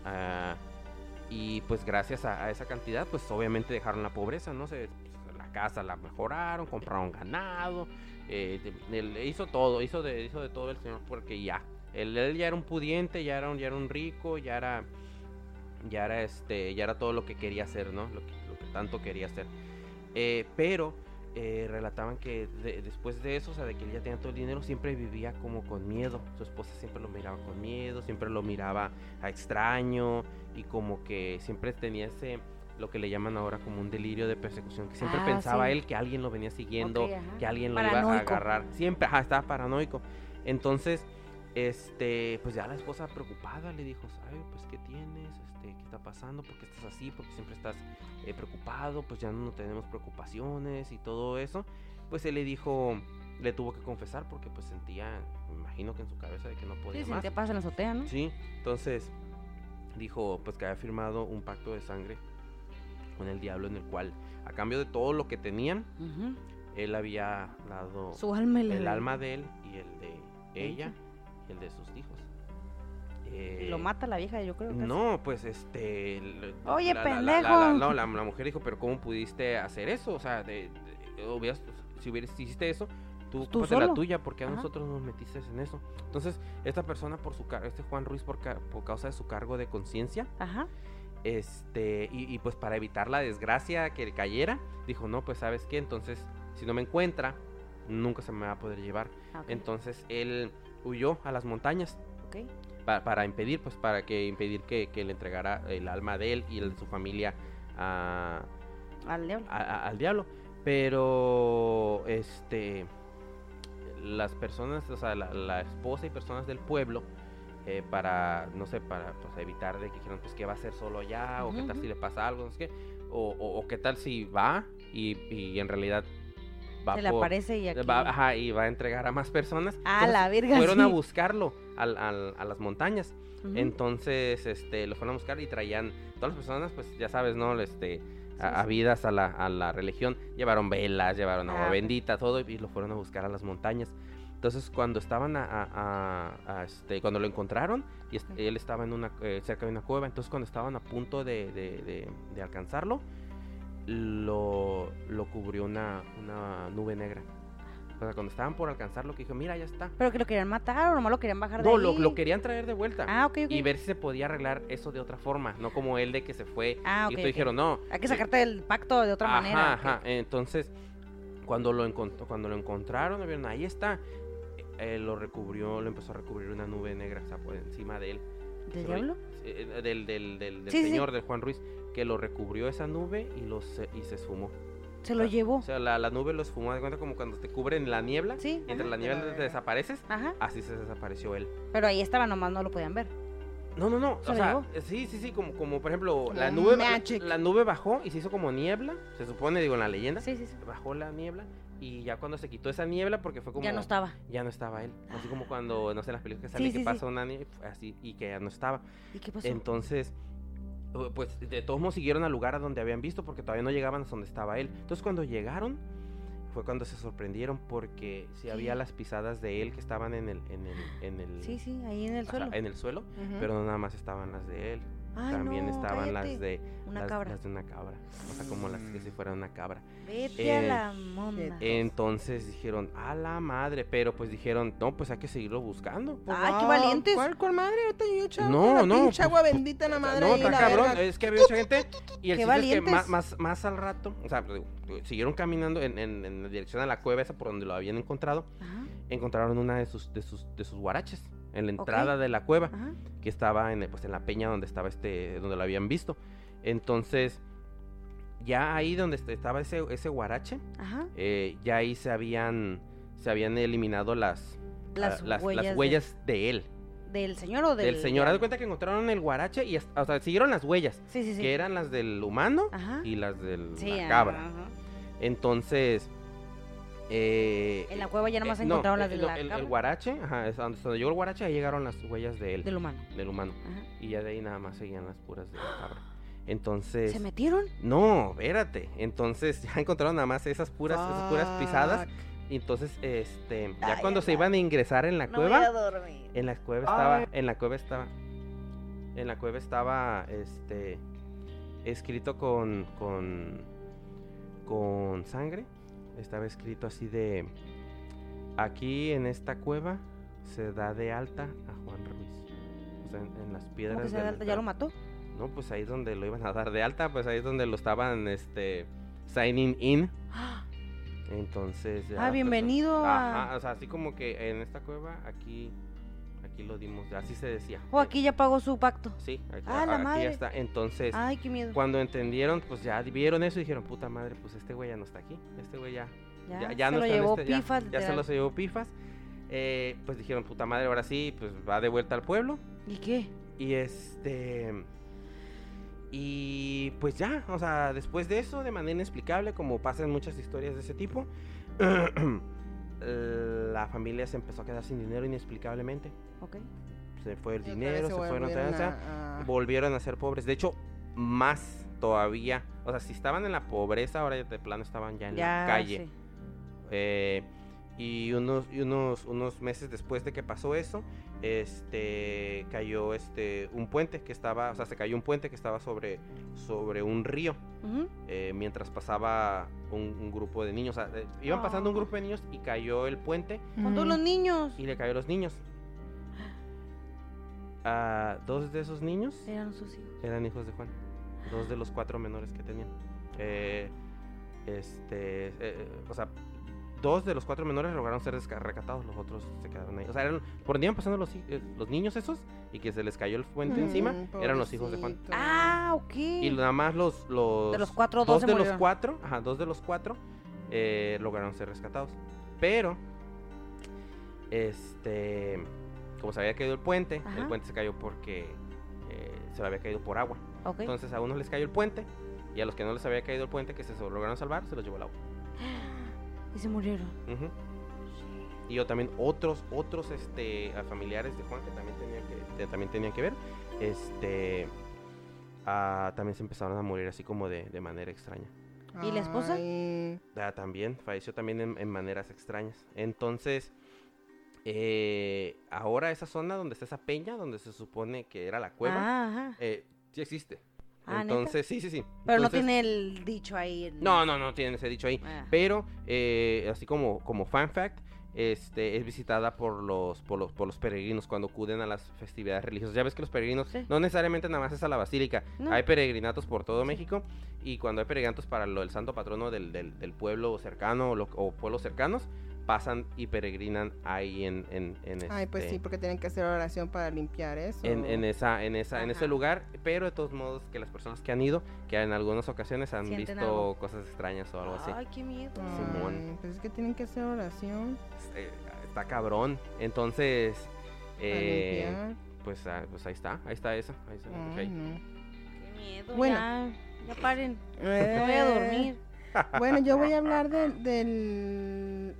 Ah, y pues gracias a, a esa cantidad, pues obviamente dejaron la pobreza, ¿no? Se, pues, la casa la mejoraron, compraron ganado, eh, de- hizo todo, hizo de, hizo de todo el señor porque ya, él, él ya era un pudiente, ya era un, ya era un rico, ya era, ya era este, ya era todo lo que quería hacer, ¿no? Lo que, lo que tanto quería hacer. Eh, pero eh, relataban que de- después de eso, o sea, de que él ya tenía todo el dinero, siempre vivía como con miedo. Su esposa siempre lo miraba con miedo, siempre lo miraba a extraño y como que siempre tenía ese, lo que le llaman ahora como un delirio de persecución, que siempre Ah, pensaba sí. él que alguien lo venía siguiendo, que alguien lo iba a agarrar. Siempre, ajá, estaba paranoico. Entonces, este, pues ya la esposa preocupada le dijo, ¿sabes? Pues, ¿qué tienes? Este, ¿qué está pasando? ¿Por qué estás así? ¿Por qué siempre estás eh, preocupado? Pues ya no tenemos preocupaciones y todo eso. Pues él le dijo, le tuvo que confesar porque pues sentía, me imagino que en su cabeza de que no podía Sí, más. te pasa en la azotea, ¿no? Sí, entonces dijo pues que había firmado un pacto de sangre con el diablo en el cual a cambio de todo lo que tenían, él había dado Su alma el alma de él y el de ella Ella. y el de sus hijos. Eh, lo mata la vieja, yo creo. casi. No, pues este. Oye, la- pendejo. la- la- no, la, mujer dijo, pero ¿cómo pudiste hacer eso? O sea, de, si hubieras si hiciste eso, tú, Tú ocúpate la solo. tuya, porque a Ajá. nosotros nos metiste en eso. Entonces, esta persona por su este Juan Ruiz por, ca- por causa de su cargo de conciencia, este, y, y pues para evitar la desgracia que le cayera, dijo, no, pues sabes qué, entonces, si no me encuentra, nunca se me va a poder llevar. Ah. Entonces él huyó a las montañas Ok. Pa- para impedir, pues para que impedir que, que le entregara el alma de él y el de su familia a, Al diablo. a- a- al diablo. Pero este las personas, o sea, la, la esposa y personas del pueblo, eh, para, no sé, para pues, evitar de que dijeron, pues, ¿qué va a hacer solo allá? O qué Ujú, tal si le pasa algo, no sé qué. O, o- o qué tal si va y, y en realidad va Se le por- aparece y aquí. va, ajá, y va a entregar a más personas. Ah, Entonces, la virga, Fueron a sí. buscarlo al- al- a las montañas. Ujú. Entonces, este, lo fueron a buscar y traían, todas las personas, pues ya sabes, ¿no? Este, a- Sí, sí. habidas a la, a la religión, llevaron velas, llevaron agua Ah, bendita, todo, y lo fueron a buscar a las montañas. Entonces, cuando estaban a, a- a- a, este, cuando lo encontraron, y él estaba en una, eh, cerca de una cueva, entonces cuando estaban a punto de, de- de- de alcanzarlo, lo, lo cubrió una, una nube negra. O sea, cuando estaban por alcanzarlo, que dijo, mira, ya está. Pero que lo querían matar o nomás lo querían bajar de No, ahí. lo, lo querían traer de vuelta Ah, ok, ok. y ver si se podía arreglar eso de otra forma, no como él de que se fue Ah, ok. y esto ok. dijeron, no. Hay que eh, sacarte del pacto de otra ajá, manera. Ajá. Entonces, cuando lo, encont- cuando lo encontraron, vieron, ahí está, eh, lo recubrió, lo empezó a recubrir una nube negra o sea, por encima de él. ¿Del Se lo- diablo? eh, eh, del del, del, del Sí, sí, sí. señor, del Juan Ruiz, que lo recubrió esa nube y, lo se, y se esfumó. Se lo llevó. O sea, la, la nube lo esfumó, de cuenta como cuando te cubren la niebla, Sí. ajá. la niebla te desapareces, Ajá. así se desapareció él. Pero ahí estaba, nomás no lo podían ver. No, no, no. ¿Se O sea, llevó? sí, sí, sí, como, como por ejemplo, la nube, la, magic. la nube bajó y se hizo como niebla, se supone, digo, en la leyenda. Sí, sí, sí. Bajó la niebla y ya cuando se quitó esa niebla, porque fue como... Ya no estaba. Ya no estaba él. Así como cuando, no sé, en las películas que Sí, sale sí, que sí. pasa una niebla, así, y que ya no estaba. ¿Y qué pasó? Entonces, pues de todos modos siguieron al lugar a donde habían visto porque todavía no llegaban a donde estaba él. Entonces cuando llegaron fue cuando se sorprendieron porque sí había las pisadas de él que estaban en el en el en el, Sí, sí, ahí en el ajá, suelo. en el suelo, pero no nada más estaban las de él, Ay, también no, estaban las de Una las, cabra. las de una cabra, o sea, como las que si Mm. fuera una cabra. Vete a Eh, la monda. Entonces dijeron, "A la madre", pero pues dijeron, "No, pues hay que seguirlo buscando." Pues, Ay, qué valientes. ¿Cuál, cuál madre? Ahorita yo echaba No, la no, pinche pues, agua bendita en la madre. No, ahí, está la cabrón. verga. Es que había mucha gente. Y el Qué chiste es que valientes. más, más, más al rato, o sea, digo, siguieron caminando en, en, en la dirección a la cueva esa por donde lo habían encontrado. Ajá, Encontraron una de sus, de sus, de sus guaraches en la entrada de la cueva, ajá. que estaba en, pues, en la peña donde estaba este, donde lo habían visto. Entonces, ya ahí donde est- estaba ese, ese guarache, Ajá. eh, ya ahí se habían, se habían eliminado las, Las, ah, las, huellas, las de- huellas de, él, del señor o del, del señor. Haz de cuenta que encontraron el guarache y, hasta- o sea, siguieron las huellas. Sí, sí, sí. que eran las del humano Ajá. y las de Sí, la cabra. Entonces, eh, En la cueva ya eh, nomás no, encontraron las eh, de no, la el, guarache, ajá, es donde, donde llegó el guarache, ahí llegaron las huellas de él, Del humano. del humano. Ajá. Y ya de ahí nada más seguían las puras de la cabra. Entonces, ¿Se metieron? no, espérate. Entonces ya encontraron nada más esas puras, esas puras pisadas. Y entonces, este, ya Ay, cuando se iban a ingresar en la No voy a cueva, dormir. en la cueva estaba, Ay. en la cueva estaba, en la cueva estaba, este, escrito con, con, con sangre. Estaba escrito así de, aquí en esta cueva se da de alta a Juan Ruiz. O sea, en, en las piedras. ¿Cómo que se da alta? ¿Ya lo mató? No, pues ahí es donde lo iban a dar de alta, pues ahí es donde lo estaban, este, signing in. Entonces. Ah, bienvenido a... Ajá, o sea, así como que en esta cueva, aquí, aquí lo dimos, así se decía. Oh, aquí ya pagó su pacto. Sí, aquí, Ah, la aquí madre. ya está. Entonces, Ay, qué miedo. cuando entendieron, pues ya vieron eso y dijeron, puta madre, pues este güey ya no está aquí. Este güey ya, Ya, ya, ya se no lo está en llevó este- ya- pifas, ya, se literal. los llevó pifas. Eh, pues dijeron, puta madre, ahora sí, pues va de vuelta al pueblo. ¿Y qué? Y este. Y pues ya, o sea, después de eso, de manera inexplicable, como pasa en muchas historias de ese tipo, la familia se empezó a quedar sin dinero inexplicablemente. Ok. Se fue el Y dinero, se fueron a- a- volvieron a ser pobres. De hecho, más todavía. O sea, si estaban en la pobreza, ahora ya de plano estaban ya en Ya la calle. Eh, y unos, y unos, unos meses después de que pasó eso, este cayó este un puente que estaba, o sea, se cayó un puente que estaba sobre, sobre un río. Eh, mientras pasaba un, un grupo de niños. O sea, eh, iban pasando un Ah. grupo de niños y cayó el puente Con todos Ujú. los niños. y le cayó a los niños. Ah, dos de esos niños Eran sus hijos. eran hijos de Juan. Dos de los cuatro menores que tenían. Eh, este, eh, o sea, dos de los cuatro menores lograron ser rescatados, los otros se quedaron ahí. O sea, eran, por donde iban pasando los, eh, los niños esos y que se les cayó el puente Mm, encima, eran los hijos de Juan. Ah, ok. Y nada más los, los, De los cuatro, dos dos se de los cuatro, ajá, dos de los cuatro eh, lograron ser rescatados. Pero, este, como se había caído el puente, el puente se cayó porque eh, se le había caído por agua. Ok. Entonces a unos les cayó el puente y a los que no les había caído el puente, que se lograron salvar, se los llevó el agua. Y se murieron. Ujú. Y yo también otros, otros este, familiares de Juan que también tenían que, que también tenían que ver, este, también se empezaron a morir así como de, de manera extraña. ¿Y la esposa? Ah, también, falleció también en, en maneras extrañas. Entonces, eh, ahora esa zona donde está esa peña, donde se supone que era la cueva, Ah, eh, sí existe. Ah, ¿neta? Entonces, sí, sí, sí. Pero no Entonces- tiene el dicho ahí. en- No, no, no tiene ese dicho ahí. Ah. Pero, eh, así como, como fan fact, este, es visitada por los, por los, por los peregrinos cuando acuden a las festividades religiosas. Ya ves que los peregrinos Sí. no necesariamente nada más es a la basílica. No. Hay peregrinatos por todo México y cuando hay peregrinatos para lo, el santo patrono del, del- del pueblo cercano o, lo- o pueblos cercanos, pasan y peregrinan ahí en, en, en Ay, pues este- sí, porque tienen que hacer oración para limpiar eso. en, en esa, en esa, en ese lugar, pero de todos modos que las personas que han ido, que en algunas ocasiones han Sienten visto algo. cosas extrañas o algo así. Ay, qué miedo. Simón. Ay, Pues es que tienen que hacer oración Eh, está cabrón. Entonces, eh, pues, ah, pues ahí está, ahí está esa. Ahí está, ok. Ay, no. Qué miedo. Bueno. Ya, ya paren. Me voy a dormir. Bueno, yo voy a hablar de, del-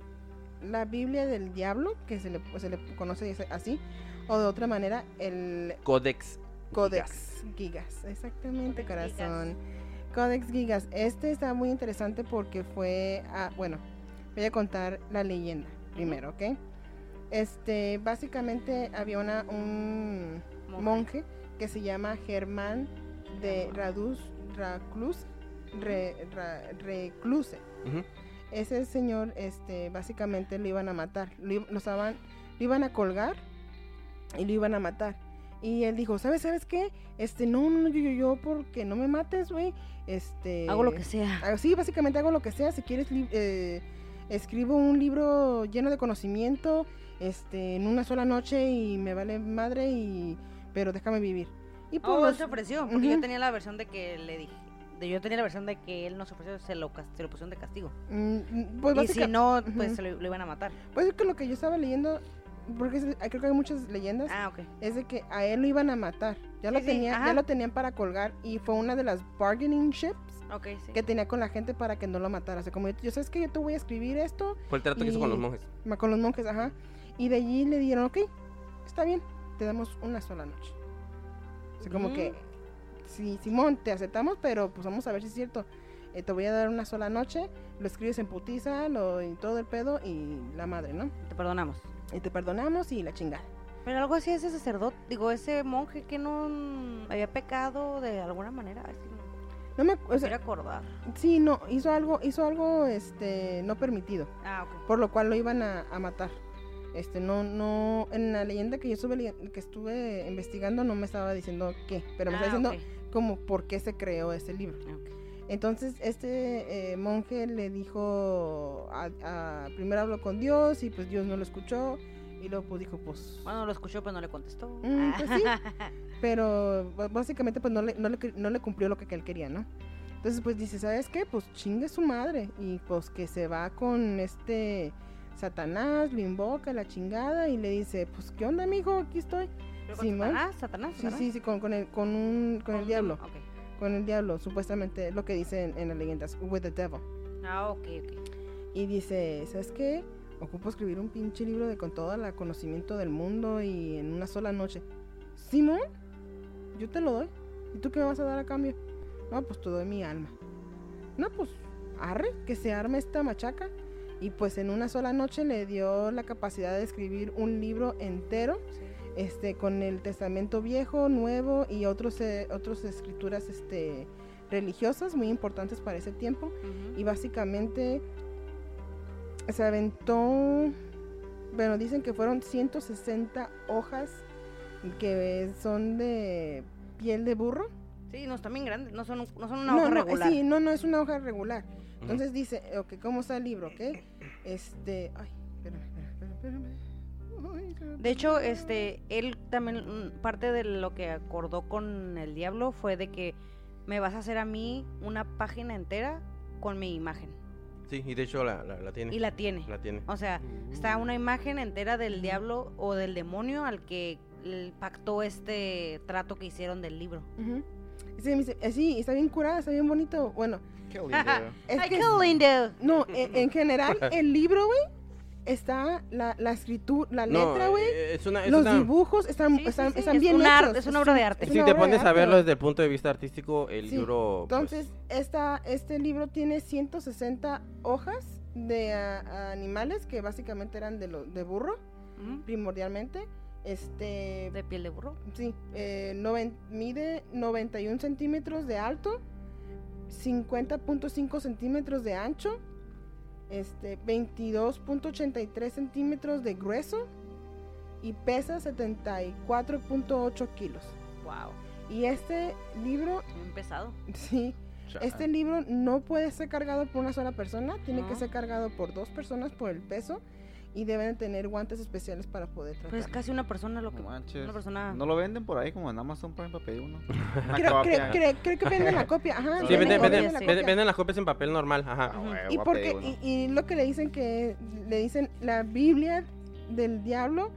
la Biblia del diablo, que se le, se le conoce así, o de otra manera, el Codex. Codex Gigas. Exactamente, Codex corazón. Codex Gigas. Este está muy interesante porque fue, ah, bueno, voy a contar la leyenda primero, ¿ok? Este, básicamente había una, un Monje. monje que se llama Germán de Radus Raclus, Re- Ra- Recluse. Ujú. Ese señor, este, básicamente lo iban a matar. Lo, lo estaban- lo iban a colgar y lo iban a matar. Y él dijo, ¿sabes, sabes qué? Este, no, no, yo, yo, yo, porque no me mates, güey. Este... Hago lo que sea. Ah, Sí, básicamente hago lo que sea. Si quieres, eh, escribo un libro lleno de conocimiento, este, en una sola noche y me vale madre y... Pero déjame vivir. Y pues, Oh, él se ofreció, porque yo tenía la versión de que le dije. De, yo tenía la versión de que él no se ofreció, se lo, se lo pusieron de castigo. Mm, pues y básica- si no, pues se lo, lo iban a matar. Pues es que lo que yo estaba leyendo, porque creo que hay muchas leyendas, Ah, es de que a él lo iban a matar. Ya lo Sí, tenía, ya lo tenían para colgar y fue una de las bargaining sí. que tenía con la gente para que no lo matara. O sea, como yo, yo sabes que yo te voy a escribir esto Fue el trato que hizo con los monjes. con los monjes, ajá. Y de allí le dieron, ok, está bien, te damos una sola noche. O sea, como Mm. que, sí, Simón, te aceptamos, pero pues vamos a ver si es cierto. Eh, te voy a dar una sola noche, lo escribes en putiza, lo, y todo el pedo y la madre, ¿no? Te perdonamos. Y te perdonamos y la chingada. Pero algo así ese sacerdote, digo, ese monje que no mm, había pecado de alguna manera. Ay, sí, no, No me, o sea, acordar. sí, no, hizo algo, hizo algo, este, no permitido, Ah, ok. por lo cual lo iban a, a matar. Este, no, no, en la leyenda que yo estuve, que estuve investigando no me estaba diciendo qué, pero me Ah, está diciendo. Como por qué se creó ese libro. Ok. Entonces este eh, monje le dijo, a, a- primero habló con Dios y pues Dios no lo escuchó y luego pues dijo pues... Bueno, lo escuchó, pero no le contestó. Mm, pues sí. pero básicamente pues no le, no, le, no le cumplió lo que él quería, ¿no? Entonces pues dice, ¿sabes qué? Pues chingue su madre y pues que se va con este Satanás, lo invoca la chingada y le dice, pues ¿qué onda, amigo? Aquí estoy. ¿Pero con Simón. Satanás? ¿Satanás? Sí, ¿Satanás? sí, sí, con, con el, con, un, con el diablo, con el diablo, supuestamente es lo que dice en, las leyendas, with the devil. Ah, ok, ok. Y dice, ¿sabes qué? Ocupo escribir un pinche libro de con todo el conocimiento del mundo y en una sola noche. Simón, yo te lo doy. ¿Y tú qué me vas a dar a cambio? No, pues te doy mi alma. No, pues arre, que se arme esta machaca. Y pues en una sola noche le dio la capacidad de escribir un libro entero, este, con el Testamento Viejo, Nuevo y otros, eh, otras escrituras, este, religiosas muy importantes para ese tiempo y básicamente se aventó, bueno, dicen que fueron 160 hojas que son de piel de burro. Sí, no, están bien grandes. No son, no son una no, hoja no, regular. sí, no, no es una hoja regular. Entonces dice, ok, ¿cómo está el libro? ¿Ok? Este, ay, espérame, espérame, espérame, De hecho, este, él también, mm, parte de lo que acordó con el diablo fue de que me vas a hacer a mí una página entera con mi imagen. Sí, y de hecho la, la, la tiene. Y la tiene. La tiene. O sea, está una imagen entera del diablo o del demonio al que pactó este trato que hicieron del libro. Y sí, está bien curada, está bien bonito. Bueno, Qué lindo. es ¡Ay, qué lindo! No, en, en general, el libro, güey, está la, la escritura, la No, letra, güey. eh, es una, es Los una- dibujos están, Sí, sí, están, sí, están es bien hechos. es una obra de arte. Si te pones a verlo desde el punto de vista artístico, el Sí, libro... pues, Entonces, esta, este libro tiene 160 hojas de ah, animales que básicamente eran de, lo, de burro, Ujú. primordialmente. Este, De piel de burro. sí, eh, noven- mide 91 centímetros de alto, 50.5 centímetros de ancho, este, 22.83 centímetros de grueso y pesa 74.8 kilos. Wow. Y este libro, Bien pesado. sí, Chale. este libro no puede ser cargado por una sola persona, tiene que ser cargado por dos personas por el peso y deben tener guantes especiales para poder Pues tratarlo. casi una persona lo que. No manches. Una persona. No lo venden por ahí como en Amazon Prime para pedir uno. Creo, creo- creo- creo que venden la copia, ajá. Sí, venden, venden- venden, de la venden- copia. venden las copias en papel normal, ajá. Ah, Y porque y, y lo que le dicen que le dicen la Biblia del diablo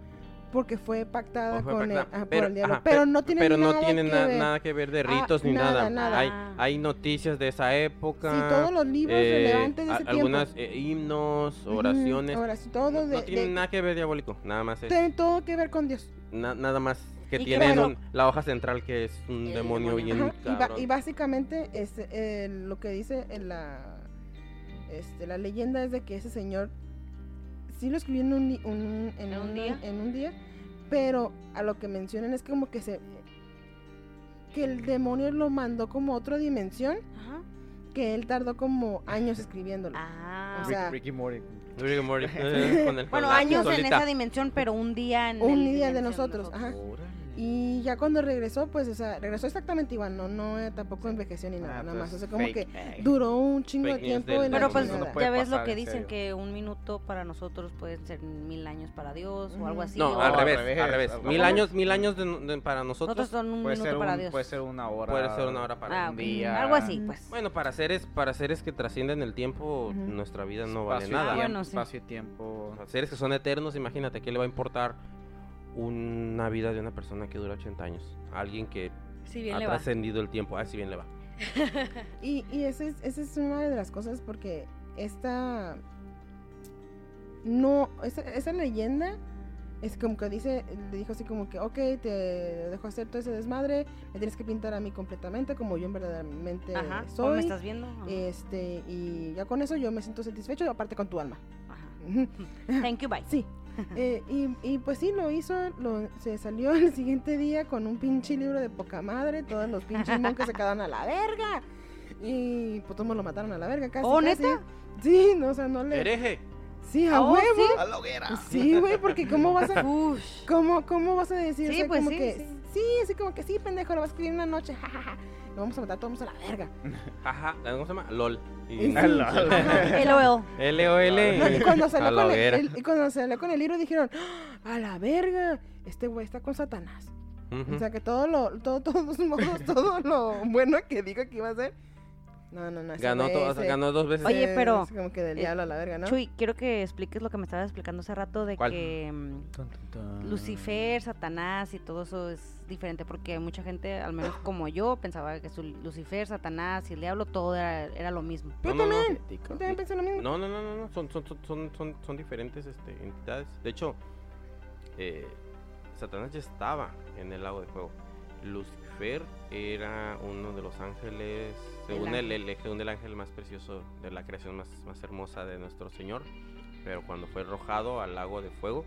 porque fue pactada fue con el, pactada. ajá, por el diablo, ajá, pero no tiene pero no nada tiene que na- ver. nada que ver de Ah, ritos ni nada, nada. nada. Hay, Ah. hay noticias de esa época. Sí, todos los libros eh, relevantes de ese algunas tiempo. eh, himnos, oraciones. oración, todo no, de, no tienen de- nada que ver diabólico, nada más es tiene todo que ver con Dios. na- nada más que bueno- un- la hoja central que es un demonio demonio. bien Ajá, y, y básicamente es, eh, lo que dice en la este, la leyenda es de que ese señor sí lo escribió en un, un- en ¿En un día? en un día, pero a lo que mencionan es como que se que el demonio lo mandó como a otra dimensión Ajá. que él tardó como años escribiéndolo. Ah. O sea, Ricky Morty. Rick and Morty, eh, con el- con bueno, la años en esa dimensión, pero un día en Un el día de nosotros, ajá. Y ya cuando regresó, pues, o sea, regresó exactamente igual, no, no eh, tampoco envejeció ni nada, Ah, nada más. pues, O sea, como que fake. duró un chingo de tiempo la Pero pues no ya ves lo que en dicen que un minuto para nosotros puede ser mil años para Dios o algo así. No, o- al al revés, al revés. Mil años, mil años de, de- para Nosotros nosotros. son un Puede minuto ser, para un, Dios. puede ser una hora. Puede ser una hora para Ah, un día. Algo así, pues. Bueno, para seres, para seres que trascienden el tiempo, nuestra vida no vale nada. Ah, tiempo, bueno, sí. Espacio y tiempo. Seres que son eternos, imagínate, ¿qué le va a importar una vida de una persona que dura 80 años? Alguien que Si bien ha le va. trascendido el tiempo. Ah, si bien le va. Y, y esa es, esa es una de las cosas porque esta no esa, esa leyenda es como que dice le dijo así como que ok te dejo hacer todo ese desmadre me tienes que pintar a mí completamente como yo verdaderamente Ajá. ¿Cómo me soy estás viendo? Ajá. este y ya con eso yo me siento satisfecho aparte con tu alma Ajá. Thank you, bye. sí Eh, y, y pues sí lo hizo lo, se salió el siguiente día con un pinche libro de poca madre todos los pinches monjes se quedaron a la verga y pues todos lo mataron a la verga casi ¿Oh, casi. neta? sí no o sea no le ¡Hereje! sí a Oh, huevo ¿sí? ¡A la hoguera! sí güey porque cómo vas a cómo cómo vas a decir o Sí, sea, pues como sí, que sí. sí, así como que sí, pendejo, lo vas a escribir en una noche, jajaja. Lo vamos a matar todos a la verga. Ajá, ¿cómo se llama? LOL. Y. LOL. L-O-L. Y cuando salió con el, hoguera. el- y cuando salió con el libro dijeron, "¡Ah! a la verga, este güey está con Satanás. O sea que todo lo, todo, todos modos, todo lo bueno que diga que iba a hacer. No, no, no. Ganó, ganó dos veces. Oye, pero, es como que del eh, diablo a la verga, ¿no? Chuy, quiero que expliques lo que me estabas explicando hace rato de ¿Cuál? que mm, Lucifer, Satanás y todo eso es diferente porque mucha gente, al menos como yo, pensaba que su Lucifer, Satanás y el diablo todo era, era lo mismo. Yo No, no, no. también. Yo también pensé lo mismo. No, no, no, no, no, Son, son, son, son, son, son diferentes este, entidades. De hecho, eh, Satanás ya estaba en el lago de fuego. Lucifer era uno de los ángeles, según el, ángel. el, según el ángel más precioso de la creación más, más hermosa de nuestro Señor. Pero cuando fue arrojado al lago de fuego,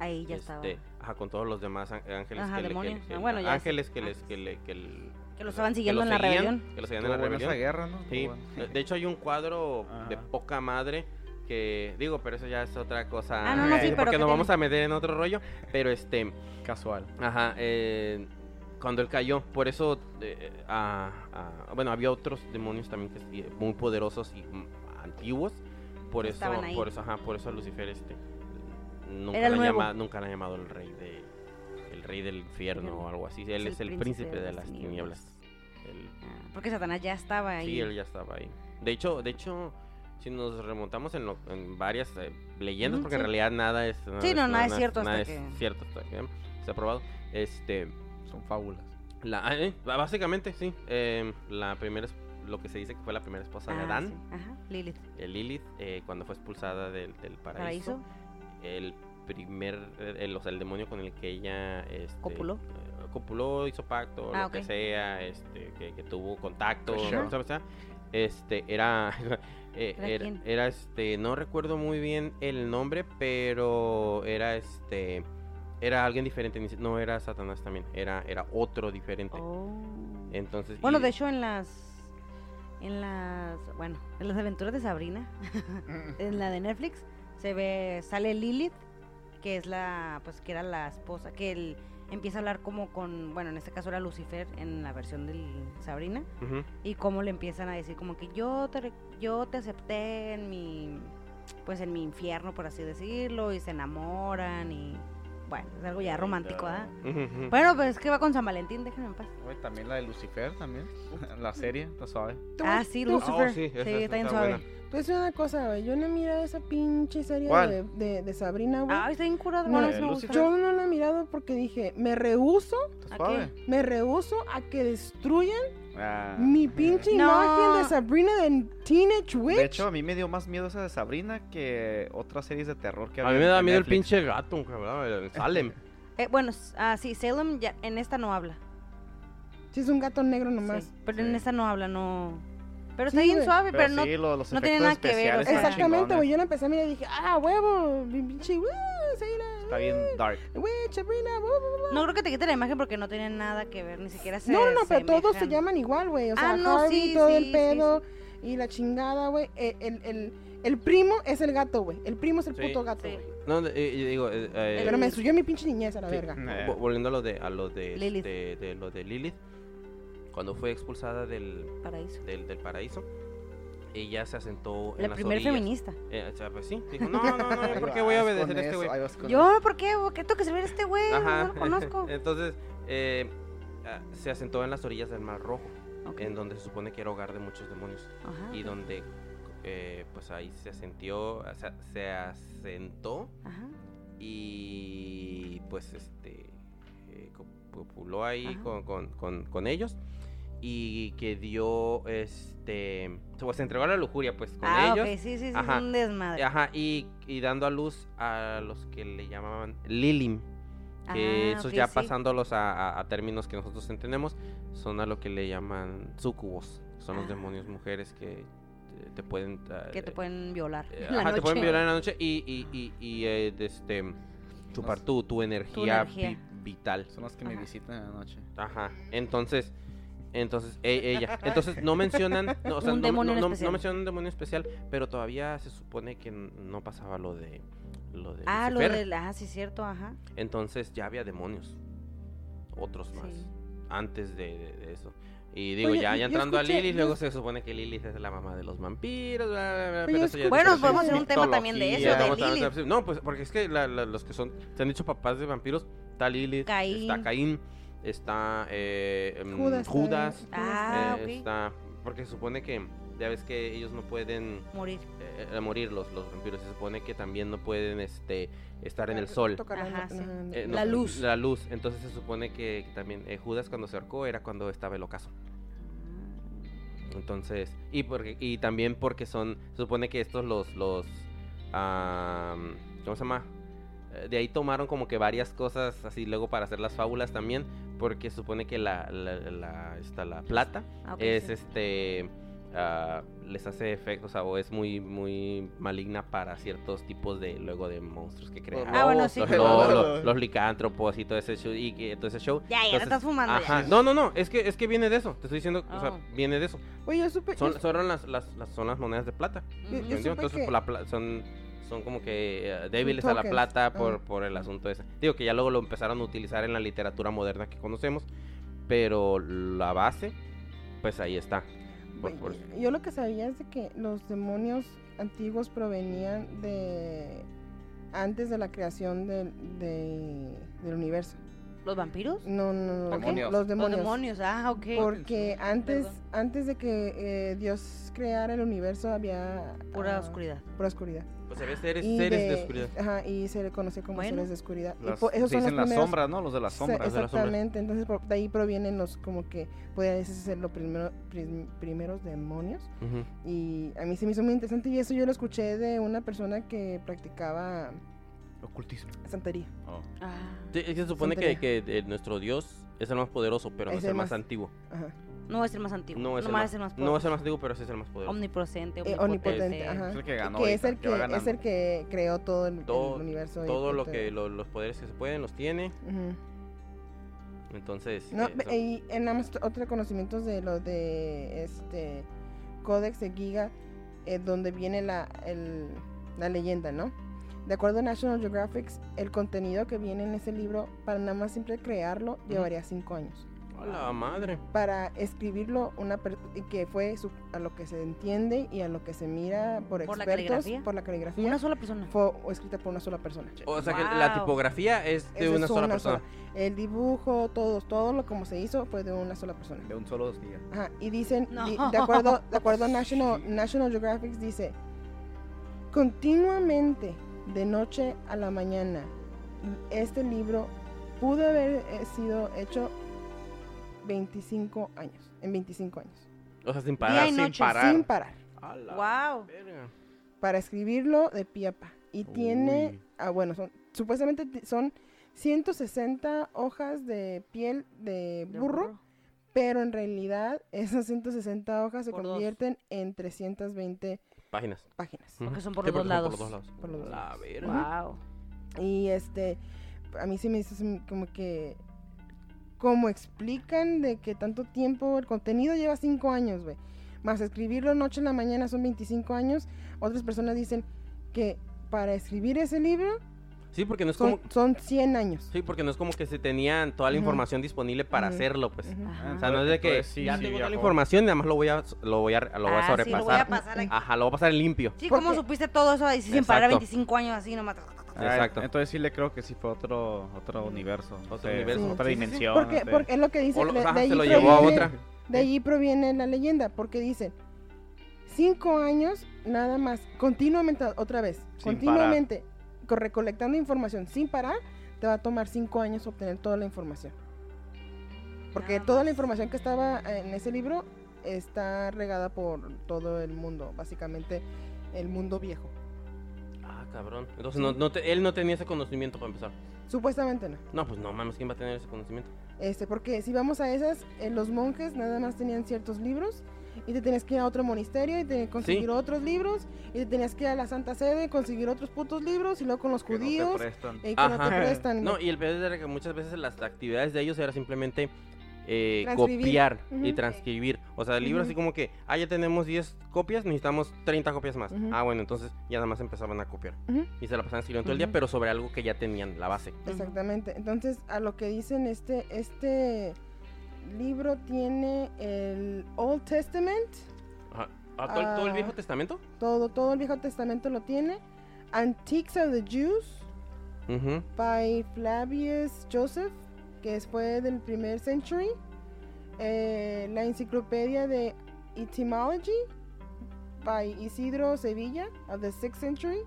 Ahí ya este, estaba. ajá, con todos los demás án- ángeles Ajá, que, le- que, demonios. que- Ah, bueno, ya ángeles que Ah, les sí. que le que el- Que lo estaban que siguiendo en la seguían, rebelión. que lo seguían en la rebelión. guerra, ¿no? Sí, de- hecho hay un cuadro de poca madre que digo, pero eso ya es otra cosa. Ah, no, no, sí, eh, pero porque que nos vamos a meter en otro rollo, pero este, Casual. ajá, eh, cuando él cayó, por eso, eh, ah, ah, bueno, había otros demonios también que muy poderosos y mm, antiguos, por Que eso, ahí. por eso, ajá, por eso a Lucifer este nunca Era el nuevo. llama, nunca le han llamado el rey de, el rey del infierno o algo así. Él es, el príncipe, de, las tinieblas. Porque Satanás ya estaba ahí. Sí, él ya estaba ahí. De hecho, de hecho, si nos remontamos en, lo- en varias eh, leyendas, porque en realidad nada es Sí, no, nada es cierto nada hasta es que- cierto hasta que se ha probado. Este, Son fábulas. la, ah, eh, básicamente sí. eh, la primera, es- lo que se dice que fue la primera esposa de Ah, Adán, sí. Ajá, Lilith. eh, Lilith, eh, cuando fue expulsada del, del paraíso, Paraíso. El primer, eh, el, o sea, el demonio con el que ella este, Copuló. eh, copuló, hizo pacto, Ah, lo que sea, este, que, que tuvo contacto. ¿no? ¿sabes? Este, era, eh, ¿Era este, no recuerdo muy bien el nombre, pero era este, era alguien diferente, no era Satanás también, era, era otro diferente. Oh. Entonces, Bueno, y- de hecho en las en las bueno, en las aventuras de Sabrina, en la de Netflix se ve sale Lilith, que es la pues que era la esposa, que él empieza a hablar como con, bueno, en este caso era Lucifer en la versión de Sabrina y cómo le empiezan a decir como que yo te yo te acepté en mi pues en mi infierno por así decirlo y se enamoran y bueno, es algo ya romántico, ¿ah? Bueno, pues es que va con San Valentín, déjenme en paz. Oye, también la de Lucifer, también. la serie, está suave. Ah, sí, Lucifer. Oh, sí, esa- sí, esa está bien suave. buena. Decir una cosa, güey. Yo no he mirado esa pinche serie de, de, de Sabrina, güey. Ay, está bien curado. No, eh. Yo no la he mirado porque dije, me rehuso, ¿A suave. me rehuso a que destruyan Ah. mi pinche No. imagen de Sabrina de Teenage Witch. De hecho, a mí me dio más miedo esa de Sabrina que otras series de terror que A había mí me da miedo el pinche gato, cabrón, el Salem. Eh, bueno, ah, sí, Salem ya, en esta no habla. si es un gato negro nomás. Sí, pero en Sí. esta no habla, no. Pero Sí, está bien güey. suave, pero, Pero, no. sí, lo- los no tiene nada que ver, o sea- Exactamente, güey. Yo la empecé a mirar y dije, ah, huevo, mi pinche, uh, Sabrina, Está bien dark. witch, Sabrina. No creo que te quite la imagen porque no tiene nada que ver, ni siquiera se. No, no, no, pero todos se llaman igual, güey. O sea, Ah, no, Harvey, sí, todo sí, el sí, pedo y la chingada, güey. Eh, El, el, el primo es el gato, güey. El primo es el Sí, puto gato, sí. güey. No, eh, eh, digo, eh, eh, Pero me destruyó mi pinche niñez a la Sí. verga. Eh. vo- volviendo a lo de, a lo de, Lilith. este, de lo de Lilith, cuando fue expulsada del, Paraíso. del, del paraíso, ella se asentó en La las primer orillas. feminista. Eh, o sea, pues sí, dijo, no, no, no, yo ¿por qué voy a obedecer a este güey? Yo, ¿por qué? ¿Por qué tengo que servir a este güey? No lo conozco. Entonces, eh, ah, se asentó en las orillas del Mar Rojo, en donde se supone que era hogar de muchos demonios. Ajá. Y donde, eh, pues ahí se asentió, o sea, se asentó Ajá. y pues este eh, copuló ahí con, con, con ellos y que dio este pues se entregó a la lujuria pues con ah, ellos ok, sí, sí, sí, Ajá. es un desmadre. ajá y, y dando a luz a los que le llamaban Lilim que Ah, esos ya sí. pasándolos a, a- a términos que nosotros entendemos son a lo que le llaman sucubos son los Ah. demonios mujeres que te, te pueden ah, Que te pueden violar. eh, ajá, te pueden violar en la noche y, y, y, y, eh, este, chupar tu, tu energía, energía. vi- vital. Son las que me visitan en la noche. Ajá. Entonces, entonces, e- ella. Entonces, no mencionan, no, o sea, Un no, demonio no- no- mencionan un demonio especial, pero todavía se supone que no pasaba lo de, lo de Ah, lo del. Ah, sí, cierto, ajá. Entonces ya había demonios. otros más Sí. antes de, de- de eso. Y digo, Oye, ya, entrando escuché- a Lilith, luego se supone que Lilith es la mamá de los vampiros. bla, bla, bla, pero eso ya Bueno, podemos hacer un tema también de eso, de a-. No, pues porque es que la- la- los que son, se han dicho papás de vampiros, está Lilith, Caín. está Caín, está eh, em, Judas. Ah, eh, está, porque se supone que, ya ves que ellos no pueden Morir. eh, eh, morir los, los vampiros, se supone que también no pueden este, estar en el sol. Tocar la- Ajá, sí. ajá, La no, luz. La luz. Entonces se supone que, también eh, Judas cuando se ahorcó era cuando estaba el ocaso. Entonces, y porque y también porque son, se supone que estos los, los, ¿cómo se llama? De ahí tomaron como que varias cosas así luego para hacer las fábulas también, porque supone que la, la, la, esta, la plata Ah, es sí. este, ah, les hace efecto, o sea, o es muy, muy maligna para ciertos tipos de, luego de monstruos que crean. Ah, bueno, sí. Los, Pero- lo- lo- los licántropos y todo ese show. Y que, todo ese show. Ya, ya, Entonces, estás fumando Ajá. ya. No, no, no. Es que, es que viene de eso. Te estoy diciendo. O sea, Oh. viene de eso. Oye. Son, yo- son, las, las, las- son las monedas de plata. Supe Entonces, que- por la pla- son, son como que eh, débiles a la plata por, ah. por el asunto ese. Digo que ya luego lo empezaron a utilizar en la literatura moderna que conocemos. Pero la base, pues ahí está. Por- por- Yo lo que sabía es de que los demonios antiguos provenían de antes de la creación del, de- del universo. ¿Los vampiros? No, no, no, Demonios. los demonios. Los demonios, ah, ok. Porque antes, Perdón. antes de que eh, Dios creara el universo había Pura ah, oscuridad. Pura oscuridad. Pues había seres, Y seres de, oscuridad. Ajá, y se le conoce como Bueno. seres de oscuridad. Y Las, po- esos se son los dicen las primeros- sombras, ¿no? Los de las sombras. Los de las sombras. Exactamente, entonces por- de ahí provienen los como que podría ser los primero- prim- primeros demonios. Ujú. Y a mí se me hizo muy interesante y eso yo lo escuché de una persona que practicaba Ocultismo. santería. Oh. Ah. Sí, se supone que, que eh, nuestro Dios es el más poderoso, pero no Es es el el más más- antiguo. Ajá. No es el más antiguo. No es, el más, es el más no es el más antiguo, pero sí es el más poderoso. Omnipresente, Eh, omnipotente. ajá. Es el que ganó que es el que es el que creó todo el, universo. Todo lo que lo- los poderes que se pueden los tiene. Entonces, No, eh, y en nada más otro conocimiento de lo de este Codex de Giga, eh, donde viene la, el- la leyenda, ¿no? De acuerdo a National Geographic, el contenido que viene en ese libro, para nada más simple crearlo, llevaría cinco años. ¡A la madre! Para escribirlo, una per- que fue su- a lo que se entiende y a lo que se mira por, ¿Por la expertos, caligrafía? por la caligrafía, Una sola persona. fue escrita por una sola persona. O sea que la tipografía es de una es sola persona. sola. El dibujo, todo, todo lo como se hizo fue de una sola persona. De un solo día. Ajá, y dicen, No. di- de acuerdo, de acuerdo a National, National Geographic, dice, continuamente, de noche a la mañana, este libro pudo haber eh, sido hecho 25 años, en 25 años, O sea, sin Día parar. sin noche. parar. sin parar, Wow. verga. para escribirlo de pie a pa. Y tiene, Uy. ah, bueno, son, supuestamente son 160 hojas de piel de De burro, pero en realidad esas 160 hojas se Por dos. convierten en 320 Páginas. páginas. Porque son por Sí, los dos son lados. Por los dos lados. Por los dos La lados. verga. Wow. Y este, a mí se me hizo como que, como explican de que tanto tiempo, el contenido lleva 5 años, güey. Más escribirlo noche en la mañana son 25 años. Otras personas dicen que para escribir ese libro Sí, porque no es son, como. son 100 años. Sí, porque no es como que se tenían toda la información disponible para hacerlo, pues. Ajá. O sea, no es de que sí, ya sí tengo toda la información y nada más lo voy a lo voy a lo voy a Ah, sí, sobrepasar. lo voy a pasar aquí. Ajá, lo voy a pasar en limpio. Sí, Porque- ¿cómo supiste todo eso ahí sin parar Exacto. 25 años así nomás? Ah, Exacto. Entonces sí le creo que sí fue otro, otro universo. Otro Sí, universo. Otra Sí, sí, sí. dimensión. Porque, porque es lo que dice. O lo- de, ajá, de se ahí lo llevó a otra. De allí proviene la leyenda, porque dicen, cinco años nada más, continuamente, otra vez, Sin continuamente, co- recolectando información sin parar, te va a tomar cinco años obtener toda la información. Porque Nada toda más. la información que estaba en ese libro está regada por todo el mundo, básicamente el mundo viejo. Cabrón. Entonces no, no te- él no tenía ese conocimiento para empezar. Supuestamente no. No, pues no mames, ¿quién va a tener ese conocimiento? Este, porque si vamos a esas, eh, los monjes nada más tenían ciertos libros y te tenías que ir a otro monasterio y te conseguir Sí. otros libros y te tenías que ir a la Santa Sede y conseguir otros putos libros y luego con los que no te judíos prestan. y que no te prestan. No, y el peor era que muchas veces las actividades de ellos era simplemente eh, copiar y transcribir. O sea, el libro así como que, ah, ya tenemos 10 copias, necesitamos 30 copias más. Ah, bueno, entonces ya nada más empezaban a copiar. Y se la pasaban escribiendo todo el día, pero sobre algo que ya tenían, la base. Exactamente. Entonces, a lo que dicen, este, este libro tiene el Old Testament, Ajá. Ah, ¿todo, el- todo el Ah. Viejo Testamento? todo, todo el Viejo Testamento lo tiene. Antiques of the Jews by Flavius Joseph, que fue del primer century. Eh, la enciclopedia de Etymology by Isidro Sevilla of the 6th century.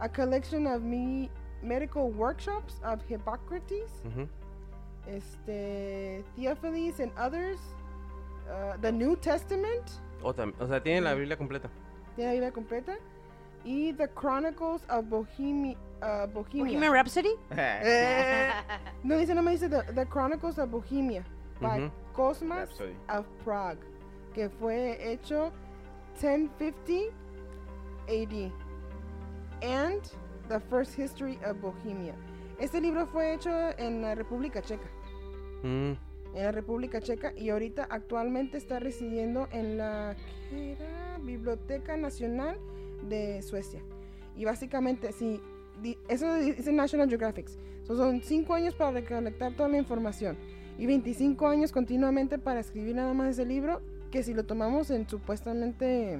A collection of me- medical workshops of Hippocrates. Ujú. este, Theophilus and others, uh, the New Testament, O, tam- o sea, tiene la Biblia completa. tiene la Biblia completa, y The Chronicles of Bohemia. Uh, Bohemia. Bohemian Rhapsody. Eh, no dice, no me dice the, The Chronicles of Bohemia by Ujú. Cosmas Rhapsody. of Prague, que fue hecho 1050 AD, and The First History of Bohemia. Este libro fue hecho en la República Checa. Mm. en la República Checa y ahorita actualmente está residiendo en la ¿qué era? Biblioteca Nacional de Suecia. Y básicamente, sí, di- eso dice National Geographic. So, son 5 años para recolectar toda la información y 25 años continuamente para escribir nada más ese libro, que si lo tomamos en supuestamente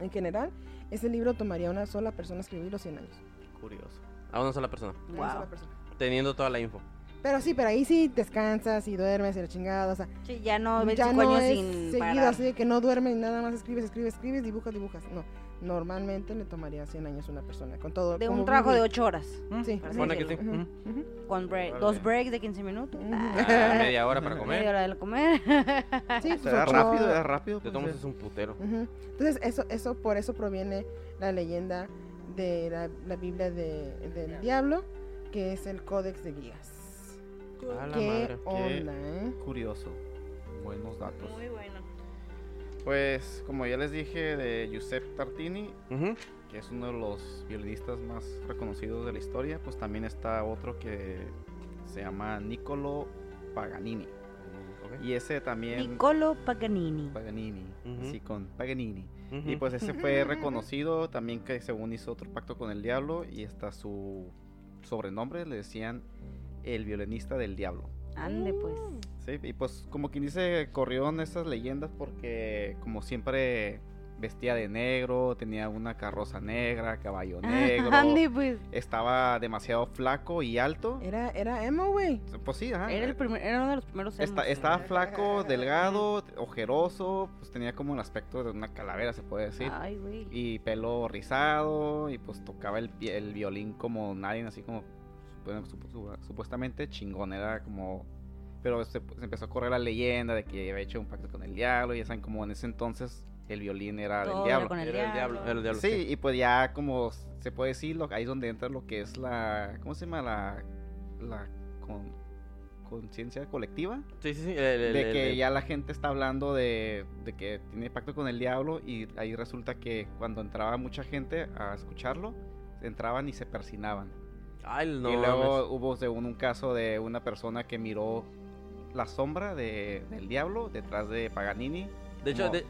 en general, ese libro tomaría una sola persona escribirlo 100 años. Curioso. A una sola persona. Una Wow. sola persona. Teniendo toda la info. Pero sí, pero ahí sí descansas y duermes y la chingada, o sea, Sí, ya no, ya 25 no años es sin seguido parar. así de que no duermes y nada más escribes, escribes, escribes, dibujas, dibujas. No, normalmente le tomaría 100 años a una persona con todo. De un trabajo de vivir. 8 horas. Sí. Para Supone que sí. ujú. Con break, dos breaks de 15 minutos. Ujú. Ah, media hora para Media comer. hora de comer. Sí, pues rápido, era rápido. Pues, todos eh. modos es un putero. Entonces, eso, eso, por eso proviene la leyenda de la, la Biblia de- del diablo, que es el Códex de Guías. A la ¿Qué madre. onda, eh? Curioso. Buenos datos. Muy bueno. Pues, como ya les dije, de Giuseppe Tartini, que es uno de los violinistas más reconocidos de la historia, pues también está otro que se llama Niccolo Paganini. Y ese también... Niccolo Paganini. Paganini, Ujú. así con Paganini. Y pues ese fue reconocido también que según hizo otro pacto con el diablo y hasta su sobrenombre le decían el violinista del diablo. Ande, pues. Sí, y pues como quien dice, corrió en esas leyendas porque como siempre vestía de negro, tenía una carroza negra, caballo negro, Ande, pues. estaba demasiado flaco y alto. Era, era emo, güey. Pues sí, ajá. Era, el primer, era uno de los primeros emos. estaba flaco, delgado, ojeroso, pues tenía como el aspecto de una calavera, se puede decir. Ay, güey. Y pelo rizado, y pues tocaba el, el violín como nadie, así como bueno, supuestamente chingón, era como... Pero se, se empezó a correr la leyenda de que había hecho un pacto con el diablo, y ya saben, como en ese entonces el violín era Todo del diablo. con el Era el diablo. diablo. Era el diablo. Sí, y pues ya como se puede decir, lo- ahí es donde entra lo que es la... ¿Cómo se llama? La... la con- conciencia colectiva Sí, sí, sí. el- el- de el- que el- ya la gente está hablando de, de que tiene pacto con el diablo y ahí resulta que cuando entraba mucha gente a escucharlo, entraban y se persinaban. Ay, no. y luego hubo según un caso de una persona que miró la sombra de- del diablo detrás de Paganini. De hecho, como- de-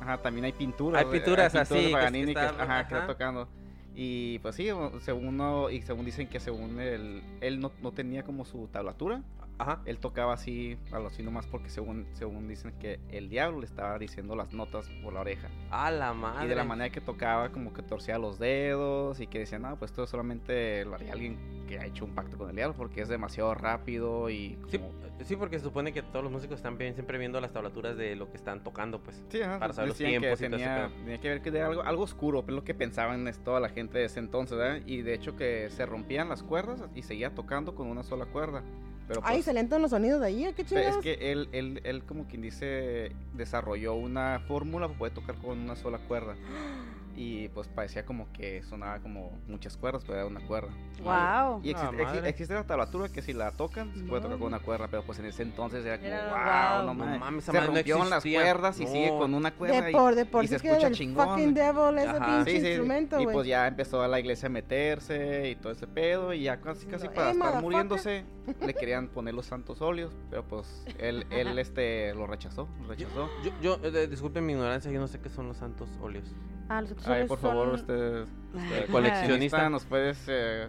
Ajá, también hay pinturas. Hay pinturas así, de que Paganini que, está- ajá, que está tocando. Y pues sí, según uno, y según dicen que según él, él no, no tenía como su tablatura, Ajá. él tocaba así, a lo así nomás porque según, según dicen que el diablo le estaba diciendo las notas por la oreja. A la madre. Y de la manera que tocaba, como que torcía los dedos y que decía, no, pues esto solamente lo haría alguien que ha hecho un pacto con el diablo porque es demasiado rápido y Sí, como... sí, porque se supone que todos los músicos están bien- siempre viendo las tablaturas de lo que están tocando, pues. Sí, ajá, para saber los decían tiempos que y tenía, tenía que ver que era algo, algo oscuro, pero es lo que pensaban es toda la gente de ese entonces, ¿verdad? Y de hecho que se rompían las cuerdas y seguía tocando con una sola cuerda. Pero Ay, pues, se le entran los sonidos de ahí, ¿o qué chingados? es que él, él, él, como quien dice, desarrolló una fórmula para poder tocar con una sola cuerda. y pues parecía como que sonaba como muchas cuerdas, pero era una cuerda. Wow. Y Ah, existe, exi- madre. existe la tablatura que si la tocan se puede tocar con una cuerda, pero pues en ese entonces era como, Era wow, wow. no No mames. se madre no rompieron las cuerdas y sigue No. con una cuerda. De y- por, de por y se que escucha chingón. fucking devil ese Ajá. pinche Sí, sí, instrumento, y pues ya empezó la iglesia a meterse y todo ese pedo y ya casi casi Diciendo, para "Eh, estar motherfucker". muriéndose le querían poner los santos óleos, pero pues él, él este lo rechazó, lo rechazó. Yo, yo eh, disculpen mi ignorancia, yo no sé qué son los santos óleos. Ah, los otros Ay, por favor, son- este, Ajá. coleccionista, nos puedes eh,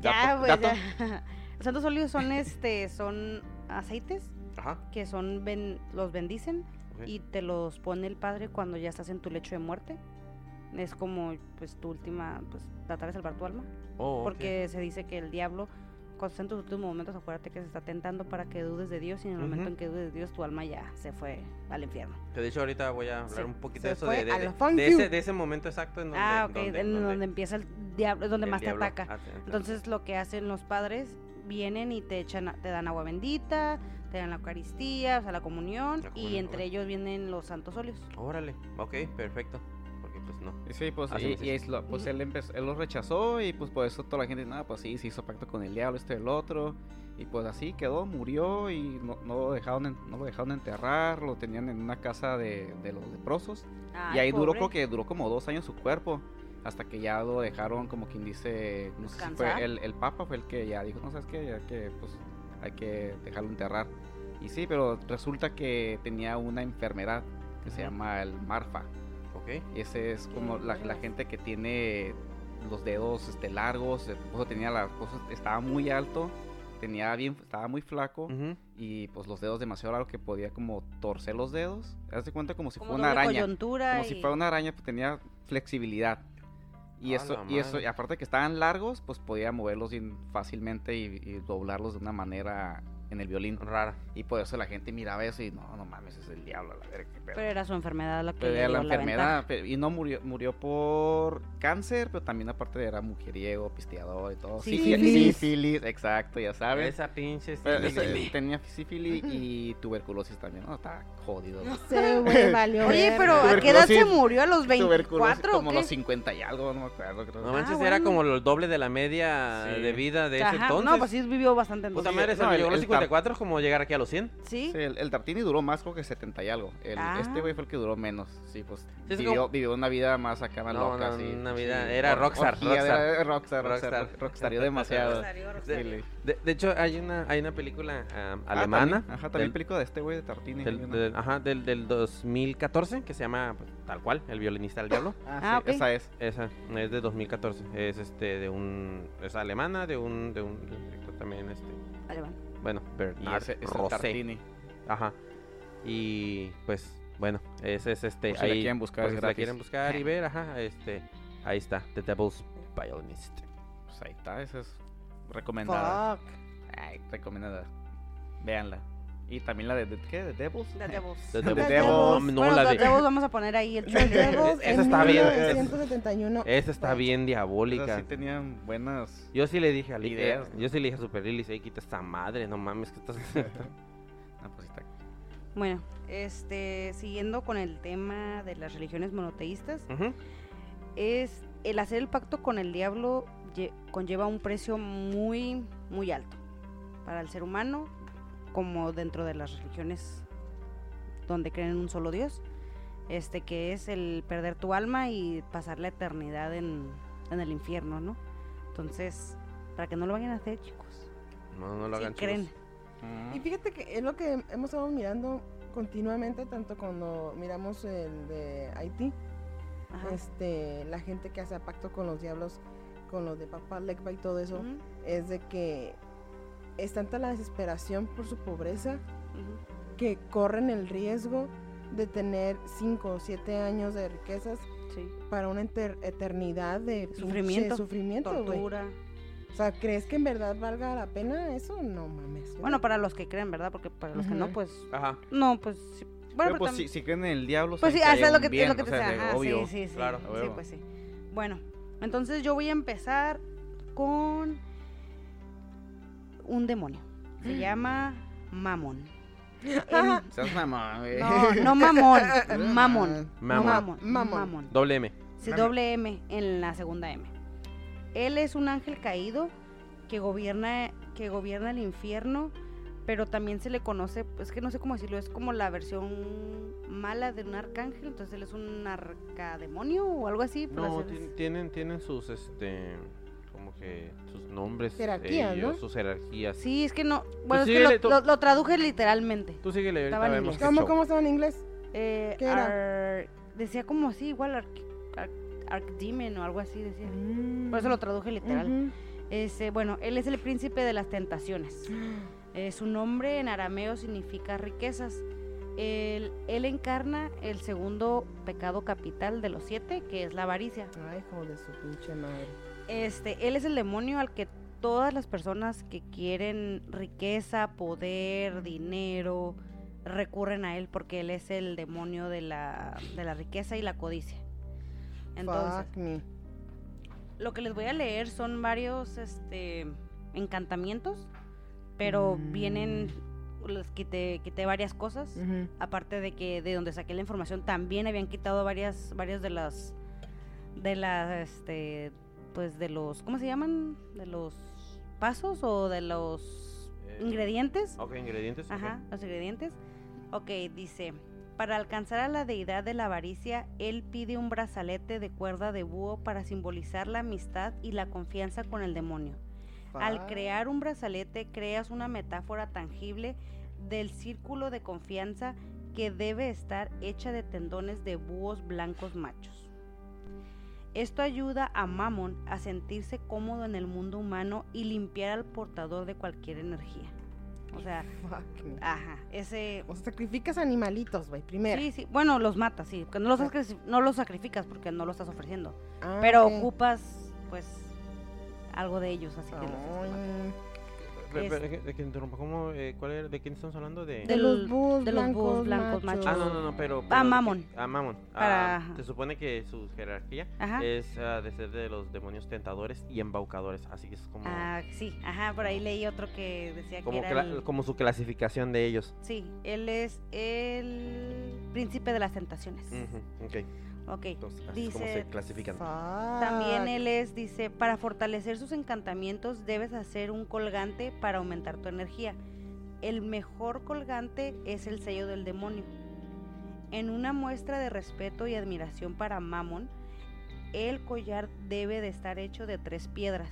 Ya, dato- pues dato? ya. Los santos óleos son este, son aceites Ajá. que son ben- los bendicen y te los pone el padre cuando ya estás en tu lecho de muerte. Es como pues tu última, pues tratar de salvar tu alma. Oh. Porque se dice que el diablo, cuando está en tus últimos momentos, acuérdate que se está tentando para que dudes de Dios y en el momento Ujú. en que dudes de Dios, tu alma ya se fue al infierno. Que de hecho ahorita voy a hablar Sí. un poquito Se de eso, de, de- de- ese, de ese momento exacto en donde, ah, ok, donde- en donde donde empieza el diablo, es donde más diablo te ataca. ate- Entonces lo que hacen los padres, vienen y te echan, te dan agua bendita, te dan la Eucaristía, o sea, la comunión, La y comunión, entre ok. ellos vienen los santos óleos. Órale, ok, perfecto. Pues no. Y Sí, pues, Así y, y es lo- pues él, empezó, él lo rechazó y pues por eso toda la gente, nada, pues sí, se hizo pacto con el diablo, este y el otro. Y pues así quedó, murió y no, no lo, dejaron no lo dejaron enterrar, lo tenían en una casa de, de los leprosos. y Ay, ahí duró, pobre. creo que duró como dos años su cuerpo. Hasta que ya lo dejaron, como quien dice, no sé si fue el, el Papa fue el que ya dijo, no sabes qué, ya que pues hay que dejarlo enterrar. Y sí, pero resulta que tenía una enfermedad que se llama el Marfa. Ese es como la, gente que tiene los dedos este, largos, tenía las cosas, estaba muy alto, tenía bien, estaba muy flaco y pues los dedos demasiado largos que podía como torcer los dedos. Haz de cuenta como si Como fuera una araña. Como si fuera una araña, pues tenía flexibilidad. Y eso, y eso, y aparte que estaban largos, pues podía moverlos bien fácilmente y, y doblarlos de una manera en el violín. Rara. Y por eso la gente miraba eso y no, no mames, es el diablo, la verga, qué pedo. Pero era su enfermedad la que Pero era la enfermedad, pero- y no murió, murió por cáncer, pero también aparte era mujeriego, pisteador y todo. Sífilis. Sífilis, sífilis, exacto, ya sabes. Esa pinche Pero sífilis. ese- tenía sífilis y tuberculosis también, ¿no? Está jodido. güey. Se güey, valió Oye, pero ¿a qué edad se murió? ¿A los Tuberculosis 24 o como qué? los 50 y algo, no me acuerdo. Creo. No Ah, manches, era bueno. como el doble de la media Sí. de vida de ese entonces. No, pues sí vivió bastante Puta madre, se No, el- el tar- 54 es como llegar aquí a los 100. Sí. Sí, el, el Tartini duró más, creo que 70 y algo. El- Ah. Este güey fue el que duró menos. Sí, pues Sí, vivió, como- vivió una vida más acá, más No, loca. no, sí, una sí. vida- era rockstar, orgía, rockstar. era rockstar, rockstar, Rockstar. rockstarió demasiado. De, de hecho, hay una, hay una película ah, Ah, alemana. también, ajá, también del- película de este güey de Tartini. del, del- ajá, del, del 2014 que se llama pues, tal cual, El violinista del diablo. Ah, Ah, esa es. Esa es de 2014. Es este de un es alemana de un de un director también este. Alemán. Bueno, Y Bernard ese es el Rosé. Tartini. Ajá. Y pues bueno, ese es este Por si la ahí quieren buscar, por es si la gratis. quieren buscar y ver, ajá, este ahí está, The Devil's Violinist. Pues ahí está, esa es recomendada. Fuck. Ay, recomendada. Véanla. Y también la de, de- ¿qué? ¿De Devils? The Devils. The The Devil's- Devils. No, Bueno, no, la The de Devils vamos a poner ahí el The. Devils Esa en está bien. 1971. esa está bien diabólica. sí tenían buenas. Yo sí le dije a Lili, Ideas. yo sí le dije a Super Lili, "Ey, quita esta madre, no mames, que estás haciendo?" Ah, pues está. Bueno, este, siguiendo con el tema de las religiones monoteístas, Ujú. es el hacer el pacto con el diablo lle- conlleva un precio muy, muy alto para el ser humano, como dentro de las religiones donde creen en un solo Dios, este que es el perder tu alma y pasar la eternidad en, en el infierno, ¿no? Entonces, para que no lo vayan a hacer, chicos. No, no lo Si hagan creen. chicos. Y fíjate que es lo que hemos estado mirando continuamente, tanto cuando miramos el de Haití, Ajá. este, la gente que hace pacto con los diablos, con los de Papá Legba y todo eso, Ujú, es de que es tanta la desesperación por su pobreza que corren el riesgo de tener 5 o 7 años de riquezas Sí. para una eternidad de Sufrimiento, sufrimiento. Tortura. O sea, ¿crees que en verdad valga la pena eso? No mames. Bueno, no. para los que creen, ¿verdad? Porque para los que no, pues Ajá. No, pues sí. Bueno, Pero pero pues tam- si, si creen en el diablo, Pues sí, hasta hay lo que, es bien, lo que o te sea, de- Ajá, obvio. sí, sí, sí. claro, sí, pues sí. Bueno, entonces yo voy a empezar con un demonio. Se llama Mamón. En- Seas mamón, güey. no, no mamón, mamón. Mamón. Mamón. Mamón. Mamón. Doble M. Sí, doble M en la segunda M. Él es un ángel caído que gobierna, que gobierna el infierno, pero también se le conoce, es que no sé cómo decirlo, es como la versión mala de un arcángel, entonces él es un arcademonio o algo así. No, tienen, tienen sus, este, como que sus nombres. Jerarquías, ellos, ¿no? Sus jerarquías. Sí, es que no, bueno, es que lo, tú. lo- lo traduje literalmente. Tú síguele, ahorita vemos ¿Cómo. ¿Cómo estaba en inglés? Eh, ¿Qué era? ar- decía como así, igual arc- arc- Arcdemon o algo así decía. Mm. Por eso lo traduje literal. Este, bueno, él es el príncipe de las tentaciones. Eh, su nombre en arameo significa riquezas. Él, él encarna el segundo pecado capital de los siete, que es la avaricia. Ay, hijo de su pinche madre. Este, él es el demonio al que todas las personas que quieren riqueza, poder, dinero, recurren a él porque él es el demonio de la, de la riqueza y la codicia. Entonces, Fuck me. lo que les voy a leer son varios este, encantamientos, pero Mm. vienen, les quité, quité varias cosas. Aparte de que de donde saqué la información también habían quitado varias, varios de las, de las, este, pues de los, ¿cómo se llaman? De los pasos o de los Eh, ingredientes. Ok, ingredientes. Ajá, los ingredientes. Ok, dice, para alcanzar a la deidad de la avaricia, él pide un brazalete de cuerda de búho para simbolizar la amistad y la confianza con el demonio. Al Fuck. crear un brazalete, creas una metáfora tangible del círculo de confianza que debe estar hecha de tendones de búhos blancos machos. Esto ayuda a Mammon a sentirse cómodo en el mundo humano y limpiar al portador de cualquier energía. O sea, Fuck ajá, ese... O sacrificas animalitos, güey, primero. Sí, sí, bueno, los matas, sí, porque no los, sacri- no los sacrificas porque no los estás ofreciendo, Ah, pero ocupas, pues, algo de ellos, así que los Ay, matas. Que- interrumpa, ¿cómo, eh, cuál era- ¿De quién estamos hablando? De... De los- búhos de los blancos, búhos blancos machos. Ah, no, no, no, pero... Ah, pero que- Mammon. Ah, Mammon. Para- Ah, se supone que su jerarquía Ajá. es ah, de ser de los demonios tentadores y embaucadores, así que es como... Ah, sí, ajá, por ahí leí otro que decía como, que era cla- el- como su clasificación de ellos. Sí, él es el príncipe de las tentaciones. Ujú, ok, Ok, entonces así es como Dice- se clasifican. también él es, dice, para fortalecer sus encantamientos debes hacer un colgante para aumentar tu energía. El mejor colgante es el sello del demonio. En una muestra de respeto y admiración para Mammon, el collar debe de estar hecho de tres piedras.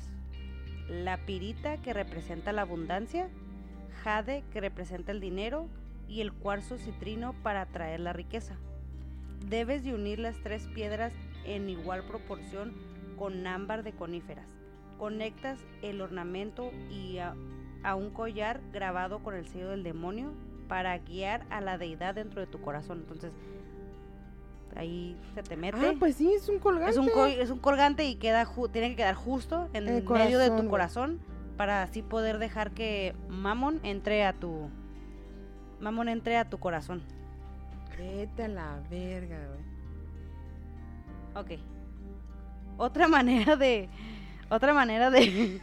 La pirita que representa la abundancia, jade que representa el dinero y el cuarzo citrino para atraer la riqueza. Debes de unir las tres piedras en igual proporción con ámbar de coníferas. Conectas el ornamento y a, a un collar grabado con el sello del demonio para guiar a la deidad dentro de tu corazón. Entonces, ahí se te mete. Ah, pues sí, es un colgante. es, un es un colgante y queda ju- tiene que quedar justo en el medio de tu corazón para así poder dejar que Mamón entre a tu Mamón entre a tu corazón. Vete a la verga, güey. Ok. Otra manera de. Otra manera de.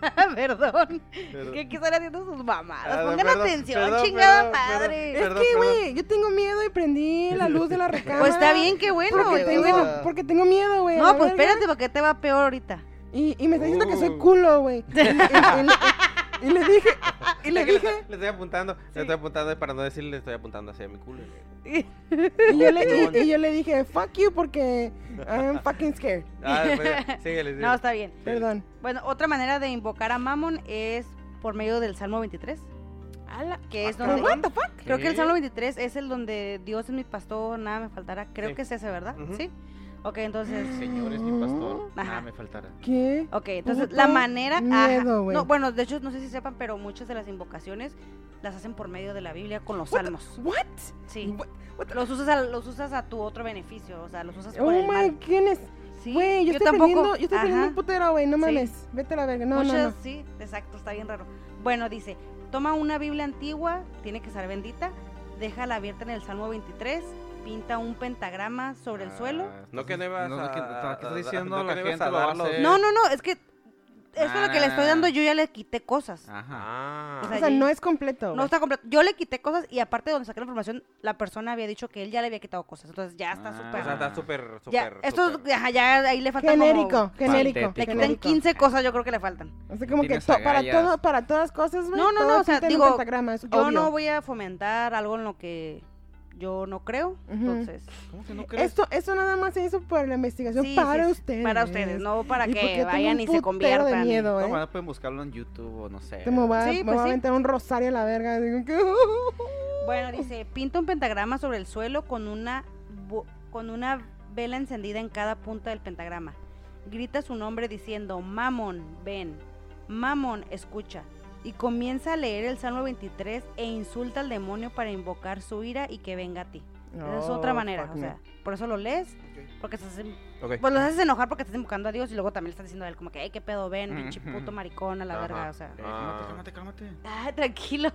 perdón. Es que aquí están haciendo sus mamadas. Ah, Pongan perdón, atención, perdón, chingada perdón, madre. Es Perdón, que, güey, yo tengo miedo y prendí la luz de la recámara. Pues está bien, qué bueno. Porque tengo, bueno. porque tengo miedo, güey. a No, pues verga. espérate, porque te va peor ahorita. Y, y me está diciendo que soy Uh. culo, güey. Y, y- y- y le dije, y le dije, le estoy apuntando, le estoy apuntando para no decirle, le estoy apuntando hacia mi culo. y yo le, y- y yo le dije, fuck you, porque I'm fucking scared. Ah, después, síguele, síguele. No, está bien. Perdón. Bueno, otra manera de invocar a Mamón es por medio del Salmo 23, Ala, que es donde... what the fuck? Creo que el. Salmo 23 es el donde Dios es mi pastor, nada me faltará. Creo Sí. que es ese, ¿verdad? Ujú. Sí. Ok, entonces... Señor es mi pastor, Ajá. nada me faltará. ¿Qué? Ok, entonces Puta la manera... ajá. miedo, güey. no, bueno, de hecho, no sé si sepan, pero muchas de las invocaciones las hacen por medio de la Biblia con los What the- salmos. What? Sí. What- what the- Los usas, a, los usas a tu otro beneficio, o sea, los usas por Oh el my mal. goodness. Sí, Güey, yo, estoy tampoco. aprendiendo, yo estoy aprendiendo Ajá. un putero, güey, no Sí. mames. Vete a la verga. No, no, Muchas, no. sí, exacto, está bien raro. Bueno, dice, toma una Biblia antigua, tiene que estar bendita, déjala abierta en el Salmo 23, pinta un pentagrama sobre el suelo. Ah, No que no ibas no, a- ¿qué, ¿qué a- estás a- diciendo? no la que no ibas gente a lo va a dar los- hacer. No, no, no, es que Eso es lo que le estoy dando, Ah. yo ya le quité cosas. Ajá. Ah. O O sea, ya- no es completo. No güey. está completo. Yo le quité cosas y aparte de donde saqué la información, la persona había dicho que él ya le había quitado cosas. Entonces ya está Ah. súper. O sea, está súper, ya, súper. esto súper- ajá, ya ahí le falta Genérico, genérico. Le quitan genérico. 15 cosas, yo creo que le faltan. O sea, como que Tienes to- para agallas. todo, para todas cosas, güey. No, no, todo no, o sea, pinta en digo, un pentagrama, es Yo obvio. no voy a fomentar algo en lo que yo no creo. Entonces, ¿Cómo que no crees? Esto, esto nada más se hizo por la investigación sí, para sí, ustedes. Para ustedes, no para que vayan y se conviertan. de miedo, ¿eh? bueno, pueden buscarlo en YouTube o no sé. Te me voy a, Sí, me pues a aventar un rosario a la verga. Digo que... Bueno, dice, pinta un pentagrama sobre el suelo con una, con una vela encendida en cada punta del pentagrama. Grita su nombre diciendo, Mamón, ven. Mamón, escucha. Y comienza a leer el Salmo 23 e insulta al demonio para invocar su ira y que venga a ti. Esa es otra Oh, manera, o me. sea, por eso lo lees, porque estás, en- Ok. pues los haces enojar porque estás invocando a Dios y luego también le estás diciendo a él como que, ay, qué pedo, ven, pinche puto maricón a la Ajá. verga, o sea. Eh, Ah. cálmate, cálmate, cálmate. Ah, tranquilo.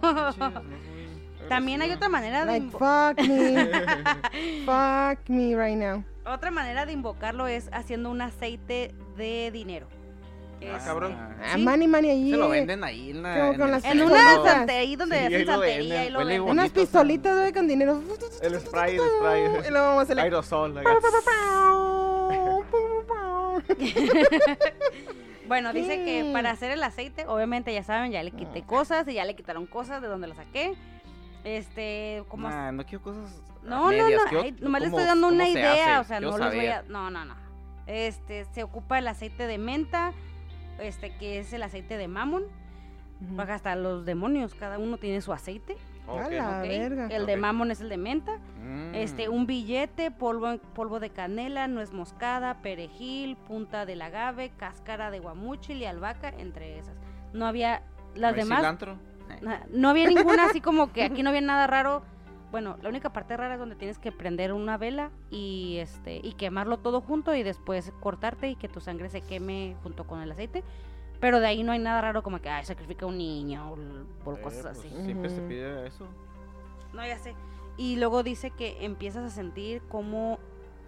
También hay otra manera de Like, invo- fuck me. fuck me right now. Otra manera de invocarlo es haciendo un aceite de dinero. Ah, Es- cabrón. Ah, Sí. Money, money ahí. Se lo venden ahí en la. Como en con el las En centro. una santería ahí donde Sí, hacen ahí lo santería venden, y lo huele venden. Unas pistolitas, güey, con dinero. El spray, el spray. Y luego vamos a hacerle... Aerosol. Bueno, dice que para hacer el aceite, obviamente ya saben, ya le quité cosas y ya le quitaron cosas de donde lo saqué. Este, como... Nah, no quiero cosas. No, medias, no, no, quiero ay, nomás le estoy dando una idea, o sea, no les voy a... No, no, no. Este, se ocupa el aceite de menta, este, que es el aceite de mamón. Ujú. Baja hasta los demonios, cada uno tiene su aceite. A Ok. la ¿ok? verga. El de mamón es el de menta. Mm. Este, un billete, polvo, polvo de canela, nuez moscada, perejil, punta del agave, cáscara de guamúchil y albahaca, entre esas. No había las ¿No demás, cilantro? Eh. na- no había ninguna así como que aquí no había nada raro. Bueno, la única parte rara es donde tienes que prender una vela y este y quemarlo todo junto y después cortarte y que tu sangre se queme junto con el aceite. Pero de ahí no hay nada raro como que ay, sacrifica a un niño o, Eh, cosas pues, así. Siempre se pide eso. No, ya sé. Y luego dice que empiezas a sentir como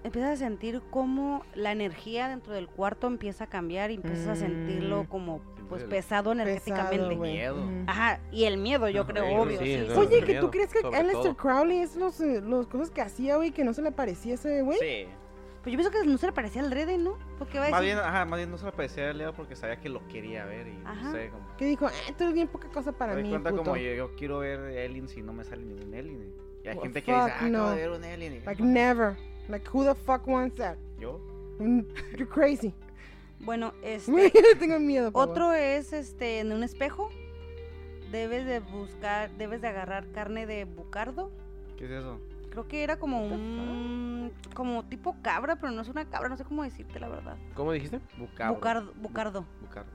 empiezas a sentir como la energía dentro del cuarto empieza a cambiar y empiezas a sentirlo Mm. como pues pesado energéticamente. Pesado. Miedo. Ajá, y el miedo, yo creo, Sí, obvio. sí, sí, eso sí. Oye, que miedo, tú crees que Aleister. Crowley es los, eh, los cosas que hacía, güey, que no se le parecía a ese güey? Sí. Pues yo pienso que no se le parecía al Drede, ¿no? Porque va a Más decir, bien, ajá, más bien no se lo parecía a Leo porque sabía que lo quería ver y Ajá. no sé, como... Que dijo, eh, tú eres bien poca cosa para me mí, cuenta puto. como yo, yo quiero ver aliens y no me sale ningún alien. Y hay gente que dice, ah, acabo no. de ver un alien. Y, Like, never. Like, who the fuck wants that? ¿Yo? Mm, You're crazy. bueno, este Tengo miedo, por favor. otro es este en un espejo. Debes de buscar, debes de agarrar carne de bucardo. ¿Qué es eso? Creo que era como un como tipo cabra, pero no es una cabra, no sé cómo decirte la verdad. ¿Cómo dijiste? Bucardo. Bucardo, bucardo. Bucardo.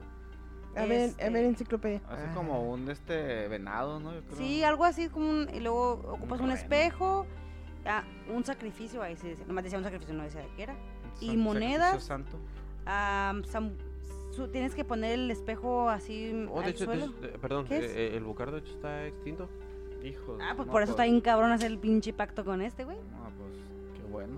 A ver, este- a ver, enciclopedia. Así Ah. como un este venado, ¿no? Yo creo. Sí, algo así como un, y luego ocupas un espejo, ah, un sacrificio, ahí sí decía, nomás decía un sacrificio, no decía de qué era. Y san- monedas. sacrificio santo. Ah, su- tienes que poner el espejo así Oh, de al hecho, suelo. de- perdón, ¿Qué es? eh, el bucardo de hecho está extinto. Hijo. Ah, pues no, por eso está bien cabrón hacer el pinche pacto con este, güey. No, pues qué bueno.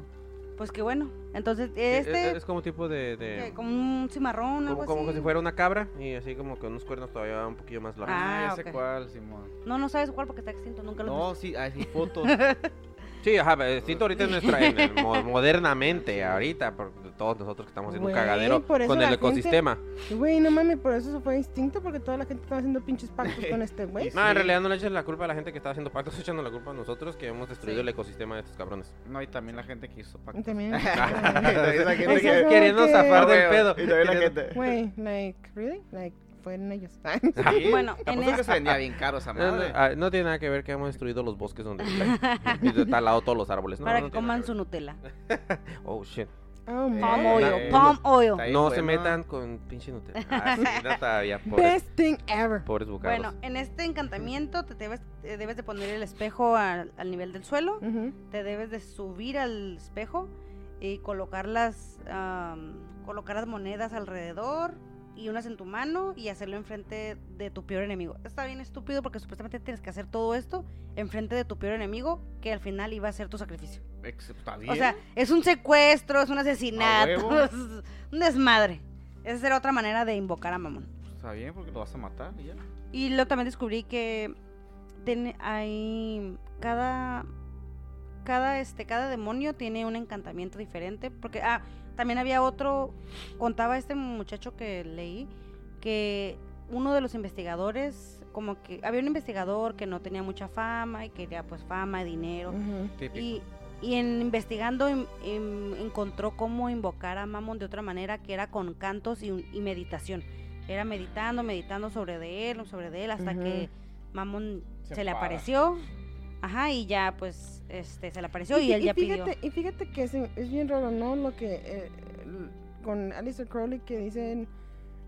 Pues qué bueno. Entonces, este, es como tipo de... de- que como un cimarrón, algo como, como así. si fuera una cabra y así como con unos cuernos todavía un poquillo más largos. Ah, ya sé ok. cuál, Simón. No, no sabes cuál porque está extinto, nunca lo No, sí, hay fotos. Sí, ajá, extinto ahorita en nuestra, en el mo- modernamente, ahorita, por todos nosotros que estamos en un Güey, cagadero por eso con la el gente- ecosistema. Güey, no mames, por eso se fue instinto, porque toda la gente estaba haciendo pinches pactos con este güey. No, en realidad no le eches la culpa a la gente que está haciendo pactos, echando la culpa a nosotros que hemos destruido Sí. el ecosistema de estos cabrones. No, y también la gente que hizo Y pactos. también. Y también la gente O sea, que- como Queriendo que- zafar del pedo. Y también la gente. Güey, like, really? Like, fueron ellos. Sí, Bueno, te en que este- se vendía bien caro esa No, no, madre. ah, no tiene nada que ver que hemos destruido los bosques donde y talado todos los árboles. No, para no que coman su Nutella. Oh, shit. Oh, Eh, Palm oil, eh, palm oil. No se metan con pinche Nutella. Ah, sí, no, todavía, pobres, Best thing ever. pobres. Bueno, en este encantamiento te debes, eh, debes de poner el espejo al, al nivel del suelo, te debes de subir al espejo y colocar las, am, colocar las monedas alrededor y unas en tu mano y hacerlo enfrente de tu peor enemigo. Está bien estúpido porque supuestamente tienes que hacer todo esto enfrente de tu peor enemigo que al final iba a ser tu sacrificio. Bien. O sea, es un secuestro, es un asesinato, es un desmadre. Esa era otra manera de invocar a Mamón. Está bien porque lo vas a matar y ya. Y luego también descubrí que tiene- hay cada cada este cada demonio tiene un encantamiento diferente porque ah también había otro contaba este muchacho que leí que uno de los investigadores como que había un investigador que no tenía mucha fama y quería pues fama dinero. Y, y en investigando em- em- encontró cómo invocar a Mamón de otra manera que era con cantos y, meditación. Era meditando, meditando sobre de él, sobre de él, hasta que Mamón se, Se le apareció. Ajá, y ya pues este se le apareció y, él ya pidió. fíjate, Y fíjate que es, es bien raro, ¿no? Lo que eh, con Alistair Crowley que dicen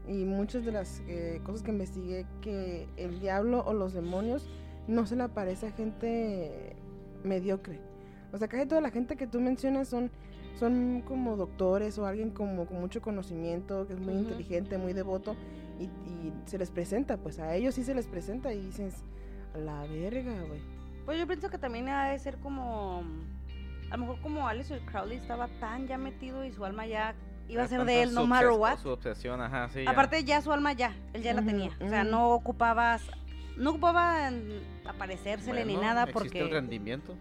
y muchas de las eh, cosas que investigué que el diablo o los demonios no se le aparece a gente mediocre. O sea, casi toda la gente que tú mencionas son son como doctores o alguien como con mucho conocimiento, que es muy inteligente, muy devoto y, y se les presenta, pues a ellos sí se les presenta y dices, a la verga, güey. Pues yo pienso que también ha de ser como a lo mejor como Alistair Crowley estaba tan ya metido y su alma ya iba a ser de él no matter what. Su obsesión, ajá, sí. ya. Aparte ya su alma ya, él ya la tenía. O sea, no ocupabas, no ocupaba aparecérsele ni nada existe el porque... rendimiento.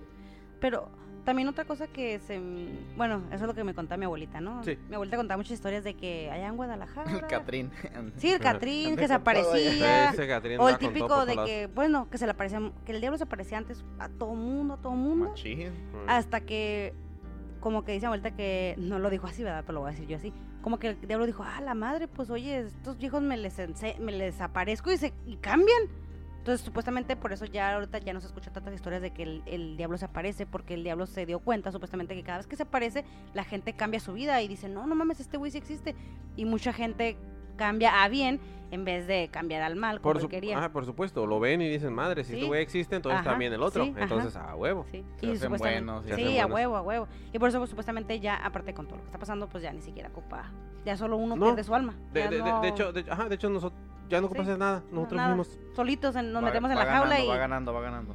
Pero también otra cosa que se... Bueno, eso es lo que me contaba mi abuelita, ¿no? Sí. Mi abuelita contaba muchas historias de que allá en Guadalajara... El Catrín. Sí, el Catrín, que se aparecía. Ese Catrín O el típico de que, bueno, que se le aparecía, que el diablo se aparecía antes a todo mundo, a todo mundo. Machín. Hasta que, como que dice mi abuelita que, no lo dijo así, ¿verdad? Pero lo voy a decir yo así. Como que el diablo dijo, ah, la madre, pues oye, estos viejos me les, me les aparezco y, se, y cambian. Entonces, supuestamente por eso ya ahorita ya no se escuchan tantas historias de que el, diablo se aparece, porque el diablo se dio cuenta, supuestamente, que cada vez que se aparece, la gente cambia su vida y dice, no, no mames, este güey sí existe. Y mucha gente cambia a bien en vez de cambiar al mal, como Por, su- quería. ajá, por supuesto, lo ven y dicen, madre, si Sí. este güey existe, entonces Ajá, también el otro. sí, ajá. entonces, a huevo. Sí, Se y hacen supuestamente- buenos, se sí, hacen a buenos. huevo, a huevo. Y por eso, pues, supuestamente, ya, aparte con todo lo que está pasando, pues ya ni siquiera ocupa. Ya solo uno No, pierde su alma. De, Ya de- de- no- de hecho, de, ajá, de hecho nosotros ya no ocupas Sí, hacer nada. Nosotros nada. mismos. solitos en- nos Va- metemos en la jaula ganando, y. Va ganando, va ganando.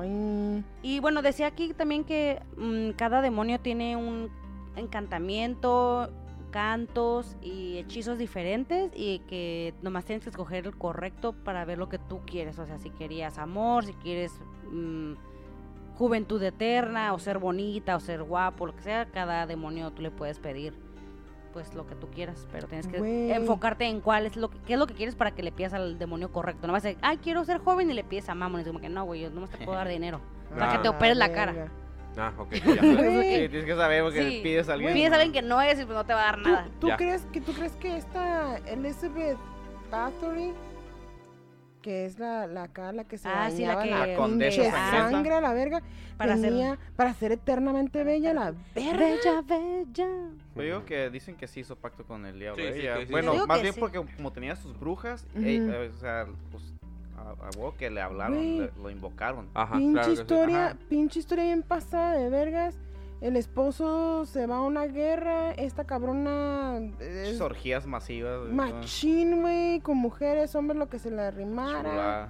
Ay. Y bueno, decía aquí también que mm, cada demonio tiene un encantamiento, cantos y hechizos diferentes y que nomás tienes que escoger el correcto para ver lo que tú quieres. O sea, si querías amor, si quieres mm, juventud eterna o ser bonita o ser guapo, lo que sea, cada demonio tú le puedes pedir pues lo que tú quieras, pero tienes que enfocarte en cuál es lo que, qué es lo que quieres para que le pidas al demonio correcto. No vas a decir, ay, quiero ser joven y le pides a Mamón. Es como que no, güey, yo nomás te puedo dar dinero. Para que te operes la cara. Ah, ok. ya. Sí, tienes que saber porque Sí. pides a alguien. Pides a alguien que no es y pues no te va a dar ¿Tú, nada. tú crees que tú crees que esta Elizabeth Bathory que es la, la acá la que se Ah, sí, la que- la condesa sangre a la verga Para tenía para ser eternamente bella la verga Bella, bella. Yo digo que dicen que sí hizo pacto con el diablo. Sí, sí, sí. Bueno, más bien sí. porque como tenía sus brujas, eh, eh, o sea, pues a, a huevo que le hablaron, le- lo invocaron. Ajá, pinche claro que sí. historia Ajá. pinche historia bien pasada de vergas el esposo se va a una guerra esta cabrona es orgías masivas. machín güey con mujeres hombres lo que se le arrimara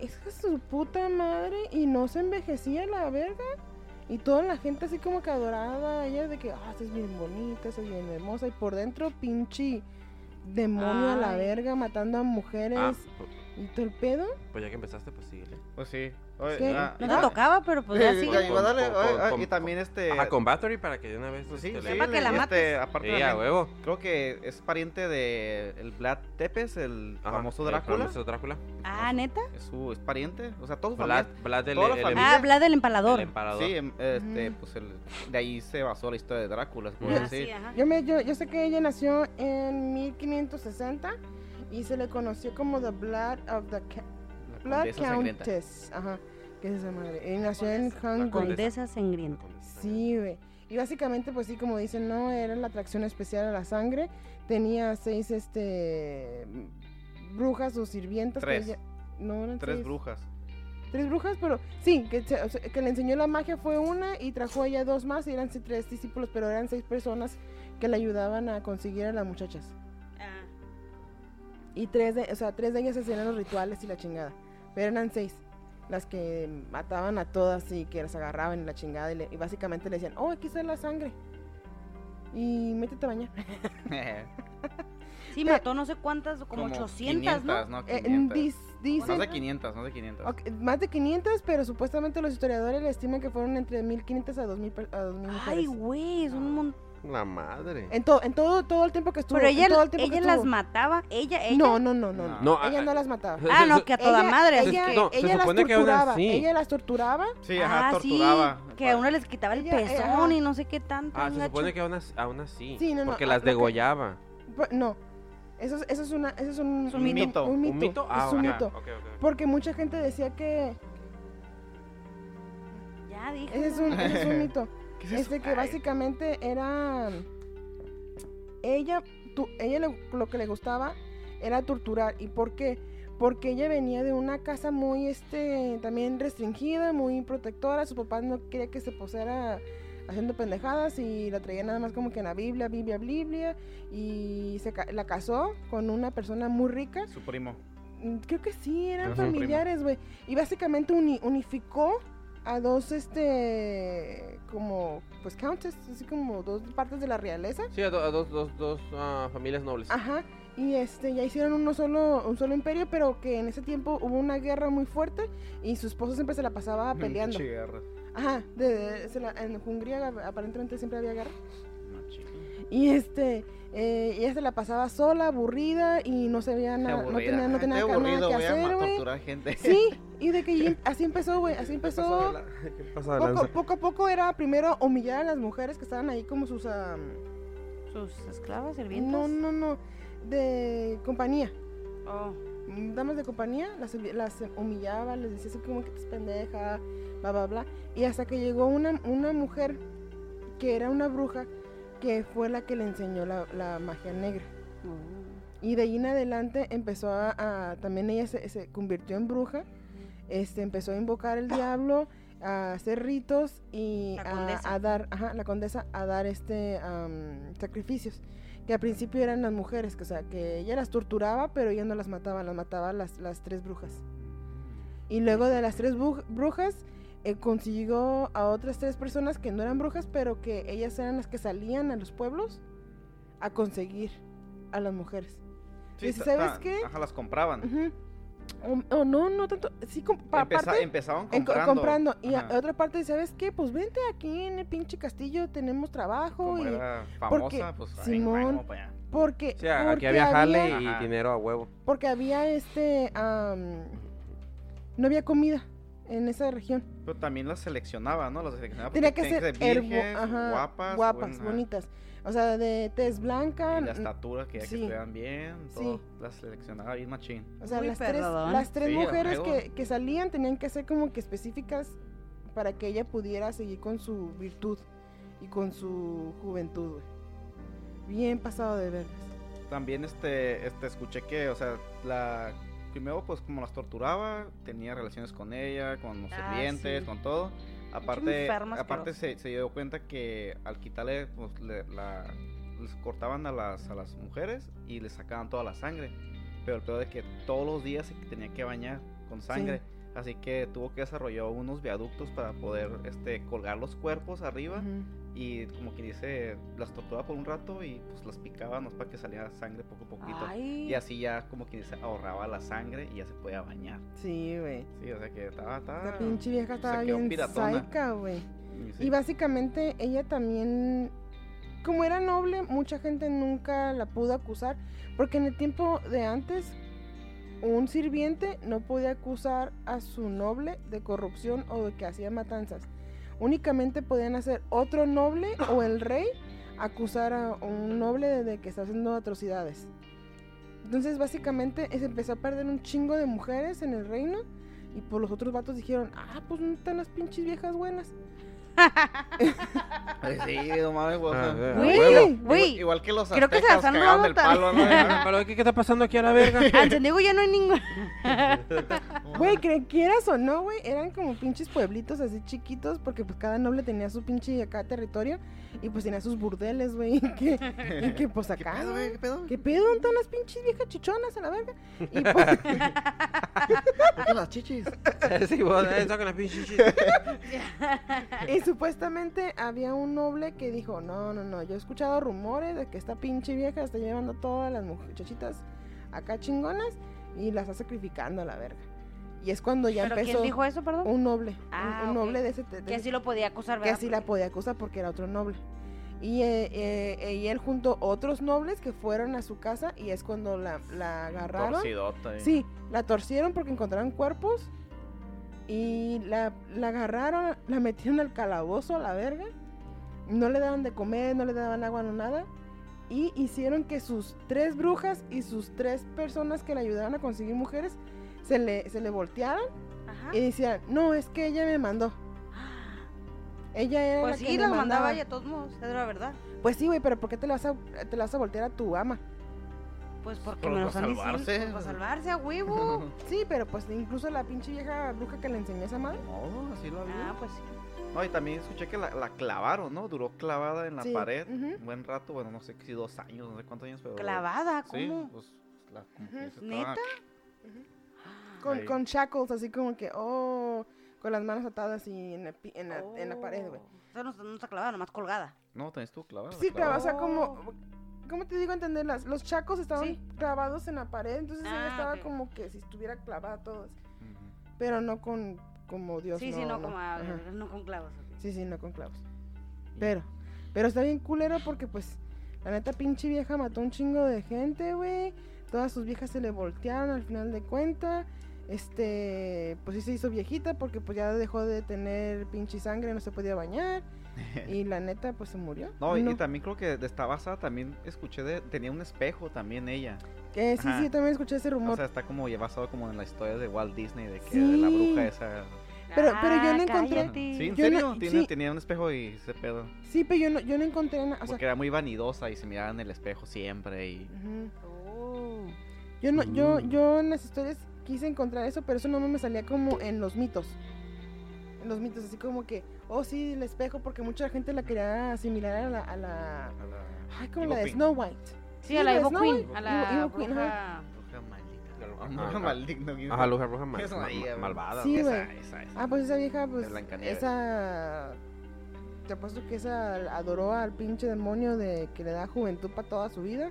es que su puta madre y no se envejecía la verga. Y toda la gente así como que adoraba a ella de que, ah, esta es bien bonita, esta es bien hermosa. Y por dentro, pinche demonio a la verga, matando a mujeres Ah, y todo el pedo. pues ya que empezaste, pues síguele. Pues sí. Oye, ah, No te ta- tocaba, pero pues ya darle, Con- con- oye, ah, con- y también este. Ajá, con Battery para que de una vez. pues sí, este, sí, Para que la este, mates. aparte Sí, a también, huevo. creo que es pariente de el Vlad Tepes, el Ajá, famoso el Drácula. famoso Drácula. Ah, neta. Es su es pariente, o sea, todos Vlad, Vlad el, el-. Ah, Vlad del el empalador. empalador. Sí, em, este, pues el, de ahí se basó la historia de Drácula, se puede Ah, decir. Yo, me, yo, yo sé que ella nació en 1560 y se le conoció como The Blood of the Ca- La Blood. Countess. Ajá, que es esa madre. Y nació en Condesa. Hungary. Condesa sangrienta. Sí, güey. Y básicamente, pues sí, como dicen, no, era la atracción especial a la sangre. Tenía seis, este, brujas o sirvientas. que Tres. ella- No, eran Tres seis. brujas. Tres brujas, pero sí, que, se- o sea, que le enseñó la magia fue una y trajo a ella dos más y eran sí, tres discípulos, pero eran seis personas que le ayudaban a conseguir a las muchachas. Y tres de, o sea, tres de ellas hacían los rituales y la chingada. Pero eran seis las que mataban a todas y que las agarraban y la chingada y, le- y básicamente le decían, oh, aquí está la sangre. Y métete a bañar. Sí, mató no sé cuántas, como, 800, 500, ¿no? ¿no? Eh, 500. dis- No dicen sé 500, no sé 500. ok, más de 500, pero supuestamente los historiadores le estiman que fueron entre 1500 a 2000, per- a 2000 Ay, güey, es un montón. La madre. En, to- en todo, todo el tiempo que estuvo. Pero en ella, todo el tiempo que ella las estuvo. mataba, ella, ella. No, no, no, no. No. no. Ella ah, no las mataba. Ah, no, que a toda Ella- madre. Ella, que- No, se ella las supone que aún torturaba. así. Ella las torturaba. Sí, ajá, ah, torturaba. sí, que a uno les quitaba el Ella- eh, pezón y no sé qué tanto. Ah, un se supone que aún así. Aún así Sí, no, no, porque ah, las lo que- degollaba. Pues, No. Eso es, eso es una, eso es un, Es un mito. Un mito. ¿Un mito? Ah, es un mito. ok, ok, ok. Porque mucha gente decía que Ya dije. ese es un, ese es un mito. ¿Qué es eso? Este que Ay, básicamente era ella, tu- ella le- lo que le gustaba era torturar. ¿Y por qué? Porque ella venía de una casa muy, este, también restringida, muy protectora. Su papá no quería que se posara haciendo pendejadas y la traía nada más como que en la Biblia, Biblia, Biblia. Y se la casó con una persona muy rica. Su primo. Mm, Creo que sí, eran familiares, güey. Y básicamente uni- unificó a dos, este, como, pues, countess, así como dos partes de la realeza. Sí, a, do- a dos, dos, dos ah, familias nobles. Ajá. Y este, ya hicieron uno solo, un solo imperio, pero que en ese tiempo hubo una guerra muy fuerte y su esposo siempre se la pasaba peleando. Pinche guerra. Ajá, de, de- se la- en Hungría aparentemente siempre había guerra. No, chico. Y este, eh, ella se la pasaba sola, aburrida y no sabía Qué nada, no tenía, no tenía nada que hacer, güey. gente. Sí, y de que así empezó, güey, así empezó. ¿Qué pasa de Poco, a poco era primero humillar a las mujeres que estaban ahí como sus... am, Sus esclavas, sirvientas. no, no, no, de compañía. Oh. Damas de compañía, las, las humillaba, les decía así como que te es pendeja, bla, bla, bla. Y hasta que llegó una, una mujer que era una bruja que fue la que le enseñó la, la magia negra. Oh. Y de ahí en adelante empezó a, a- también ella se, se convirtió en bruja, este, empezó a invocar el diablo, a hacer ritos y a, dar, ajá, la condesa a dar este sacrificios. Que al principio eran las mujeres, que, o sea, que ella las torturaba, pero ella no las mataba, las mataba las, las tres brujas. Y luego de las tres bru- brujas, eh, consiguió a otras tres personas que no eran brujas, pero que ellas eran las que salían a los pueblos a conseguir a las mujeres. Dice, ta- ¿sabes qué? Ajá, las compraban. O, o no, no tanto. Sí, com- Empeza- empezaban en comprando. comprando. Y a- otra parte, ¿sabes qué? Pues vente aquí en el pinche castillo, tenemos trabajo. Como y era porque famosa, pues ahí, Simón- vamos para allá. porque, Sí, aquí porque había jale y Ajá. dinero a huevo. Porque había este. no había comida en esa región. Pero también las seleccionaba, ¿no? Las seleccionaba Tenía que ser virgen, ajá, guapas. guapas, bonitas. O sea, de tez blanca. Y la estatura, que ya sí. que estuvieran bien, Sí. todo. Las seleccionaba bien machín. O sea, Muy las tres, las tres Sí, mujeres que, que salían tenían que ser como que específicas para que ella pudiera seguir con su virtud y con su juventud, güey. Bien pasado de vergas. También este, este escuché que, o sea, la primero pues como las torturaba, tenía relaciones con ella, con los Ah, sirvientes, sí. con todo. Aparte, aparte se, se dio cuenta que al quitarle, pues le- la, les cortaban a las, a las mujeres y les sacaban toda la sangre. Pero el peor de que todos los días se tenía que bañar con sangre. Así que tuvo que desarrollar unos viaductos para poder este, colgar los cuerpos arriba. Ujú. Y como que dice, las torturaba por un rato y pues las picaba, no para que saliera sangre poco a poquito. Ay. Y así ya como que dice, ahorraba la sangre y ya se podía bañar. Sí, güey. Sí, o sea que estaba, estaba La pinche vieja estaba bien saica, güey. y sí. Y básicamente ella también, como era noble, mucha gente nunca la pudo acusar, porque en el tiempo de antes, un sirviente no podía acusar a su noble de corrupción o de que hacía matanzas. Únicamente podían hacer otro noble o el rey acusar a un noble de, que está haciendo atrocidades. Entonces básicamente se empezó a perder un chingo de mujeres en el reino y por los otros vatos dijeron, ah, pues no están las pinches viejas buenas. Sí, no mames, güey, Ah, Güey, huevo. igual, güey. igual que los creo que se las aztecas han cagaban del palo, ¿no? Pero ¿qué, qué está pasando aquí a la verga? En San Diego ya no hay ningún. Güey, cre- quieras o no, güey, eran como pinches pueblitos así chiquitos, porque pues cada noble tenía su pinche acá territorio y pues tenía sus burdeles, güey, y que, y que pues ¿Qué acá, pedo, güey, güey? ¿Qué pedo? ¿Qué pedo? ¿Dónde están las pinches viejas chichonas a la verga? Y pues, las chichis. sí, vos, eh, saca la pinche chichi. Y supuestamente había un noble que dijo, no, no, no, yo he escuchado rumores de que esta pinche vieja está llevando todas las muchachitas acá chingonas y las está sacrificando a la verga. Y es cuando ya ¿Pero empezó quién dijo eso, perdón? un noble, un- Ah, un, noble de ese... de que así lo podía acusar, que ¿verdad? así la podía acusar porque era otro noble. Y, eh, eh, y él junto a otros nobles que fueron a su casa y es cuando la, la agarraron. Torcidota. eh. Sí, la torcieron porque encontraron cuerpos y la, la agarraron, la metieron al calabozo a la verga. No le daban de comer, no le daban agua, no nada. Y hicieron que sus tres brujas y sus tres personas que le ayudaban a conseguir mujeres se le, se le voltearan Ajá. y decían, no, es que ella me mandó. Ella era Pues la sí, que me la mandaba mandaba. de todos modos, es la verdad. Pues sí, güey, pero ¿por qué te la vas a, te la vas a voltear a tu ama? Pues porque Pero me lo para están diciendo. salvarse. pues, para salvarse a huevo. Sí, pero pues incluso la pinche vieja bruja que le enseñó esa madre. No, así lo ah, vi. pues sí. No, y también escuché que la, la clavaron, ¿no? Duró clavada en la Sí, pared ujú. un buen rato, bueno, no sé si dos años, no sé cuántos años, pero... Clavada, Sí, ¿cómo? pues, la, como que Ujú. se estaba- ¿Neta? Con, Ahí. con shackles, así como que, oh, con las manos atadas y en la, pi- en la, en la pared, güey. O sea, no, está- no está clavada, nomás colgada. No, también estuvo clavada. Sí, claro, o sea, Oh. como, ¿cómo te digo entender? Las, los chacos estaban Sí. clavados en la pared, entonces ella Ah, estaba como que si estuviera clavada todos, Ujú. pero no con, como Dios, sí, sí, no, como a- no con clavos. Sí, sí, no con clavos. Pero, pero está bien culero porque pues, la neta pinche vieja mató un chingo de gente, güey. Todas sus viejas se le voltearon al final de cuenta. Este, pues sí se hizo viejita porque pues ya dejó de tener pinche sangre, no se podía bañar. y la neta pues se murió. No, y, y también creo que de esta basada también escuché de... Tenía un espejo también ella. Eh, sí, Ajá. sí, yo también escuché ese rumor. O sea, está como ya basado como en la historia de Walt Disney, de que de la Sí. bruja esa... Pero- pero yo no Ah, encontré- cállate. Sí, ¿en Yo no- serio? Tiene- sí. Tenía un espejo y se pedo. sí, pero yo no, yo no encontré nada. O sea, Porque era muy vanidosa y se miraba en el espejo siempre y... ujú. Oh. Yo no, yo, Mm. yo en las historias quise encontrar eso, pero eso no me salía como en los mitos. En los mitos, así como que, oh sí, el espejo, porque mucha gente la quería asimilar a la, a la, a la- ay, como la de Queen. Snow White. Sí, a la Evo Snow Queen, White. a la Evil Queen, bruja. ajá. Bruja maldita. Ajá, Bruja ajá. maligna. Ajá, ma- güey. malvada. Sí, Esa, güey. esa, esa. Ah, pues esa vieja, pues, esa, te apuesto que esa adoró al pinche demonio de que le da juventud para toda su vida.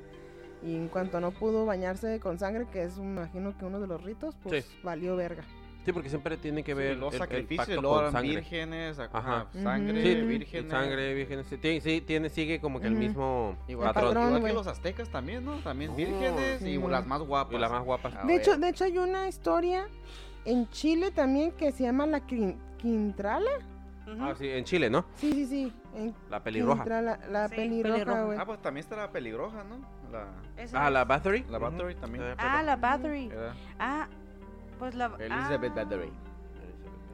Y en cuanto no pudo bañarse con sangre, que es, me imagino que uno de los ritos, pues Sí. valió verga. Sí, porque siempre tiene que Sí, ver los el, el sacrificios, pacto luego con sangre. vírgenes, Ajá. ajá, sangre, Sí, vírgenes. Sangre, virgen, sí, tiene, sí, tiene, sigue como que el mismo Igual, El patrón. patrón, igual que los aztecas también, ¿no? También vírgenes sí, y las más guapas. Y las más guapas. A De hecho, de hecho hay una historia en Chile también que se llama la Quin- Quintrala. Ah, sí, en Chile, ¿no? Sí, sí, sí. En La pelirroja. Quintrala, la Sí, pelirroja, pelirroja. güey. Ah, pues también está la peligroja, ¿no? La, Ah, es. la Bathory. la. Bathory también. Ah, la Bathory. Ah, pues la. Elizabeth ah. Bathory.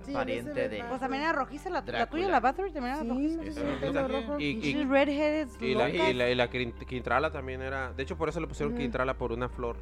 Sí, pariente Elizabeth de- Pues también era rojiza, la, la tuya, la Bathory también era Sí, rojiza. sí, sí, rojo. y- y- She's redheaded, Y la, y la, y la Quin- Quintrala también era. De hecho, por eso le pusieron Ujú. Quintrala por una flor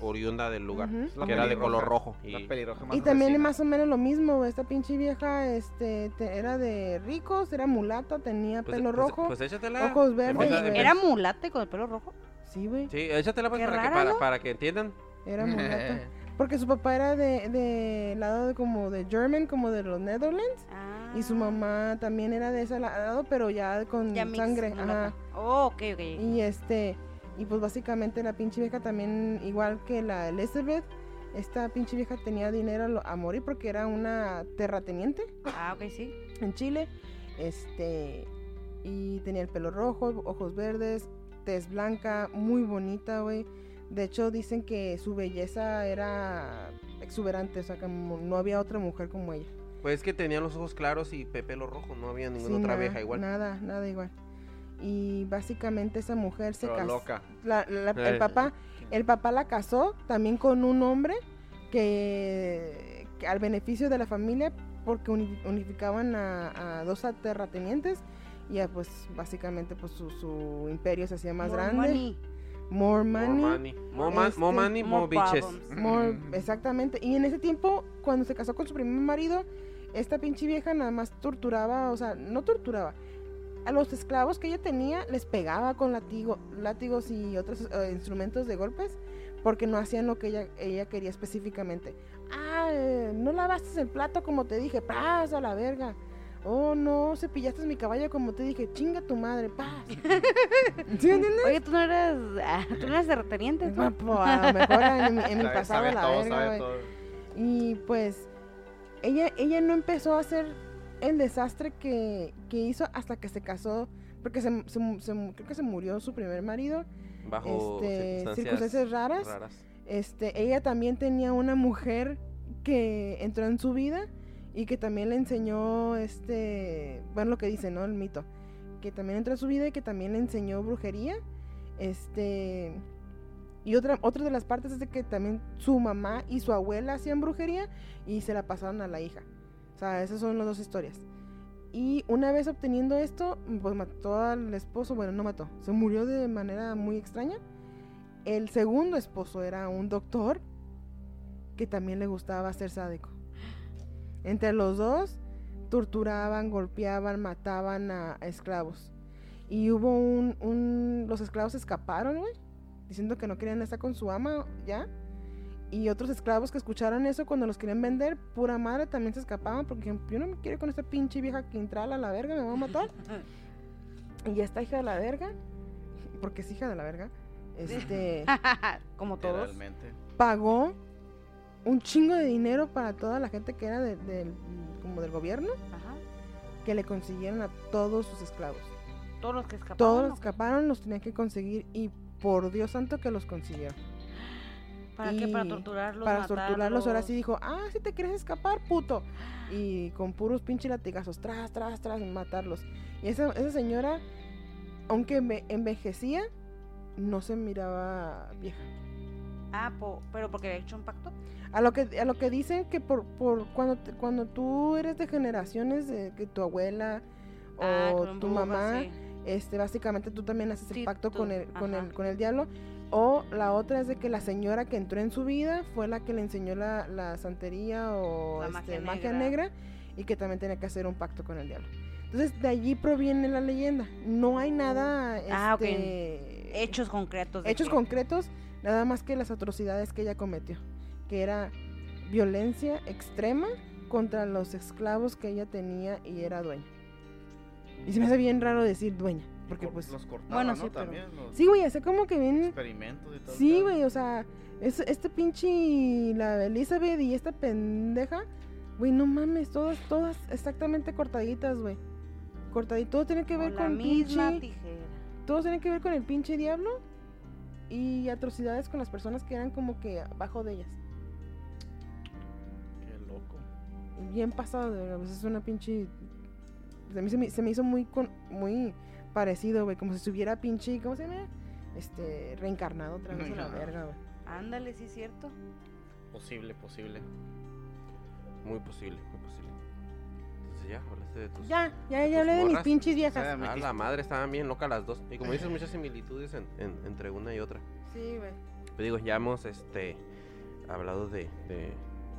oriunda del lugar. La Que era de color rojo. La Y, pelirroja más Y también es más o menos lo mismo. Esta pinche vieja este, te- era de ricos, era mulata, tenía pues, pelo pues- rojo. Pues échatela. ojos verdes, Empieza- güey. empieza- ¿Era mulate con el pelo rojo? Sí, güey. Sí, échatela pues para, que, rara, para, ¿no? para que entiendan. Era mulata. Porque su papá era de, de lado de como de German, como de los Netherlands. Ah. Y su mamá también era de ese lado, pero ya con Ya mix, sangre. mulata. Ajá. Oh, ok, ok. Y este, y pues básicamente la pinche vieja también, igual que la Elizabeth, esta pinche vieja tenía dinero a morir porque era una terrateniente Ah, ok, sí. en Chile. Este, y tenía el pelo rojo, ojos verdes, tez blanca, muy bonita, güey. De hecho, dicen que su belleza era exuberante, o sea, que no había otra mujer como ella. Pues es que tenía los ojos claros y pe- pelo rojo. No había ninguna Sí, otra nada, vieja igual. Nada, nada igual. Y básicamente esa mujer se casó. loca. la- la- el Eh. papá el papá la casó también con un hombre que, que al beneficio de la familia porque uni- unificaban a, a dos terratenientes y ya pues básicamente pues su, su imperio se hacía más More grande money. More money, More money. More, ma- Este, more money, more, bitches. problems. more- exactamente. Y en ese tiempo, cuando se casó con su primer marido, esta pinche vieja nada más torturaba, o sea, no torturaba. A los esclavos que ella tenía les pegaba con latigo, látigos y otros eh, instrumentos de golpes porque no hacían lo que ella, ella quería específicamente. Ah, eh, no lavaste el plato como te dije, paz a la verga. Oh, no, cepillaste mi caballo como te dije, chinga tu madre, paz. ¿Sí me entiendes? Oye, tú no eras, ah, tú no eras de reteniente, tú. Pues, a lo mejor en mi, en mi Sabe- pasado sabe la todo, verga, sabe güey. todo. Y pues ella, ella no empezó a hacer el desastre que, que hizo hasta que se casó, porque se, se- se- creo que se murió su primer marido, Bajo este, circunstancias, circunstancias raras. raras. Este, ella también tenía una mujer que entró en su vida y que también le enseñó, este, bueno, lo que dice, ¿no? El mito, que también entró en su vida y que también le enseñó brujería, este, y otra, otra de las partes es de que también su mamá y su abuela hacían brujería y se la pasaron a la hija. O sea, esas son las dos historias. Y una vez obteniendo esto, pues mató al esposo, bueno, no mató, se murió de manera muy extraña. El segundo esposo era un doctor que también le gustaba ser sádico. Entre los dos torturaban, golpeaban, mataban a, a esclavos. Y hubo un, un- Los esclavos escaparon, güey, diciendo que no querían estar con su ama ya. Y otros esclavos que escucharon eso cuando los querían vender, pura madre, también se escapaban porque dijeron, yo no me quiero ir con esta pinche vieja quintral a la verga, me va a matar. y esta hija de la verga, porque es hija de la verga, este Como todos. Pagó un chingo de dinero para toda la gente que era de- del- como del gobierno Ajá. que le consiguieron a todos sus esclavos. Todos los que escaparon. Todos ¿o los qué? escaparon, los tenían que conseguir y por Dios santo que los consiguieron. ¿Para qué? Para y torturarlos. para torturarlos, ahora matarlos. sí dijo, ah, si te quieres escapar, puto. Y con puros pinches latigazos, tras, tras, tras, matarlos. Y esa, esa señora, aunque enve- envejecía, no se miraba vieja. Ah, po- pero porque había hecho un pacto. A lo que, a lo que dicen que por, por cuando, te- cuando tú eres de generaciones de que tu abuela o Ah, con tu mamá, sí. este, básicamente tú también haces Sí, el pacto tú, con el, con ajá. el, con el diablo. O la otra es de que la señora que entró en su vida fue la que le enseñó la, la santería o La este, magia magia, negra. y que también tenía que hacer un pacto con el diablo. Entonces de allí proviene la leyenda. No hay nada Ah, ok. este, Hechos concretos. hechos que- concretos, nada más que las atrocidades que ella cometió, que era violencia extrema contra los esclavos que ella tenía y era dueña. Y se me hace bien raro decir dueña, porque Cor- pues... Los Bueno, ¿no? sí, pero- También, los Sí, güey, hace como que bien... experimentos y todo. Sí, güey, o sea, es, este pinche, la Elizabeth y esta pendeja, güey, no mames, todas, todas exactamente cortaditas, güey. Cortaditas, todo tiene que ver Con la misma pinche... tijera. Todos tienen que ver con el pinche diablo y atrocidades con las personas que eran como que abajo de ellas. Bien pasado, de verdad, pues es una pinche... A mí se me, se me hizo muy, con, muy parecido, güey, como si estuviera pinche, ¿cómo se llama? Este, reencarnado otra vez a la verga, güey. Ándale, sí es cierto. Posible, posible. Muy posible, muy posible. Entonces ya, hablaste de tus... Ya, ya, ya hablé de mis pinches viejas. O sea, Ah, metiste- la madre, estaban bien locas las dos. Y como dices, muchas similitudes en- en- entre una y otra. Sí, güey. Pues digo, ya hemos este, hablado de, de-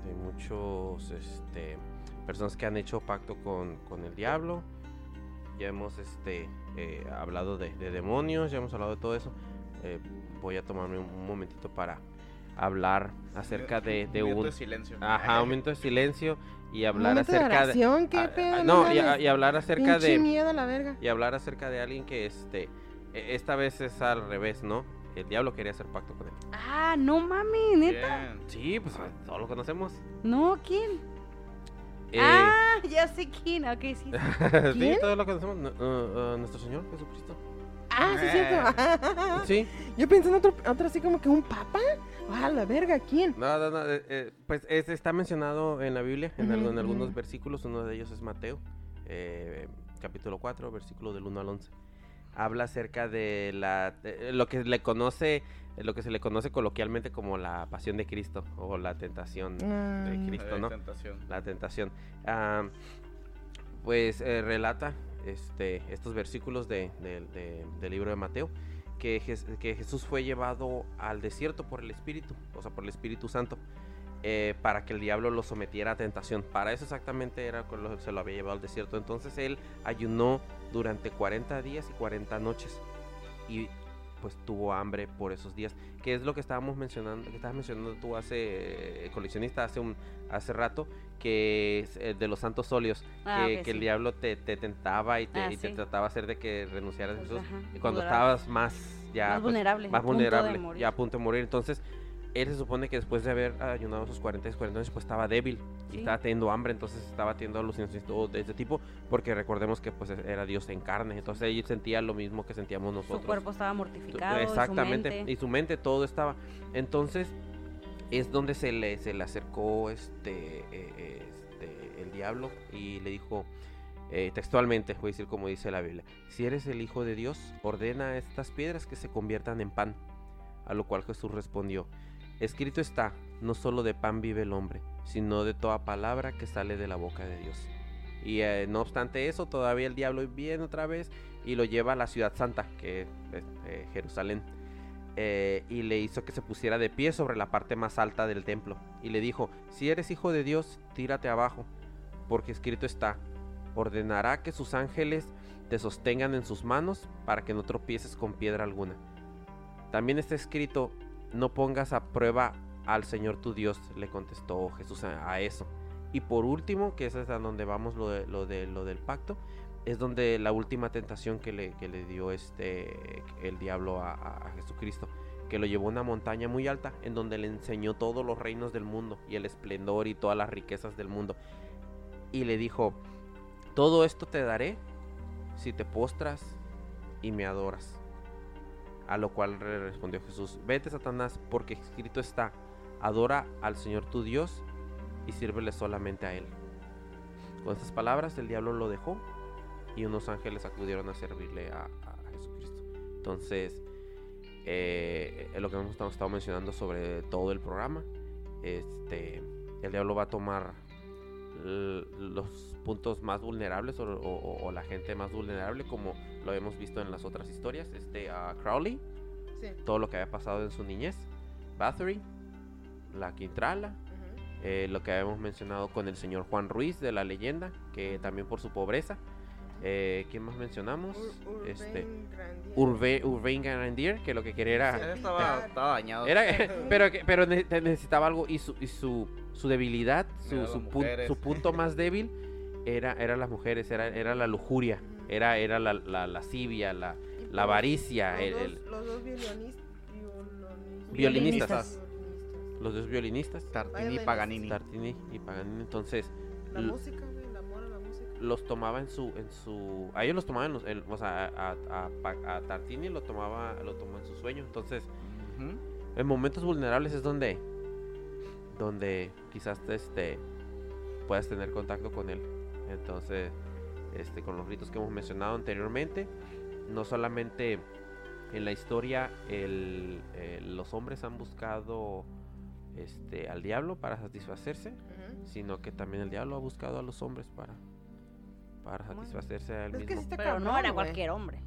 de muchos este, personas que han hecho pacto con, con el diablo. Ya hemos este, eh, hablado de, de demonios, ya hemos hablado de todo eso. Eh, voy a tomarme un, un momentito para hablar acerca de, de minuto un... de silencio. Ajá, un momento de silencio y hablar acerca de... oración, ¿qué ah, pedo? no, y, hablar acerca de miedo a la verga. y hablar acerca de alguien que este e- esta vez es al revés, ¿no? El diablo quería hacer pacto con él. Ah, no mami, neta. Bien. Sí, pues todos lo conocemos. No, ¿quién? Eh, Ah, ya sé quién. Ok, sí. sí, ¿quién? todos lo conocemos. n- uh, uh, nuestro Señor Jesucristo. Ah, sí, es cierto. Sí, Yo pensé en otro, otro así como que un papa. Ah, la verga, ¿quién? no, no, no, eh, eh, pues es- está mencionado en la Biblia, en, algo- en Ujú, algunos versículos. Uno de ellos es Mateo, eh, capítulo 4, versículo del 1 al 11. Habla acerca de la de lo que le conoce, lo que se le conoce coloquialmente como la pasión de Cristo o la tentación de Ah, Cristo, ¿no? tentación. la tentación. Ah, pues eh, relata este, estos versículos de- de- de- del libro de Mateo que, que Jesús fue llevado al desierto por el Espíritu, o sea, por el Espíritu Santo, eh, para que el diablo lo sometiera a tentación. Para eso exactamente era con lo se lo había llevado al desierto. Entonces él ayunó durante 40 días y 40 noches y pues tuvo hambre por esos días, que es lo que estábamos mencionando, que estabas mencionando tú hace eh, coleccionista hace un hace rato que es eh, de los santos óleos, Ah, que, el diablo te, te tentaba y te, Ah, y te sí. trataba de hacer de que renunciaras a Pues, Jesús cuando estabas más ya más pues, vulnerable. más a vulnerable, ya a punto de morir. Entonces, él se supone que después de haber ayunado sus 40 y 40 años, pues estaba débil y Sí. estaba teniendo hambre, entonces estaba teniendo alucinaciones todo de ese tipo, porque recordemos que pues era Dios en carne, entonces él sentía lo mismo que sentíamos nosotros. Su cuerpo estaba mortificado. y su Exactamente, mente. y su mente todo estaba. Entonces, es donde se le, se le acercó este, eh, este, el diablo y le dijo, eh, textualmente, voy a decir como dice la Biblia, si eres el Hijo de Dios, ordena a estas piedras que se conviertan en pan. A lo cual Jesús respondió, escrito está, no solo de pan vive el hombre, sino de toda palabra que sale de la boca de Dios. Y eh, no obstante eso, todavía el diablo viene otra vez y lo lleva a la ciudad santa, que es eh, Jerusalén. eh, y le hizo que se pusiera de pie sobre la parte más alta del templo. Y le dijo, si eres hijo de Dios, tírate abajo, porque escrito está, ordenará que sus ángeles te sostengan en sus manos para que no tropieces con piedra alguna. También está escrito, no pongas a prueba al Señor tu Dios, le contestó Jesús a, eso. Y por último, que es a donde vamos lo, de, lo, de, lo del pacto, es donde la última tentación que le, que le dio este el diablo a- a Jesucristo, que lo llevó a una montaña muy alta, en donde le enseñó todos los reinos del mundo y el esplendor y todas las riquezas del mundo. Y le dijo, todo esto te daré si te postras y me adoras. A lo cual re- respondió Jesús, vete Satanás, porque escrito está, adora al Señor tu Dios y sírvele solamente a Él. Con estas palabras el diablo lo dejó y unos ángeles acudieron a servirle a, Jesucristo. Entonces, eh, lo que hemos estado, mencionando sobre todo el programa, este, el diablo va a tomar los puntos más vulnerables o, o- o la gente más vulnerable como lo hemos visto en las otras historias. Este, a Crowley, Sí. todo lo que había pasado en su niñez, Bathory, la Quintrala, eh, lo que habíamos mencionado con el señor Juan Ruiz de la leyenda, que también por su pobreza. Eh, ¿Quién más mencionamos? Ur- este, Urbain Grandier. Urbe, Urbain Grandier, que lo que quería era... Él estaba, estaba dañado. Era, pero, pero ne- necesitaba algo y su, y su, su debilidad, su, su, mujeres. su punto más débil era, era las mujeres, era, era la lujuria, era, era la, la lascivia, la, la pues, avaricia, Los, el- dos, el- los dos violinis- violonis- Violinistas. violinistas. los dos violinistas, Tartini y. Paganini. Tartini y Paganini. Entonces, La música, los tomaba en su, en su, a ellos los tomaba en los, en- o sea, a, a, a- a Tartini lo tomaba, lo tomó en su sueño. Entonces, en momentos vulnerables es donde, donde quizás este, puedas tener contacto con él. Entonces, este, con los ritos que hemos mencionado anteriormente, no solamente en la historia el- eh, los hombres han buscado este, al diablo para satisfacerse, sino que también el diablo ha buscado a los hombres para, para Bueno, satisfacerse a él Es que sí mismo. está Pero no era cualquier hombre.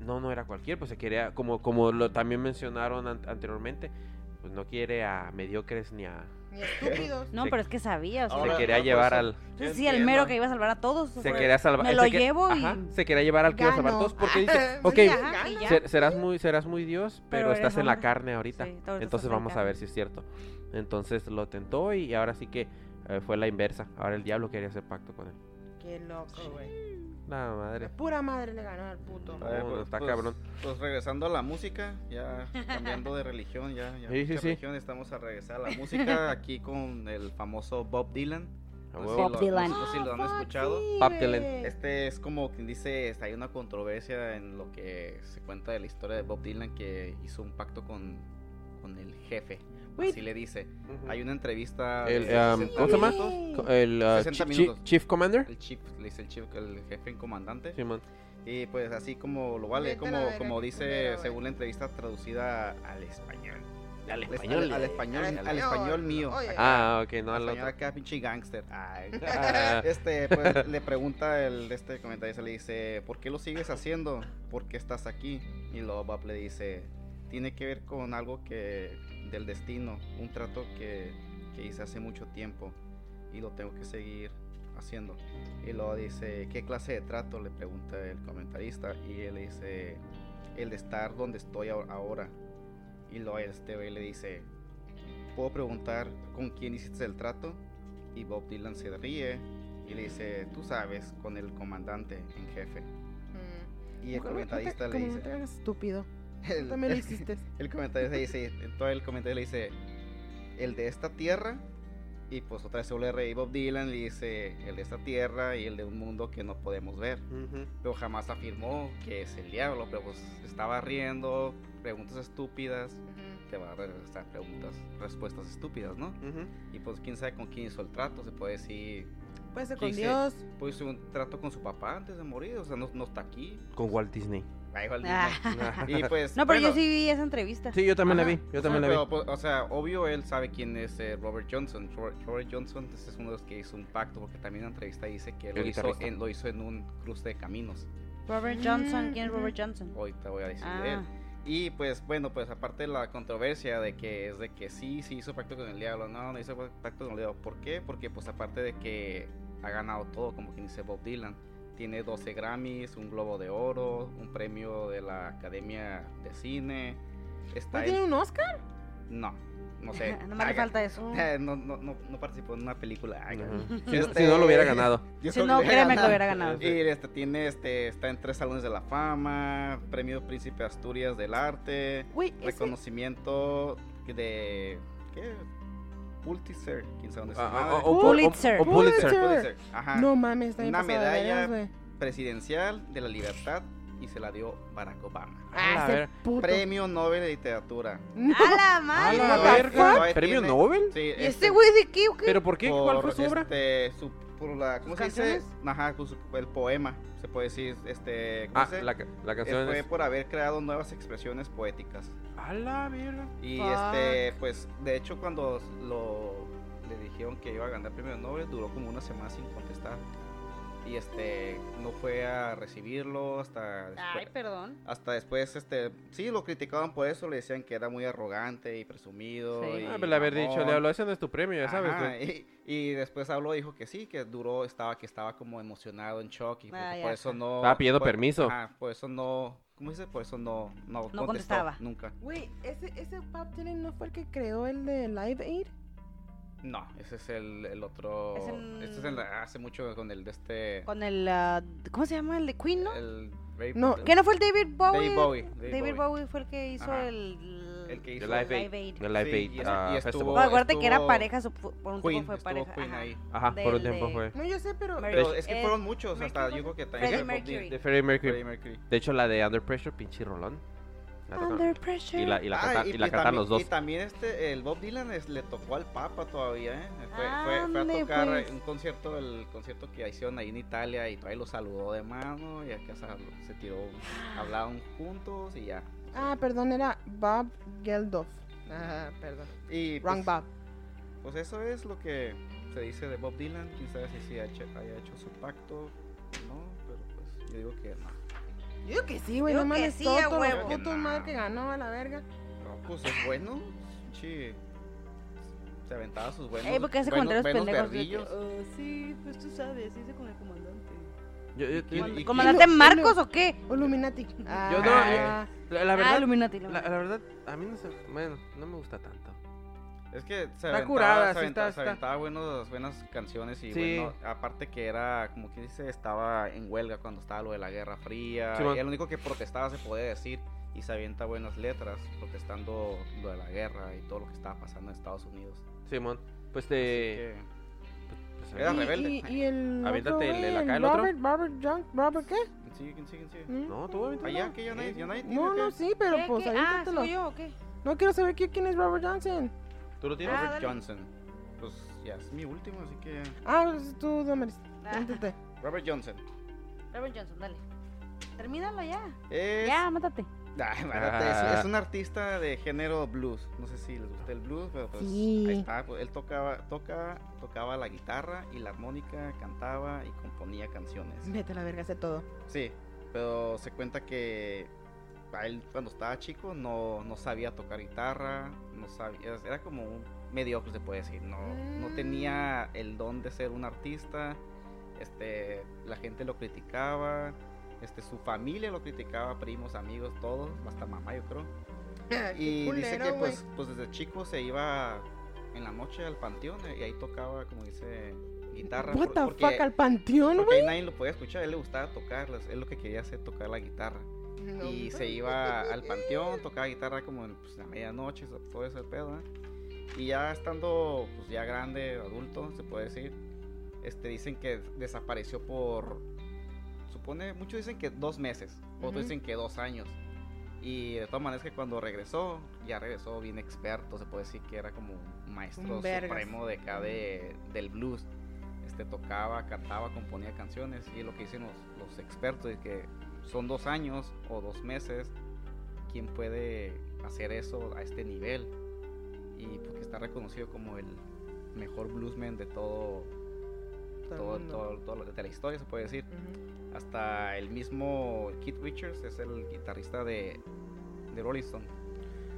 No, no era cualquier, pues se quería, como, como lo también mencionaron an- anteriormente, pues no quiere a mediocres ni a... Ni estúpidos. No, Se- pero es que sabía. O sea, Ahora- se quería no, llevar pues, al... entonces sí, el mero que iba a salvar a todos. Se quería salvar... me lo se que- llevo y- ajá, se quería llevar al que iba a salvar a todos porque dice, ok, Sí, ajá, y ya. ser- serás muy serás muy Dios, pero, Pero estás en la carne ahorita. Sí, Entonces vamos a ver si es cierto. Entonces lo tentó y ahora sí que eh, fue la inversa. Ahora el diablo quería hacer pacto con él. Qué loco, güey. La madre. La pura madre le ganó al puto. No, pues, está pues, cabrón. Pues regresando a la música, ya cambiando de religión, ya, ya Sí, sí, mucha sí. religión, estamos a regresar a la música aquí con el famoso Bob Dylan. No sé si Bob lo- Dylan. No sé si lo han Ah, escuchado. Bob Dylan. Este es como quien dice, está- hay una controversia en lo que se cuenta de la historia de Bob Dylan que hizo un pacto con, con el jefe. Güey. Así le dice. Ujú. Hay una entrevista El, de um, 60 ¿Cómo se llama? El uh, 60 chi- chi- minutos. Chief Commander. El chief, le dice el chief, el jefe en comandante. Simón. Y pues así como lo vale, como, verga, como dice según la entrevista traducida al español. Al español. al español, Al al español mío. Ah, ok, no al otro. acá, pinche gangster. Ay. Ah. Este, pues, le pregunta el este comentarista, le dice, ¿por qué lo sigues haciendo? ¿Por qué estás aquí? Y luego Bob le dice, tiene que ver con algo que del destino, un trato que, que hice hace mucho tiempo y lo tengo que seguir haciendo. Y luego dice, ¿qué clase de trato? Le pregunta el comentarista y él dice, el de estar donde estoy ahor- ahora. Y luego este güey le dice, ¿puedo preguntar con quién hiciste el trato? Y Bob Dylan se ríe y le dice, tú sabes, con el comandante en jefe. Mm. Y el comentarista le dice, estúpido. El, Tú también lo hiciste. el comentarista dice, todo el comentario le dice, el de esta tierra. Y pues otra vez se vuelve reír Bob Dylan le dice, el de esta tierra y el de un mundo que no podemos ver. Ujú. Pero jamás afirmó que es el diablo, pero pues estaba riendo, preguntas estúpidas, te va a regresar preguntas, respuestas estúpidas, ¿no? Ujú. Y pues quién sabe con quién hizo el trato, se puede decir, Puede ser ¿Qué con? Dios. pues hizo un trato con su papá antes de morir, o sea, no, no está aquí. Con Walt Disney. Ah. Y pues, No, pero yo sí vi esa entrevista. Sí, yo también ajá, la vi. Yo o también sea, la vi. pero, pues, o sea, obvio él sabe quién es eh, Robert Johnson. Robert, Robert Johnson ese es uno de los que hizo un pacto, porque también en la entrevista dice que lo hizo, en, lo hizo en un cruce de caminos. Robert Mm, Johnson, ¿quién es. Robert Johnson? Ahorita voy a decir de él. Ah, Y pues bueno, pues aparte de la controversia de que es de que sí, sí hizo pacto con el diablo, no, no hizo pacto con el diablo. ¿Por qué? Porque pues aparte de que ha ganado todo, como quien dice Bob Dylan, tiene 12 Grammys, un Globo de Oro, un premio de la Academia de Cine. Está ¿No en- tiene un Oscar? No, no sé. no me le Haga- falta eso. No, no, no, no participó en una película. Este- si no lo hubiera ganado. Yo Si no, créeme que lo hubiera ganado. Y este tiene este está en tres salones de la fama, premio Príncipe Asturias del Arte, ese- reconocimiento de ¿qué? Pulitzer, quién sabe dónde se Ah, llama. ah, o- o- o- Pulitzer. o Pulitzer. Pulitzer. Pulitzer, ajá. No mames, está Una de medalla güey. Presidencial de la Libertad y se la dio Barack Obama. Ah, A ese ver. puto. Premio Nobel de Literatura. No. ¡A la ¡A madre! la What the verga! ¿Premio Nobel? Sí, ¿Y este, este güey de qué? ¿Pero por qué? ¿Cuál fue su obra? Este, su, por la, ¿cómo ¿Sus se dice? canciones? Ajá, el poema, se puede decir, este, ¿cómo Ah, se la, la canción fue es... por haber creado nuevas expresiones poéticas. A la. Y Fuck. este, pues, de hecho, cuando lo le dijeron que iba a ganar el premio Nobel, duró como una semana sin contestar. Y este, no fue a recibirlo hasta Ay, después. perdón. Hasta después, este, sí, lo criticaban por eso, le decían que era muy arrogante y presumido. Sí. y Ah, pero le haber dicho, le habló, ese no es tu premio, ya sabes. Ajá, y, y después habló, dijo que sí, que duró, estaba, que estaba como emocionado en shock y Ay, por eso no. Estaba pidiendo por- permiso. Ajá, por eso no, ¿cómo dice? Por eso no, no, contestó contestaba. nunca. Güey, ese, ese Bob Dylan no fue el que creó el de Live Aid. No, ese es el, el otro. Es el- Este es el hace mucho con el de este. Con el. ah, ¿Cómo se llama? El de Queen, ¿no? El Dave- No, ¿Qué no fue el David Bowie? David Bowie. David David Bowie. Bowie fue el que hizo Ajá. el. El que The hizo Live Aid. Live Aid. El Live Sí, Aid y es- ah, y estuvo-. No, acuérdate que era estuvo pareja, su- por un Queen, tiempo fue estuvo pareja. Queen ajá. ahí. Ajá, por un tiempo de- fue. No, yo sé, pero. Mer- Pero es que eh, fueron muchos, hasta yo creo que también. De Freddie Mercury. Freddie Mercury. De hecho, la de Under Pressure, pinche rolón. Under pressure. Y la, y la, Ah, canta- y la cantan también, los dos. Y también este, el Bob Dylan es- le tocó al Papa todavía, ¿eh? Fue, fue, fue a tocar pues. un concierto, el concierto que hicieron ahí en Italia y todavía lo saludó de mano y acá se, se tiró, hablaron juntos y ya. Ah, perdón, era Bob Geldof. Ah, perdón. Y Wrong pues, Bob. pues eso es lo que se dice de Bob Dylan, quién sabe si sí ha hecho- haya hecho su pacto, no, pero pues yo digo que no. Yo digo que sí, güey. No mames, sí, todo, a todo huevo. puto No. madre que ganó a la verga. No, pues es bueno, sí. Se aventaba sus buenos, Ey, porque hace buenos, buenos pendejos. "Oh, sí, pues tú sabes, hice con el comandante. Yo, yo- yo- ¿Quién- y- ¿Comandante Marcos o qué? Illuminati. Yo no, Ah, la, la ah, verdad, Illuminati. la, Illuminati. la verdad, a mí no se, bueno, no me gusta tanto. Es que se Está aventaba, curada, se sí aventaba, está- se está. aventaba buenos, buenas canciones y Sí. bueno, aparte que era, como quien dice, estaba en huelga cuando estaba lo de la Guerra Fría. Simón. y el único que protestaba se podía decir y se avienta buenas letras protestando lo de la guerra y todo lo que estaba pasando en Estados Unidos. Simón, pues Así te... que, pues, Era y, rebelde. Y, y el. Aviéntate el- el acá, el otro. Robert, Robert, John, Robert, ¿qué? ¿quién sigue? ¿Quién sigue? ¿Quién sigue? ¿Mm? No, tú aviéntate Allá, que ya nadie, ya nadie tiene, No, no, sí, pero ¿Qué, pues qué? Ah, aviéntatelo. ¿soy yo o qué? No quiero saber qui- quién es Robert Johnson. ¿Tú lo tienes? Ah, Robert dale. Johnson. Pues ya es mi último, así que... Ah, pues tú, Damaris. Ah, Robert Johnson. Robert Johnson, dale. Termínalo ya. Es Ya, mátate. Ay, bueno, te decía, es un artista de género blues. No sé si les gusta el blues, pero pues Sí. ahí está. pues, él tocaba, toca, tocaba la guitarra y la armónica, cantaba y componía canciones. Vete a la verga, hace todo. Sí, pero se cuenta que a él cuando estaba chico no, no sabía tocar guitarra, no sabía, era como un mediocre se puede decir, no, no Mm. tenía el don de ser un artista, este, la gente lo criticaba, este, su familia lo criticaba, primos, amigos, todos, hasta mamá yo creo. Y dice que pues, pues desde chico se iba en la noche al panteón eh, y ahí tocaba, como dice, guitarra. What the porque- fuck, al panteón, güey. nadie lo podía escuchar, a él le gustaba tocar, él lo que quería hacer tocar la guitarra. No y se iba al panteón, tocaba guitarra como en pues, la medianoche, todo ese pedo, ¿eh? Y ya estando pues ya grande, adulto, se puede decir, este dicen que desapareció por supone, muchos dicen que dos meses, otros dicen que dos años. Y de todas maneras que cuando regresó, ya regresó bien experto, se puede decir que era como un maestro Un supremo de acá de, del blues. Este tocaba, cantaba, componía canciones y lo que dicen los, los expertos es que son dos años o dos meses, ¿quién puede hacer eso a este nivel? Y porque está reconocido como el mejor bluesman de todo, Todo todo, de la historia, se puede decir. Hasta el mismo Keith Richards es el guitarrista de, de Rolling Stone.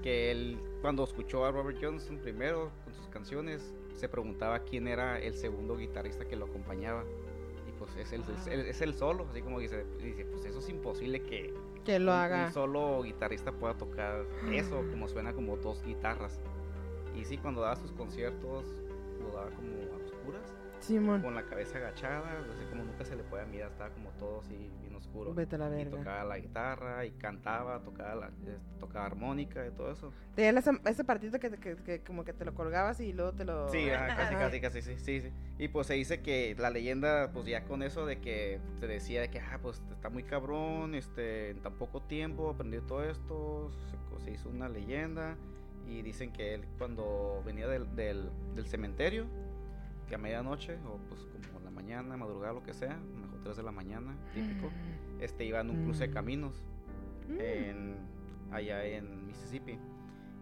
Que él, cuando escuchó a Robert Johnson primero con sus canciones, se preguntaba quién era el segundo guitarrista que lo acompañaba. Pues es el, es el, es el solo, así como dice, dice, pues eso es imposible que Que lo un- haga. un solo guitarrista pueda tocar eso, como suena como dos guitarras. Y sí, cuando daba sus conciertos, lo daba como Simón. con la cabeza agachada, así como nunca se le puede mirar, estaba como todo así bien oscuro. Vete a la Y verga. tocaba la guitarra y cantaba, tocaba, la, tocaba armónica y todo eso. Tenía esa- ese partito que, que, que como que te lo colgabas y luego te lo... Sí, casi, casi, casi, sí, sí, sí. Y pues se dice que la leyenda, pues ya con eso de que se decía de que, ah, pues está muy cabrón, este, en tan poco tiempo aprendió todo esto, se, se hizo una leyenda. Y dicen que él cuando venía del, del, del cementerio, que a medianoche, o pues como en la mañana, madrugada, lo que sea, mejor 3 de la mañana, típico, este iba en un cruce de Mm. caminos Mm. en, allá en Mississippi.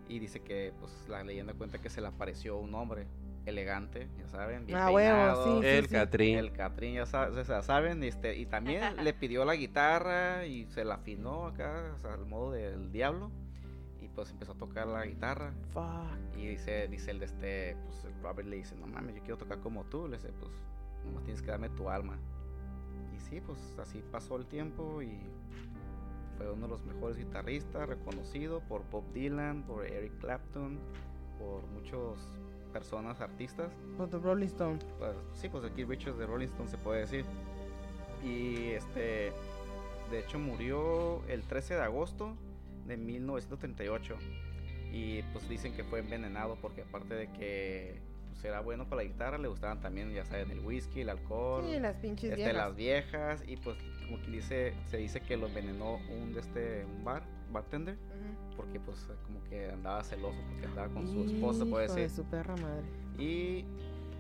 Y dice que pues la leyenda cuenta que se le apareció un hombre elegante, ya saben, bien Ah, huevo, sí, El sí. Catrín. el Catrín, ya sa- o sea, saben, este, y también le pidió la guitarra y se la afinó acá, o sea, al modo del diablo. Pues empezó a tocar la guitarra. Fuck. Y dice, dice el de este, pues el Robert le dice, no mames, yo quiero tocar como tú. Le dice, pues, nomás tienes que darme tu alma. Y sí, pues así pasó el tiempo y fue uno de los mejores guitarristas, reconocido por Bob Dylan, por Eric Clapton, por muchas personas, artistas. Por The Rolling Stone. Pues, sí, pues Keith Richards de Rolling Stone se puede decir. Y este, de hecho murió el 13 de agosto de 1938. Y pues dicen que fue envenenado porque aparte de que pues, era bueno con la guitarra, le gustaban también, ya saben, el whisky, el alcohol, Sí, las pinches este, viejas. las viejas. Y pues como que dice, se dice que lo envenenó un, de este, un bar, bartender, porque pues como que andaba celoso porque andaba con su esposa, puede Hijo de su perra madre. Y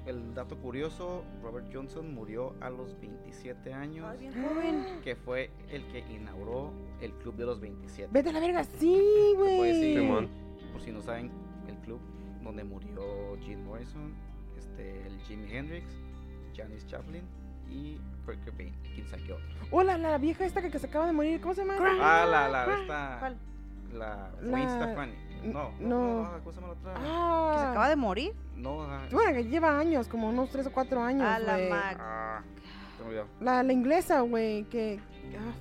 el dato curioso, Robert Johnson murió a los 27 años, Ay, bien joven. que fue el que inauguró el Club de los 27. Vete a la verga, sí, güey. Por si no saben, el club donde murió Jim Morrison, este, el Jimi Hendrix, Janis Joplin y Kurt Cobain, quién sabe qué otro. Hola, la vieja esta que, que se acaba de morir, ¿cómo se llama? Ah, la, la, esta, ¿Cuál? la, La- Gwen Stefani. No, no, no. no, ¿cómo se llama la otra? Ah, ¿Que se acaba de morir? No, ah, Bueno, que lleva años, como unos 3 o 4 años, Ah, la güey. Mac. ah. La, la inglesa, güey, que...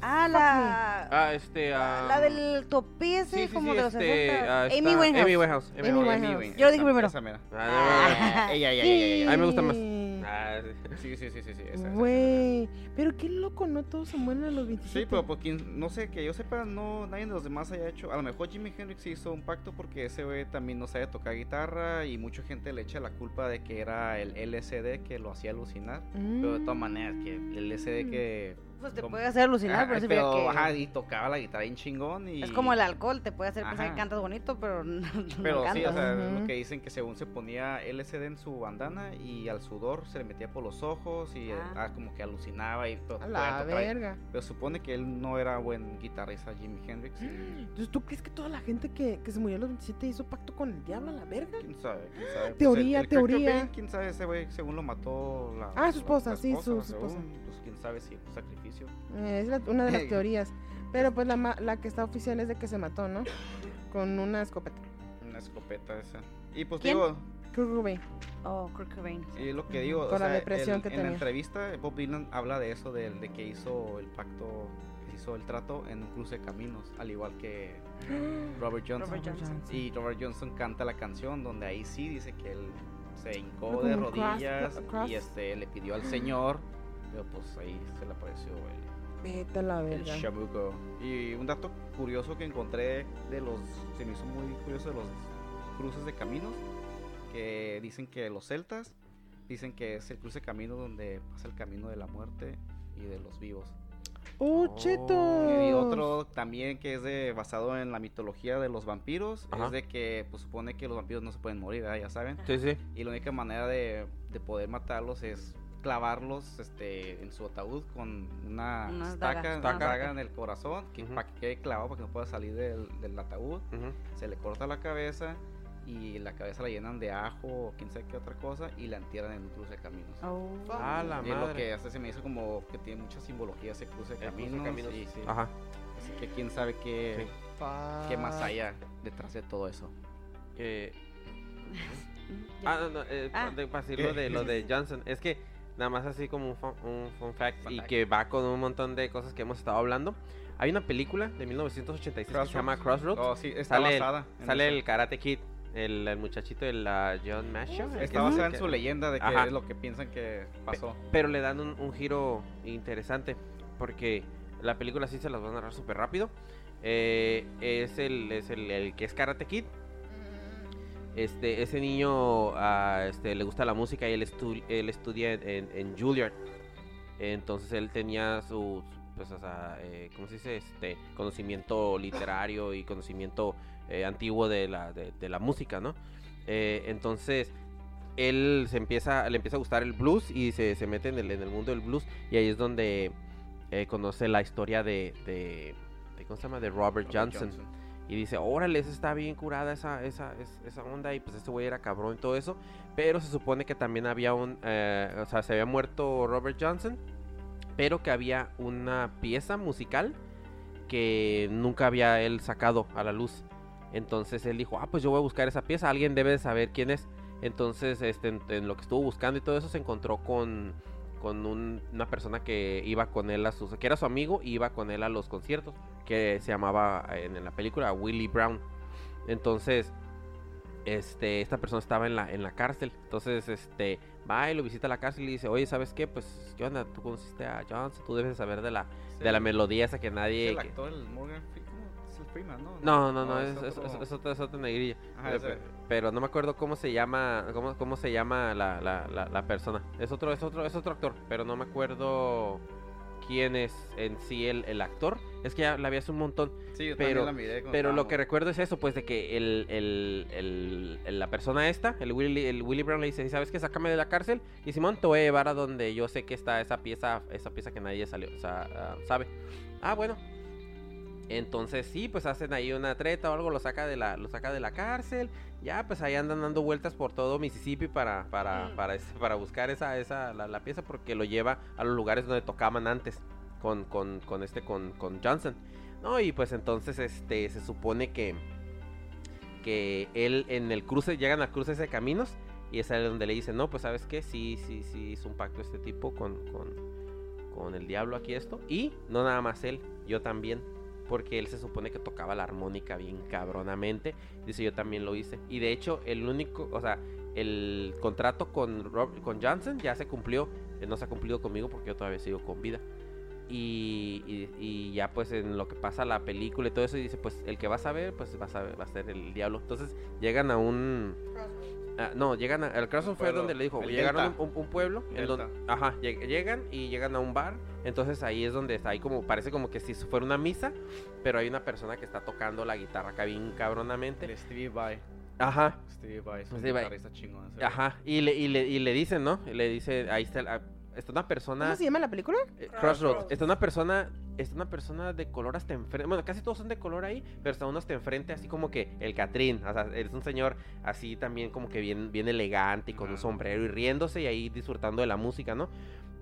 Ah, fuck la. Ah, este. la- ah, la del topí ese, sí, sí, como sí, de los este, 60. ah, Amy Winehouse. Amy Winehouse. Amy Amy Winehouse. Amy, Yo lo dije primero. esa mera. Ah, Ella, ella, Sí. ella, ella. A mí me gusta más. Sí. ah, Sí, sí, sí, sí, sí. esa, esa, esa. Güey, pero qué loco, ¿no? Todos se mueren a los 27. Sí, pero por quien, no sé, que yo sepa, no, nadie de los demás haya hecho. A lo mejor Jimi Hendrix hizo un pacto porque ese güey también no sabe tocar guitarra y mucha gente le echa la culpa de que era el LSD que lo hacía alucinar. Pero de todas Mm. maneras, que el LSD que Pues te Como- puede hacer alucinar, Ajá, pero, sí pero, que ajá, y tocaba la guitarra bien chingón y... es como el alcohol, te puede hacer pensar Ajá. que cantas bonito, pero no, no Pero sí, o sea, Ujú. lo que dicen que según se ponía LSD en su bandana y al sudor se le metía por los ojos y eh, Ah. ah, como que alucinaba y todo. A la verga. Pero supone que él no era buen guitarrista, Jimi Hendrix. y Entonces, ¿tú crees que toda la gente que, que se murió a los 27 hizo pacto con el diablo a la verga? ¿Quién sabe? ¿Quién sabe? Pues Teoría, el- el Kurt teoría. Cobain, ¿Quién sabe ese güey? Según lo mató la... Ah, su la- esposa, sí, su- esposa. Quién sabe si fue sacrificio. Eh, es la- una de las Hey. teorías. Pero pues la, la que está oficial es de que se mató, ¿no? Con una escopeta. Una escopeta esa. Y pues ¿Quién? digo, Kurt Cobain. Oh, Kurt Cobain. y lo que digo, o Por la sea, depresión el- que en tenía. la entrevista Bob Dylan habla de eso, de, de que hizo el pacto, que hizo el trato en un cruce de caminos, al igual que Robert Johnson. Robert Johnson. Y Robert Johnson canta la canción donde ahí sí dice que él se hincó de un cross- rodillas cross. y este le pidió al Señor, pero pues ahí se le apareció el, Vete a la el verga. chamuco. Y un dato curioso que encontré de los, se me hizo muy curioso de los cruces de caminos, que dicen que los celtas dicen que es el cruce de camino donde pasa el camino de la muerte y de los vivos. ¡Oh, Oh. chetos! Y otro también que es de, basado en la mitología de los vampiros, Ajá. es de que pues supone que los vampiros no se pueden morir, ¿verdad? ya saben. Sí, sí. Y la única manera de, de poder matarlos es clavarlos este, en su ataúd con una Una estaca, daga. una Estaca. daga en el corazón, que, Ujú. para que quede clavado, para que no pueda salir del, del ataúd. Ujú. Se le corta la cabeza y la cabeza la llenan de ajo o quién sabe qué otra cosa y la entierran en un cruce de caminos. Oh. Ah, la y es lo que hace se me hizo como que tiene mucha simbología ese cruce de El cruce de caminos. caminos. y sí. Ajá. Así que quién sabe qué, Sí. qué más haya detrás de todo eso. Eh, ah, no, no, eh, Ah. para decir lo de, lo de Johnson. Es que nada más así como un fun, un fun fact Fun y fact. que va con un montón de cosas que hemos estado hablando. Hay una película de 1986 que se llama Crossroads. Oh, sí, está Sale el- basada. en Sale el Karate Kid, el, el muchachito de la John Masher. el que Está basada en que- su leyenda de que Ajá. es lo que piensan que pasó. Pero le dan un, un giro interesante porque la película sí se las va a narrar súper rápido. Eh, es el, es el, el que es Karate Kid. Este, ese niño ah, este, le gusta la música y él, estu- él estudia en, en- Juilliard. Entonces él tenía su, pues, o sea, eh, ¿cómo se dice? Este, conocimiento literario y conocimiento eh, antiguo de la, de, de la música, ¿no? Eh, entonces él se empieza, le empieza a gustar el blues y se, se mete en el, en el mundo del blues y ahí es donde conoce la historia de, de, de- ¿cómo se llama? De Robert, Robert Johnson. Y dice, órale, está bien curada esa, esa, es- esa onda y pues este güey era cabrón y todo eso. Pero se supone que también había un, eh, o sea, se había muerto Robert Johnson, pero que había una pieza musical que nunca había él sacado a la luz. Entonces él dijo, ah, pues yo voy a buscar esa pieza, alguien debe de saber quién es. Entonces, este, en lo que estuvo buscando y todo eso, se encontró con, con un- una persona que iba con él a sus, que era su amigo y iba con él a los conciertos, que se llamaba en, en la película Willie Brown. Entonces, este, esta persona estaba en la, en la cárcel. Entonces, este, va y lo visita a la cárcel y dice, oye, ¿sabes qué? Pues, ¿qué onda? Tú conociste a Johnson, tú debes de saber de la, de la melodía esa que Es nadie... el que- actor, el Morgan Fre- el Freeman, ¿no? No, no, no, es es, otro- es- otra, es otra negrilla. Ajá, Eh, ese. pe- Pero no me acuerdo cómo se llama, cómo, cómo se llama la, la, la, la persona. Es otro, es otro, es otro actor, pero no me acuerdo quién es en sí el, el actor. Es que ya la vi hace un montón. Sí, yo pero- también la miré Pero lo que recuerdo es eso, pues de que el, el, el- la persona esta, el Willy, el Willy Brown le dice, ¿sabes qué? Sácame de la cárcel. Y Simón, te voy a llevar a donde yo sé que está esa pieza, esa pieza que nadie salió, o sea, ah, sabe. Ah, bueno. Entonces sí, pues hacen ahí una treta o algo, lo saca de la, lo saca de la cárcel. Ya, pues ahí andan dando vueltas por todo Mississippi para, para, Mm. para, para buscar esa, esa, la, la pieza porque lo lleva a los lugares donde tocaban antes con, con, con este, con, con Johnson. No, y pues entonces este se supone que que él en el cruce llegan al cruce de caminos y es ahí donde le dicen, "No, pues sabes qué? Sí, sí, sí hizo un pacto este tipo con con con el diablo aquí esto y no nada más él, yo también." Porque él se supone que tocaba la armónica bien cabronamente. Dice, yo también lo hice. Y de hecho, el único, o sea, el contrato con, Rob- con Johnson ya se cumplió. eh, No se ha cumplido conmigo porque yo todavía sigo con vida. Y, y- ya pues en lo que pasa la película y todo eso, y dice, pues el que va a saber, pues va a, saber, va a ser el diablo. Entonces llegan a un... Ah, no, llegan a, el fue donde le dijo, el llegaron a un, un pueblo, en donde, ajá, lleg- llegan y llegan a un bar, entonces ahí es donde está, ahí como, parece como que si fuera una misa, pero hay una persona que está tocando la guitarra acá bien cabronamente, El Stevie Vai. ajá, Stevie Vai es un Stevie Vai. chingón. ajá, y le, y le, y le dicen, ¿no? Le dice, ahí está, la- está una persona... ¿Cómo se llama la película? Eh, Crossroads. Está una persona, está una persona de color hasta enfrente. Bueno, casi todos son de color ahí, pero está uno hasta enfrente, así como que el Catrín. O sea, es un señor así también como que bien, bien elegante y con un sombrero y riéndose y ahí disfrutando de la música, ¿no?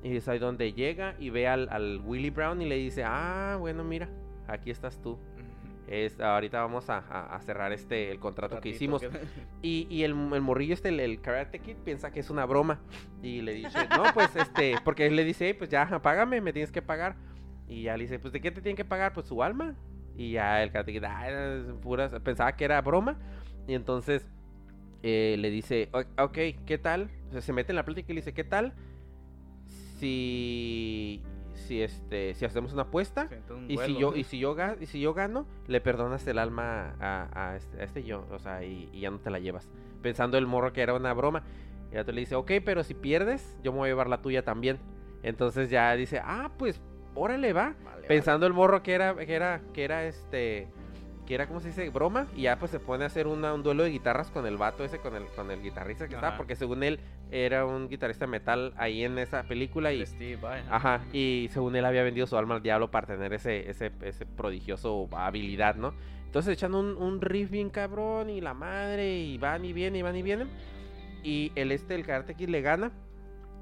Y es ahí donde llega y ve al, al Willie Brown y le dice, ah, bueno, mira, aquí estás tú. Es, ahorita vamos a, a- a cerrar este el contrato que hicimos. Y, y el, el morrillo este, el, el Karate Kid, piensa que es una broma. Y le dice, no, pues este, porque él le dice, "Hey, pues ya, págame, me tienes que pagar. Y ya le dice, pues ¿de qué te tienen que pagar? Pues su alma. Y ya el Karate Kid, "Ah, puras- pensaba que era broma. Y entonces eh, le dice, "O- ok, ¿qué tal? O sea, se mete en la plática y le dice, ¿qué tal? Si, si, este, si hacemos una apuesta. Un Y si yo, y si yo y si yo gano, le perdonas el alma a, a este, a este yo, o sea, y, y ya no te la llevas. Pensando el morro que era una broma. Y ya te le dice, ok, pero si pierdes, yo me voy a llevar la tuya también. Entonces ya dice, ah, pues, órale, va. Vale, Pensando el morro que era, que era, que era este, que era, ¿cómo se dice? Broma. Y ya pues se pone a hacer una- un duelo de guitarras con el vato ese, con el, con el guitarrista que estaba, porque según él era un guitarrista metal ahí en esa película y. Ajá, y según él había vendido su alma al diablo para tener ese, ese, ese prodigioso habilidad, ¿no? Entonces echan un, un riff bien cabrón y la madre, y van y vienen, y van y vienen. Y el este, el Karate Kid le gana,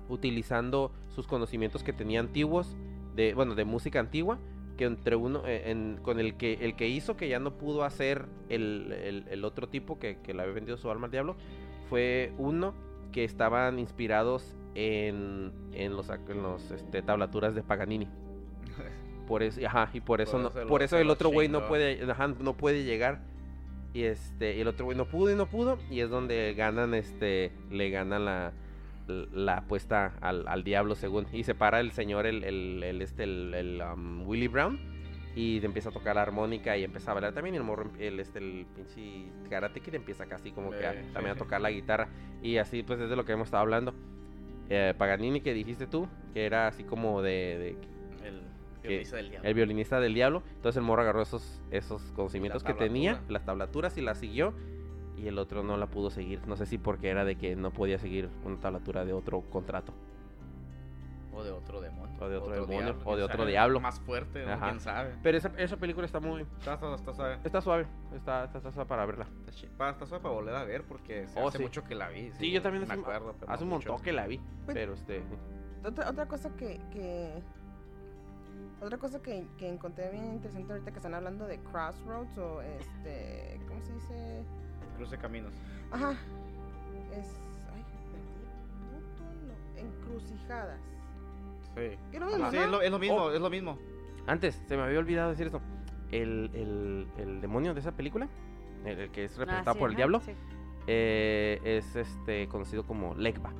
utilizando sus conocimientos que tenía antiguos, de, bueno, de música antigua, que entre uno, eh, en- con el que, el que hizo que ya no pudo hacer el, el- el otro tipo que, que le había vendido su alma al diablo, fue uno que estaban inspirados en, en los, en los este, tablaturas de Paganini. Por eso, ajá, y por eso, Por no- por eso el otro güey no puede, ajá, no puede llegar. Y este, y el otro güey no pudo y no pudo. Y es donde ganan, este, le ganan la, la apuesta al, al diablo según. Y se para el señor, el, el, el, este, el, el, um, Willie Brown. Y empieza a tocar la armónica y empieza a bailar también. Y el morro, el, este, el pinche karate kid empieza casi como que a- también a tocar la guitarra. Y así pues es de lo que hemos estado hablando. Eh, Paganini que dijiste tú, que era así como de, de El Que- violinista del diablo. el violinista del diablo. Entonces el morro agarró esos, esos conocimientos que tenía, las tablaturas y las siguió. Y el otro no la pudo seguir. No sé si porque era de que no podía seguir una tablatura de otro contrato. O de otro demonio. O de otro demonio, diablo, o de otro sabe, diablo. Más fuerte, quién sabe. Pero esa, esa película está muy... Está, está, está suave. Está suave. Está, está, está suave para verla. Está, está suave para volver a ver porque se Oh, hace sí. mucho que la vi. Sí, yo también me hace, un- acuerdo. pero hace no un mucho. montón que la vi. Pues- Pero este... Otra, otra cosa que, que otra cosa que, que encontré bien interesante ahorita que están hablando de crossroads o este ¿cómo se dice? Cruce caminos. Ajá. Es ay, puto no, encrucijadas. Sí. Mismo, Sí, ¿no? es lo, es lo mismo, Oh. es lo mismo. Antes, se me había olvidado decir esto. El, el, el demonio de esa película, el, el que es representado Ah, sí, por el ajá, diablo, sí. eh, es este conocido como Legba.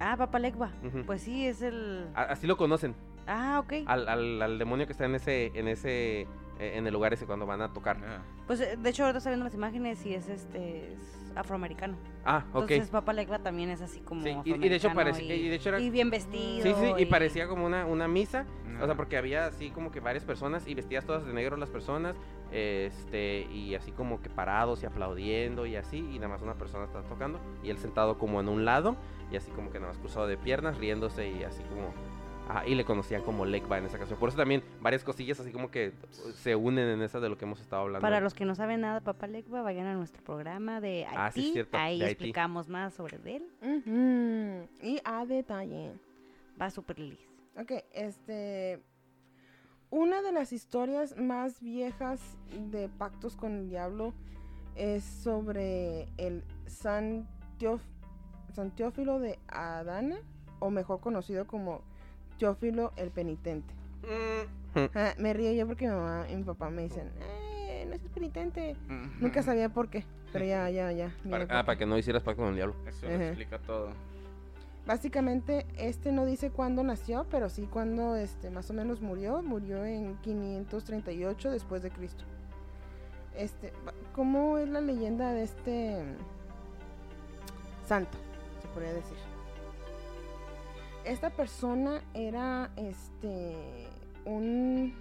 Ah, Papa Legba. Pues sí, es el. A- Así lo conocen. Ah, ok. Al, al, al demonio que está en ese, en ese, en el lugar ese cuando van a tocar. Ah, Pues eh, de hecho, ahorita estoy viendo las imágenes y es este. Es afroamericano. Ah, ok. Entonces, Papa Legba también es así como. Sí, y, y de hecho afroamericano parecía, y, y de hecho era, y bien vestido. sí, sí, y parecía como una, una misa, o sea, porque había así como que varias personas y vestidas todas de negro las personas, este, y así como que parados y aplaudiendo y así, y nada más una persona está tocando, y él sentado como en un lado, y así como que nada más cruzado de piernas, riéndose y así como... Ajá, y le conocían como Legba en esa canción. Por eso también varias cosillas así como que se unen en esa de lo que hemos estado hablando. Para los que no saben nada de Papa Legba, vayan a nuestro programa de Haití. Ah, sí, es cierto, Ahí de explicamos más sobre él. Y a detalle. Va súper lis. Ok, este. Una de las historias más viejas de pactos con el diablo es sobre el San, Teófilo de Adana, o mejor conocido como Teófilo el Penitente. Mm, Ah, me río yo porque mi mamá y mi papá me dicen, eh, no seas penitente. Mm. Nunca sabía por qué, pero ya, ya, ya. para, ah, para que no hicieras pacto con el diablo. Eso Ajá. lo explica todo. Básicamente, este no dice cuándo nació, pero sí cuándo este, más o menos murió. Murió en 538 después de Cristo. Este, ¿cómo es la leyenda de este santo, se podría decir. Esta persona era este un,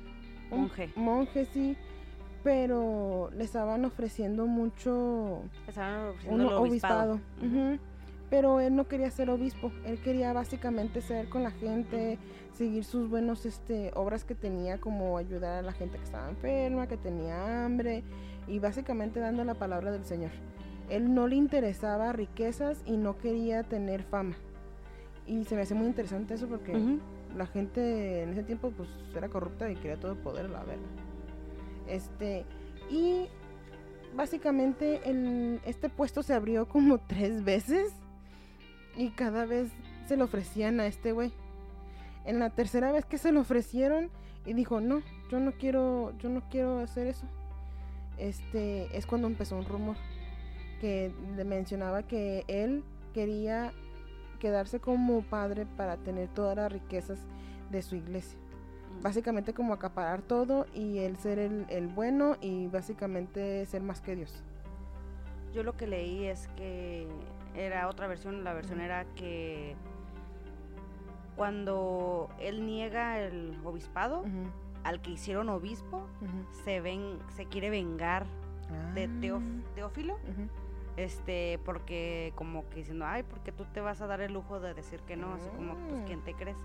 un Monje. monje, sí, pero le estaban ofreciendo mucho Estaban ofreciendo un obispado. Pero él no quería ser obispo, él quería básicamente ser con la gente, seguir sus buenos este, obras que tenía, como ayudar a la gente que estaba enferma, que tenía hambre, y básicamente dando la palabra del Señor. Él no le interesaba riquezas y no quería tener fama. Y se me hace muy interesante eso porque la gente en ese tiempo pues era corrupta y quería todo el poder, la verdad. Este, y básicamente el, este puesto se abrió como tres veces y cada vez se lo ofrecían a este güey. En la tercera vez que se lo ofrecieron y dijo, no, yo no quiero, yo no quiero hacer eso. Este, es cuando empezó un rumor que le mencionaba que él quería quedarse como padre para tener todas las riquezas de su iglesia. Básicamente como acaparar todo y él ser el, el bueno y básicamente ser más que Dios. Yo lo que leí es que era otra versión, la versión era que cuando él niega el obispado, al que hicieron obispo, se ven, se quiere vengar de Teof- Ah, Teófilo. Este, porque como que diciendo, ay, porque tú te vas a dar el lujo de decir que no, así como, pues, Ah. ¿quién te crees?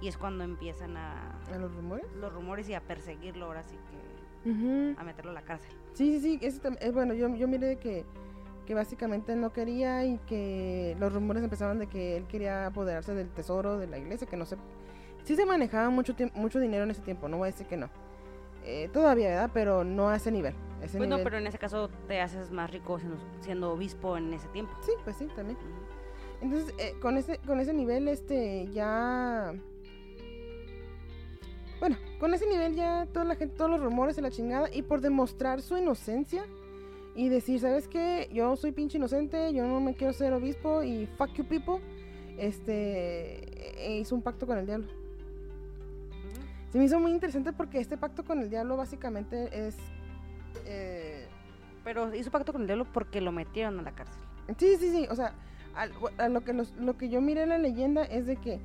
Y es cuando empiezan a ¿A los rumores? los rumores y a perseguirlo, ahora sí que a meterlo a la cárcel. Sí, sí, sí. Eso tam- eh, bueno, yo, yo miré que, que básicamente no quería y que los rumores empezaban de que él quería apoderarse del tesoro de la iglesia, que no sé. Sí se manejaba mucho, mucho dinero en ese tiempo, no voy a decir que no. Eh, todavía, ¿verdad? Pero no a ese nivel. Ese Pues no, pero en ese caso te haces más rico siendo, siendo obispo en ese tiempo. Sí, pues sí, también. Entonces, eh, con ese con ese nivel, este, ya... Bueno, con ese nivel ya toda la gente, todos los rumores de la chingada, y por demostrar su inocencia y decir, ¿sabes qué? Yo soy pinche inocente, yo no me quiero ser obispo y fuck you people, este, e- hizo un pacto con el diablo. Se me hizo muy interesante porque este pacto con el diablo básicamente es... eh, Pero hizo pacto con el diablo porque lo metieron a la cárcel. Sí, sí, sí. O sea, a lo, que los- lo que yo miré en la leyenda es de que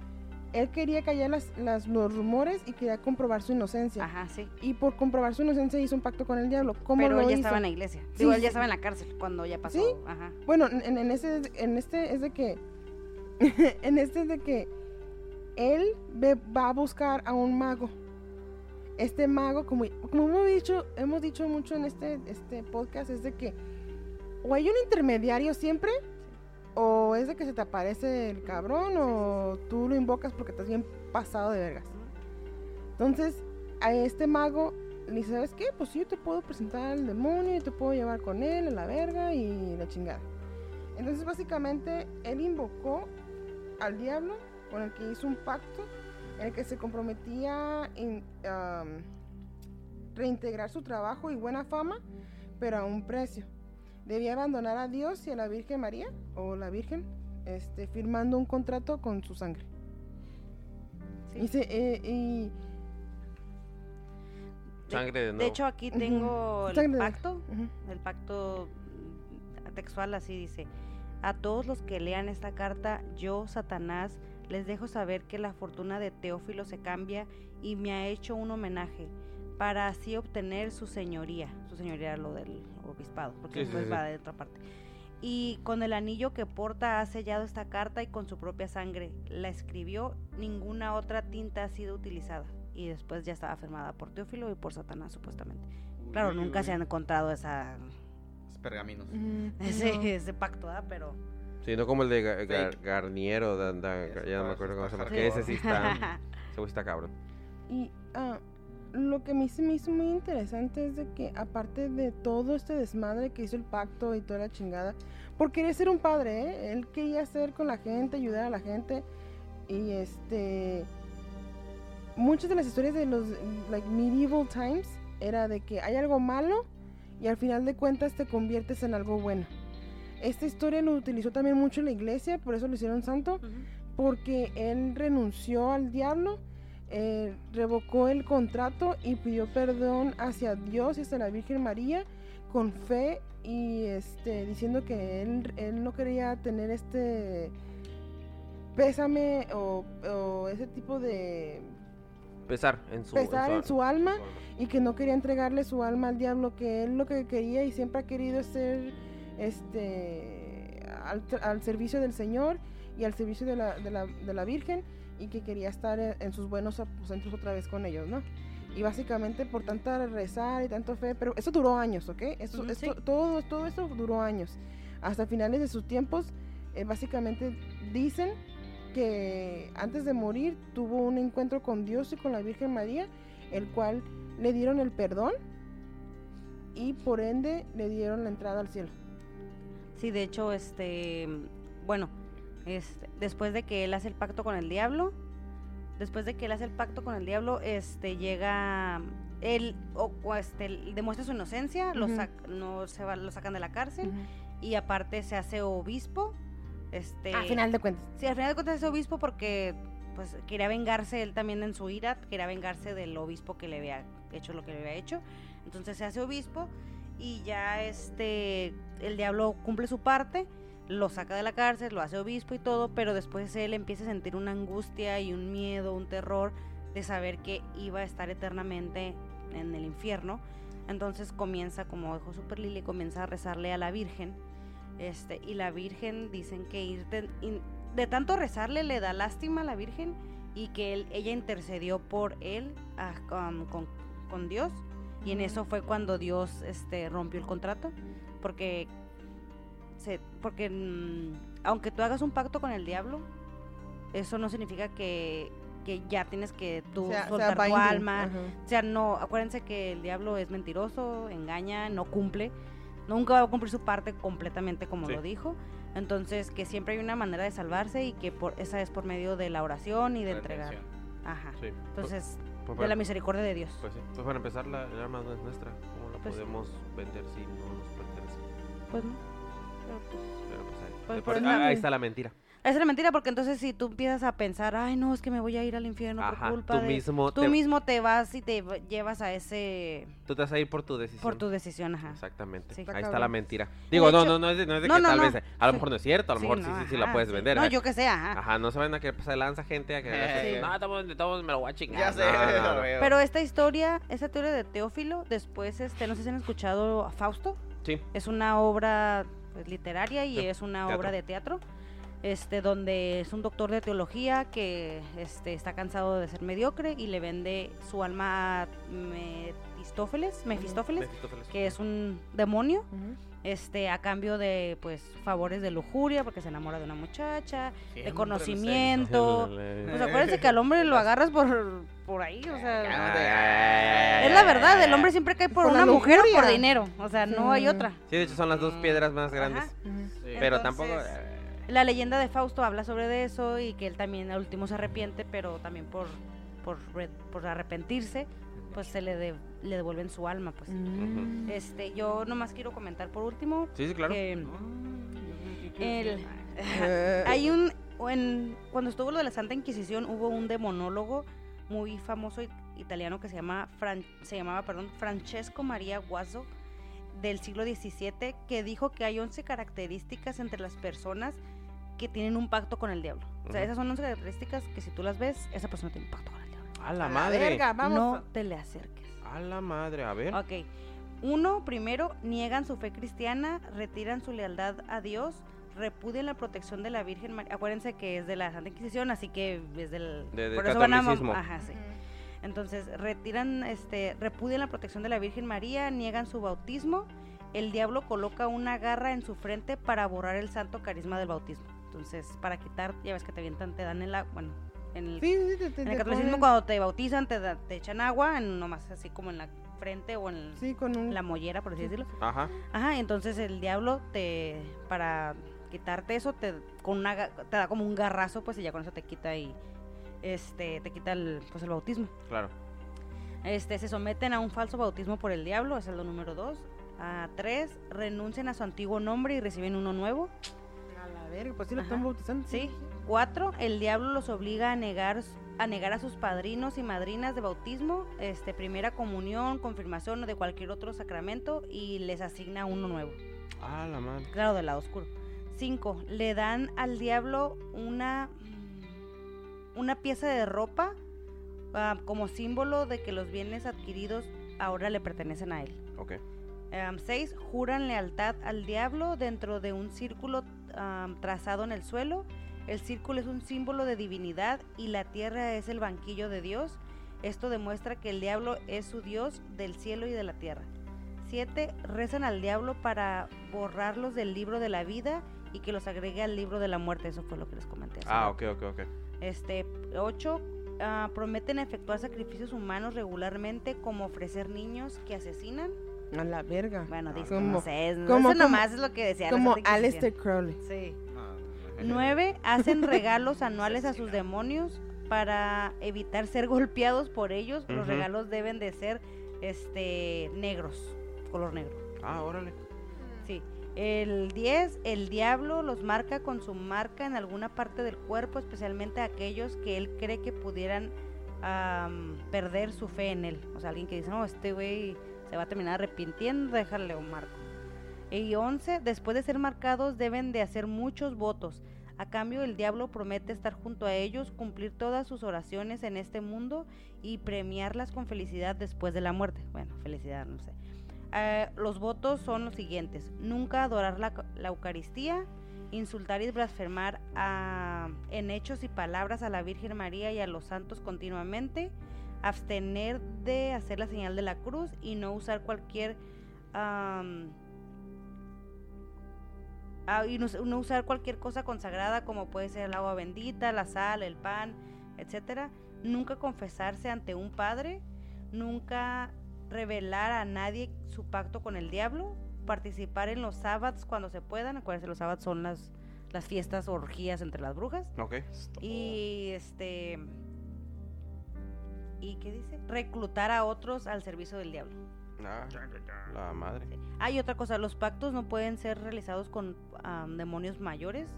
él quería callar las, las- los rumores y quería comprobar su inocencia. Ajá, sí. Y por comprobar su inocencia hizo un pacto con el diablo. ¿Cómo Pero lo él ya hizo? estaba en la iglesia. Sí, Digo, él sí. ya estaba en la cárcel cuando ya pasó. ¿Sí? Ajá. Bueno, en, en ese, en este es de que... en este es de que él va a buscar a un mago. Este mago, como, como hemos dicho, mucho en este, este podcast, es de que o hay un intermediario siempre, o es de que se te aparece el cabrón, o tú lo invocas porque estás bien pasado de vergas. Entonces, a este mago le dice, ¿sabes qué? Pues yo te puedo presentar al demonio y te puedo llevar con él a la verga y la chingada. Entonces, básicamente, él invocó al diablo con el que hizo un pacto en el que se comprometía en reintegrar su trabajo y buena fama, pero a un precio. Debía abandonar a Dios y a la Virgen María, o la Virgen, este, firmando un contrato con su sangre. Sí. Y, se- eh, y- Sangre de De hecho, aquí tengo el Sangre pacto. El pacto textual así dice. A todos los que lean esta carta, yo, Satanás, les dejo saber que la fortuna de Teófilo se cambia y me ha hecho un homenaje para así obtener su señoría. Su señoría lo del obispado, porque Sí, sí, después sí. va de otra parte. Y con el anillo que porta ha sellado esta carta y con su propia sangre. La escribió, ninguna otra tinta ha sido utilizada. Y después ya estaba firmada por Teófilo y por Satanás, supuestamente. Claro, Uy, nunca uy, se han encontrado esa, esos pergaminos. Ese, no. ese pacto, ¿verdad? Pero. Sí, no como el de Ga- Gar-. Garniero, da- da- Ese ya no me acuerdo cómo se llama. Que ese sí está, ese está cabrón. Y ah, lo que a mí se me hizo muy interesante es de que aparte de todo este desmadre que hizo el pacto y toda la chingada, por querer ser un padre, ¿eh? él quería ser con la gente, ayudar a la gente y este muchas de las historias de los like medieval times era de que hay algo malo y al final de cuentas te conviertes en algo bueno. Esta historia lo utilizó también mucho la iglesia, por eso lo hicieron santo, porque él renunció al diablo eh, revocó el contrato y pidió perdón hacia Dios y hacia la Virgen María con fe y este diciendo que él, él no quería tener este pésame o, o ese tipo de Pesar en su, pesar en su alma alma. y que no quería entregarle su alma al diablo, que él lo que quería y siempre ha querido es ser este al, al servicio del Señor y al servicio de la, de la, de la Virgen y que quería estar en, sus buenos aposentos otra vez con ellos, ¿no? Y básicamente por tanta rezar y tanto fe, pero eso duró años, ¿ok? Eso, Ujú, esto- sí. todo, todo eso duró años. Hasta finales de sus tiempos, eh, básicamente dicen que antes de morir tuvo un encuentro con Dios y con la Virgen María, el cual le dieron el perdón y por ende le dieron la entrada al cielo. Sí, de hecho, este, bueno, este, después de que él hace el pacto con el diablo, después de que él hace el pacto con el diablo, este, llega, él, o, este, demuestra su inocencia, lo, Ujú. sac- no se va, lo sacan de la cárcel y aparte se hace obispo, este, A final de cuentas. Sí, al final de cuentas es obispo porque pues quería vengarse él también en su ira, quería vengarse del obispo que le había hecho lo que le había hecho. Entonces se hace obispo y ya este el diablo cumple su parte, lo saca de la cárcel, lo hace obispo y todo, pero después él empieza a sentir una angustia y un miedo, un terror de saber que iba a estar eternamente en el infierno. Entonces comienza, como dijo Super Lily, comienza a rezarle a la Virgen. Este, y la Virgen dicen que ir de, tanto rezarle le da lástima a la Virgen y que él- ella intercedió por él ah, con- con Dios. Y en eso fue cuando Dios este, rompió el contrato. Porque, se, porque mm, aunque tú hagas un pacto con el diablo, eso no significa que, que ya tienes que tú Sea- sea soltar tu alma. O sea, no, acuérdense que el diablo es mentiroso, engaña, no cumple. Nunca va a cumplir su parte completamente como Sí. lo dijo. Entonces, que siempre hay una manera de salvarse y que por, esa es por medio de la oración y de La entregar. Ajá. Sí. Entonces, Pues de la para, misericordia de Dios. pues sí. Pues para empezar, la, el arma no es nuestra. ¿Cómo la Pues sí. podemos vender si no? Pues no. Pero, pues, Pero pues ahí, Pues por ah, no- ahí está la mentira. Esa es la mentira porque entonces si tú empiezas a pensar, ay no, es que me voy a ir al infierno Ajá, por culpa tú de... mismo, Tú te, mismo te vas y te llevas a ese... tú te vas a ir por tu decisión. por tu decisión, ajá. Exactamente. Sí. Ahí Está está cabrón. la mentira. Digo, no, hecho- no, no es de, no es de No, que no, tal no. vez, eh, a lo Sí. mejor no es cierto, a lo Sí, mejor no, sí, sí, sí la ajá, puedes sí. vender. No, ajá. yo que sé, ajá. Ajá, no se van a pasar de lanza gente a que Sí. no, estamos, estamos, me lo voy a chingar. Ya sé, No, no, no. lo veo. Pero esta historia, esta teoría de Teófilo, después, este, no sé si han escuchado a Fausto. Sí, Es una obra pues, literaria y es una teatro. obra de teatro. Este, donde es un doctor de teología que este, está cansado de ser mediocre y le vende su alma a Mefistófeles, Mefistófeles, Mefistófeles. que es un demonio. Este, a cambio de pues favores de lujuria, porque se enamora de una muchacha, Siempre de conocimiento. Pues acuérdense que al hombre lo agarras por, por ahí, o sea... Es la verdad, el hombre siempre cae por, una mujer o por dinero. O sea, no hay Sí. otra. Sí, de hecho son las dos piedras más grandes. Ajá. Ujú. Sí. Pero Entonces, tampoco. eh, La leyenda de Fausto habla sobre de eso y que él también al último se arrepiente, pero también por, por, re- por arrepentirse, pues se le, de- le devuelven su alma. pues Mm. este Yo nomás quiero comentar por último Sí, sí, claro. que el, Eh, hay un... en- cuando estuvo lo de la Santa Inquisición hubo un demonólogo muy famoso it- italiano que se, llama Fran- se llamaba perdón, Francesco Maria Guazzo del siglo XVII que dijo que hay 11 características entre las personas que tienen un pacto con el diablo. O sea, esas son 11 características que si tú las ves, esa persona tiene un pacto con el diablo. A la a madre. verga, vamos. No te le acerques. A la madre, a ver. Ok. Uno, primero, niegan su fe cristiana, retiran su lealtad a Dios, repudian la protección de la Virgen María. Acuérdense que es de la Santa Inquisición, así que es del... De- del por eso van a mam- catolicismo. Ajá, sí. Entonces, retiran, este, repudian la protección de la Virgen María, niegan su bautismo. El diablo coloca una garra en su frente para borrar el santo carisma del bautismo. Entonces, para quitar, ya ves que te avientan, te dan en la, bueno, en el, Sí, sí, te, te- en te el catolicismo ponen- cuando te bautizan te, da- te echan agua, en, nomás así como en la frente o en Sí, con un... la mollera, por así decirlo. Ajá. Ajá, entonces el diablo te, para quitarte eso, te, con una, te da como un garrazo, pues y ya con eso te quita y, este, te quita el, pues el bautismo. Claro. Este, se someten a un falso bautismo por el diablo, es el lo número dos. A tres, renuncian a su antiguo nombre y reciben uno nuevo. A la verga, pues sí lo están bautizando. Sí. Cuatro, el diablo los obliga a negar a negar a sus padrinos y madrinas de bautismo, este, primera comunión, confirmación o de cualquier otro sacramento y les asigna uno nuevo. Ah, la madre. Claro, del lado oscuro. 5. Le dan al diablo una, una pieza de ropa ah, como símbolo de que los bienes adquiridos ahora le pertenecen a él. Ok. 6. juran lealtad al diablo dentro de un círculo trazado en el suelo. El círculo es un símbolo de divinidad y la tierra es el banquillo de Dios. Esto demuestra que el diablo es su Dios del cielo y de la tierra. 7. Rezan al diablo para borrarlos del libro de la vida y que los agregue al libro de la muerte. Eso fue lo que les comenté. hace Ah, ok, ok, ok. Este, 8. prometen efectuar sacrificios humanos regularmente como ofrecer niños que asesinan. A la verga. Bueno, dice, Como- no sé, como- eso nomás es lo que decía. Como. Aleister Crowley. Sí. 9. Hacen regalos anuales a sus demonios para evitar ser golpeados por ellos. Los regalos deben de ser este negros, color negro. Ah, órale. Sí. El 10, el diablo los marca con su marca en alguna parte del cuerpo, especialmente aquellos que él cree que pudieran perder su fe en él. O sea, alguien que dice, no, este güey se va a terminar arrepintiendo, déjale un marco. Y 11, después de ser marcados deben de hacer muchos votos. A cambio, el diablo promete estar junto a ellos, cumplir todas sus oraciones en este mundo y premiarlas con felicidad después de la muerte. Bueno, felicidad, no sé. Eh, los votos son los siguientes. Nunca adorar la, la Eucaristía, insultar y blasfemar a- en hechos y palabras a la Virgen María y a los santos continuamente, abstener de hacer la señal de la cruz y no usar cualquier... ah, y no, us- no usar cualquier cosa consagrada como puede ser el agua bendita, la sal, el pan, etcétera. Nunca confesarse ante un padre, nunca revelar a nadie su pacto con el diablo, participar en los sábados cuando se puedan, acuérdense los sábados son las las fiestas orgías entre las brujas Ok. y este y qué dice reclutar a otros al servicio del diablo. Ah, la madre. Hay otra cosa, los pactos no pueden ser realizados con demonios mayores,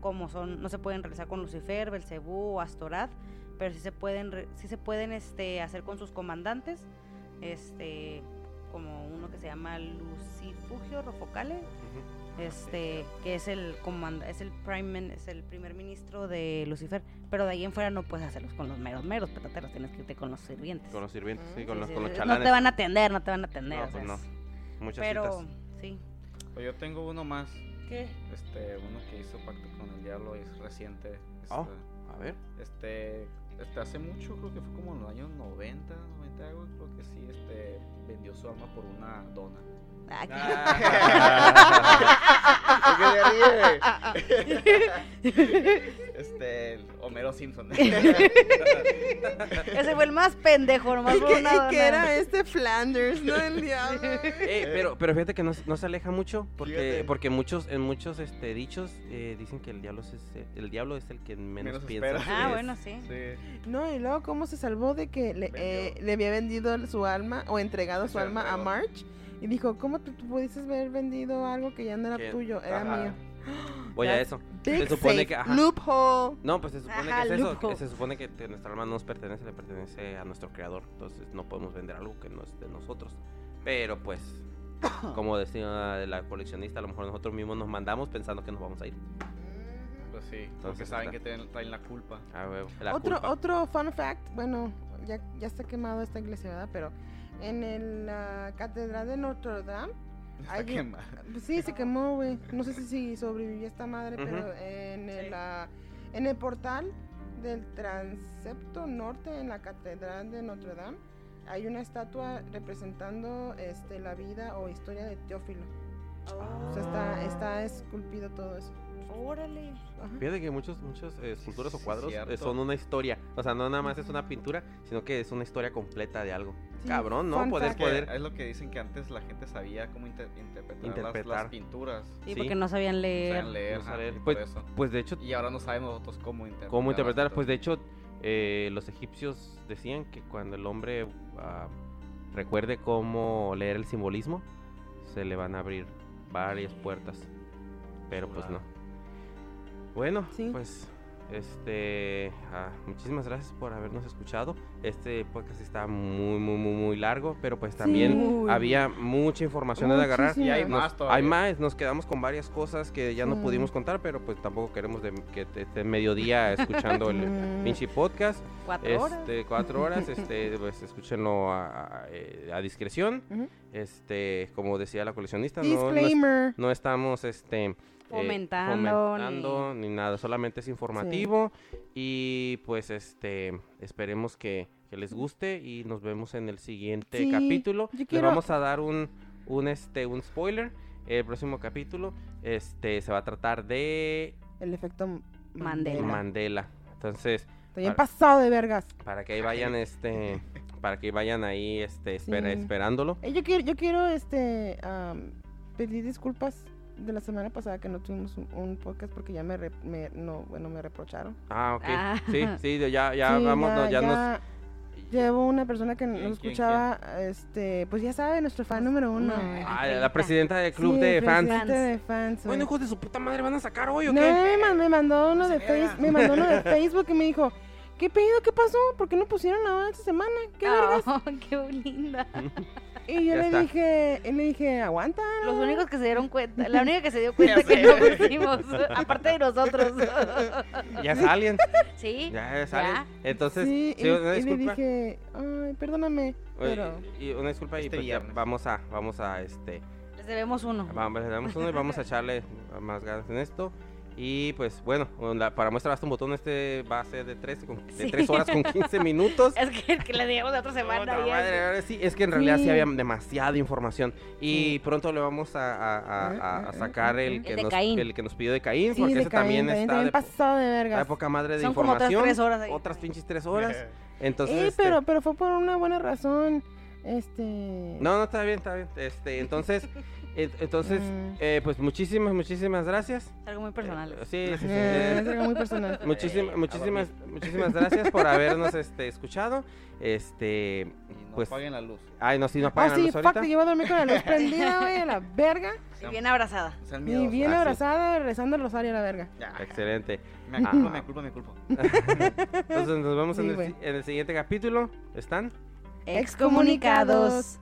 como son, no se pueden realizar con Lucifer, Belcebú o Astorat, pero sí se pueden, sí se pueden este, hacer con sus comandantes, este, como uno que se llama Lucifugio Rofocale. Este, que es el comanda, es el prime, es el primer ministro de Lucifer, pero de ahí en fuera no puedes hacerlos con los meros meros petateros, tienes que irte con los sirvientes. Con los sirvientes, sí, con Sí, los, sí, con los chalanes. no te van a atender, no te van a atender, No, o sea, pues no. Muchas pero citas. sí. Pues yo tengo uno más. ¿Qué? Este, uno que hizo pacto con el diablo y es reciente. Este, Oh. A ver. este, este, hace mucho, creo que fue como en los años 90, 90 algo, creo que sí, este, vendió su alma por una dona. Ah, qué- ¿Por qué se ríe? este, Homero Simpson. Ese fue el más pendejo, nomás Y que, y era este Flanders, ¿no? El diablo. Eh, pero, pero fíjate que no, se- no se aleja mucho porque, Fíjate. porque muchos en muchos este dichos eh, dicen que el diablo es ese- el diablo es el que menos, Menos piensa. espera. Ah, es. bueno, sí. sí. No, y luego cómo se salvó de que le, eh, le había vendido su alma o entregado su alma a. March. Y dijo, ¿cómo tú, tú pudiste haber vendido algo que ya no era Que- tuyo? Era Ajá. mío. Oye, a eso. Big Se supone safe. que- ajá. Loophole. No, pues se supone Ajá, que es eso, loophole. que se supone que nuestra alma no nos pertenece, le pertenece a nuestro creador. Entonces no podemos vender algo que no es de nosotros. Pero pues, como decía la coleccionista, a lo mejor nosotros mismos nos mandamos pensando que nos vamos a ir. Pues sí, porque Entonces saben está. que tienen- traen la culpa. Ah, huevo, la otro, culpa. otro fun fact, bueno, ya, ya está quemado esta iglesia, ¿verdad? Pero en el, la catedral de Notre Dame, Está Hay pues sí, se quemó, güey. No sé si, si sobrevivió esta madre, pero en, el, Sí. la- en el portal del transepto norte, en la catedral de Notre Dame, hay una estatua representando este, la vida o historia de Teófilo. O sea, está, está esculpido todo eso. Órale. Ajá. Fíjate que muchos, muchos eh, esculturas o Sí, cuadros cierto. eh, son una historia. O sea, no nada más es una pintura, sino que es una historia completa de algo. Sí, Cabrón, ¿no? Poder poder. Es lo que dicen que antes la gente sabía cómo inter- interpretar, las- Las, Interpretar. pinturas. Sí, Sí. porque no sabían No leer. saben leer, no ajá, saber. y por Pues, eso. Pues de hecho, Y ahora no sabemos nosotros cómo interpretar. ¿Cómo las interpretar? Pues de hecho, eh, los egipcios decían que cuando el hombre ah, recuerde cómo leer el simbolismo, se le van a abrir varias puertas. Pero pues no. Bueno, Sí. pues este, ah, muchísimas gracias por habernos escuchado. Este podcast está muy, muy, muy, muy largo, pero pues también había mucha información de agarrar. Y hay Nos- más Hay todavía. más, nos quedamos con varias cosas que ya no pudimos contar, pero pues tampoco queremos de, que te- esté mediodía escuchando el Mm. pinche podcast. Cuatro horas. Este, cuatro horas, este, pues escúchenlo a, a- eh, a discreción. Este, como decía la coleccionista, no, no, no estamos este Fomentando, fomentando ni... nada, solamente es informativo y pues este esperemos que, que les guste y nos vemos en el siguiente Sí, capítulo. Les quiero- vamos a dar un un este un spoiler. El próximo capítulo este se va a tratar de El efecto Mandela. Mandela. Entonces, bien Para- pasado de vergas. para que ahí vayan este para que vayan ahí este espera- Sí. esperándolo. Eh, yo quiero, yo quiero este pedir disculpas de la semana pasada que no tuvimos un, un podcast porque ya me, re- me- no bueno me reprocharon. Ah, ok. Ah. Sí, sí, ya ya Sí, vamos, no, ya nos ya llevo una persona que ¿Quién, nos quién, escuchaba, este, pues ya sabe, nuestro fan número uno. Ay, Ah, la presidenta del club Sí, de fans. de fans. Bueno, hijos de su puta madre, ¿van a sacar hoy o No, qué? me, man- me mandó uno de se face, vea. me mandó uno de Facebook y me dijo, ¿qué pedido? ¿Qué pasó? ¿Por qué no pusieron ahora esta semana? ¿Qué vergas? Oh, qué linda. Y yo Ya le está. dije, y le dije, aguanta. Los ¿no?". únicos que se dieron cuenta, la única que se dio cuenta que no pusimos, aparte de nosotros. Ya es Alien. Sí. Ya es. Entonces, Sí, sí, y, una y le disculpa. dije, ay, perdóname, Oye, pero... y una disculpa y Este pues ya vamos a vamos a este Les debemos uno. vamos, le damos uno y vamos a echarle más ganas en esto. Y pues bueno, la- para muestra basta un botón este va a ser de 3 con, de Sí. tres horas con 15 minutos. Es que, que le digamos la otra semana. Y madre, sí, es que en realidad sí, Sí. había demasiada información. Y Sí. pronto le vamos a, a- a- a- sacar el El que, nos, el que nos pidió de Caín, Sí, porque de ese Caín, también está también de, pasado de la vergas. época madre de Son como otras información. tres horas ahí. Otras pinches tres horas. Entonces, Eh, este, pero, pero fue por una buena razón, este... No, no, está bien, está bien. Este, entonces, en- entonces, Mm. eh, pues muchísimas, muchísimas gracias. Es algo muy personal. Eh, sí, sí, sí. Eh, eh, es algo muy personal. muchísimas, Eh, muchísimas, muchísimas gracias por habernos este, escuchado. Este, Y no Pues- paguen la luz. ay, no, sí, no Ah, apagan la sí, luz fuck, ahorita. te llevo a dormir con la luz prendida, güey, a la verga. Y bien abrazada. Y bien Ah, sí. abrazada, rezando el rosario a la verga. Ya. Excelente. Me culpo, me culpo, me culpo. Entonces nos vemos en, Sí, el, si- en el siguiente capítulo. ¿Están? Excomunicados.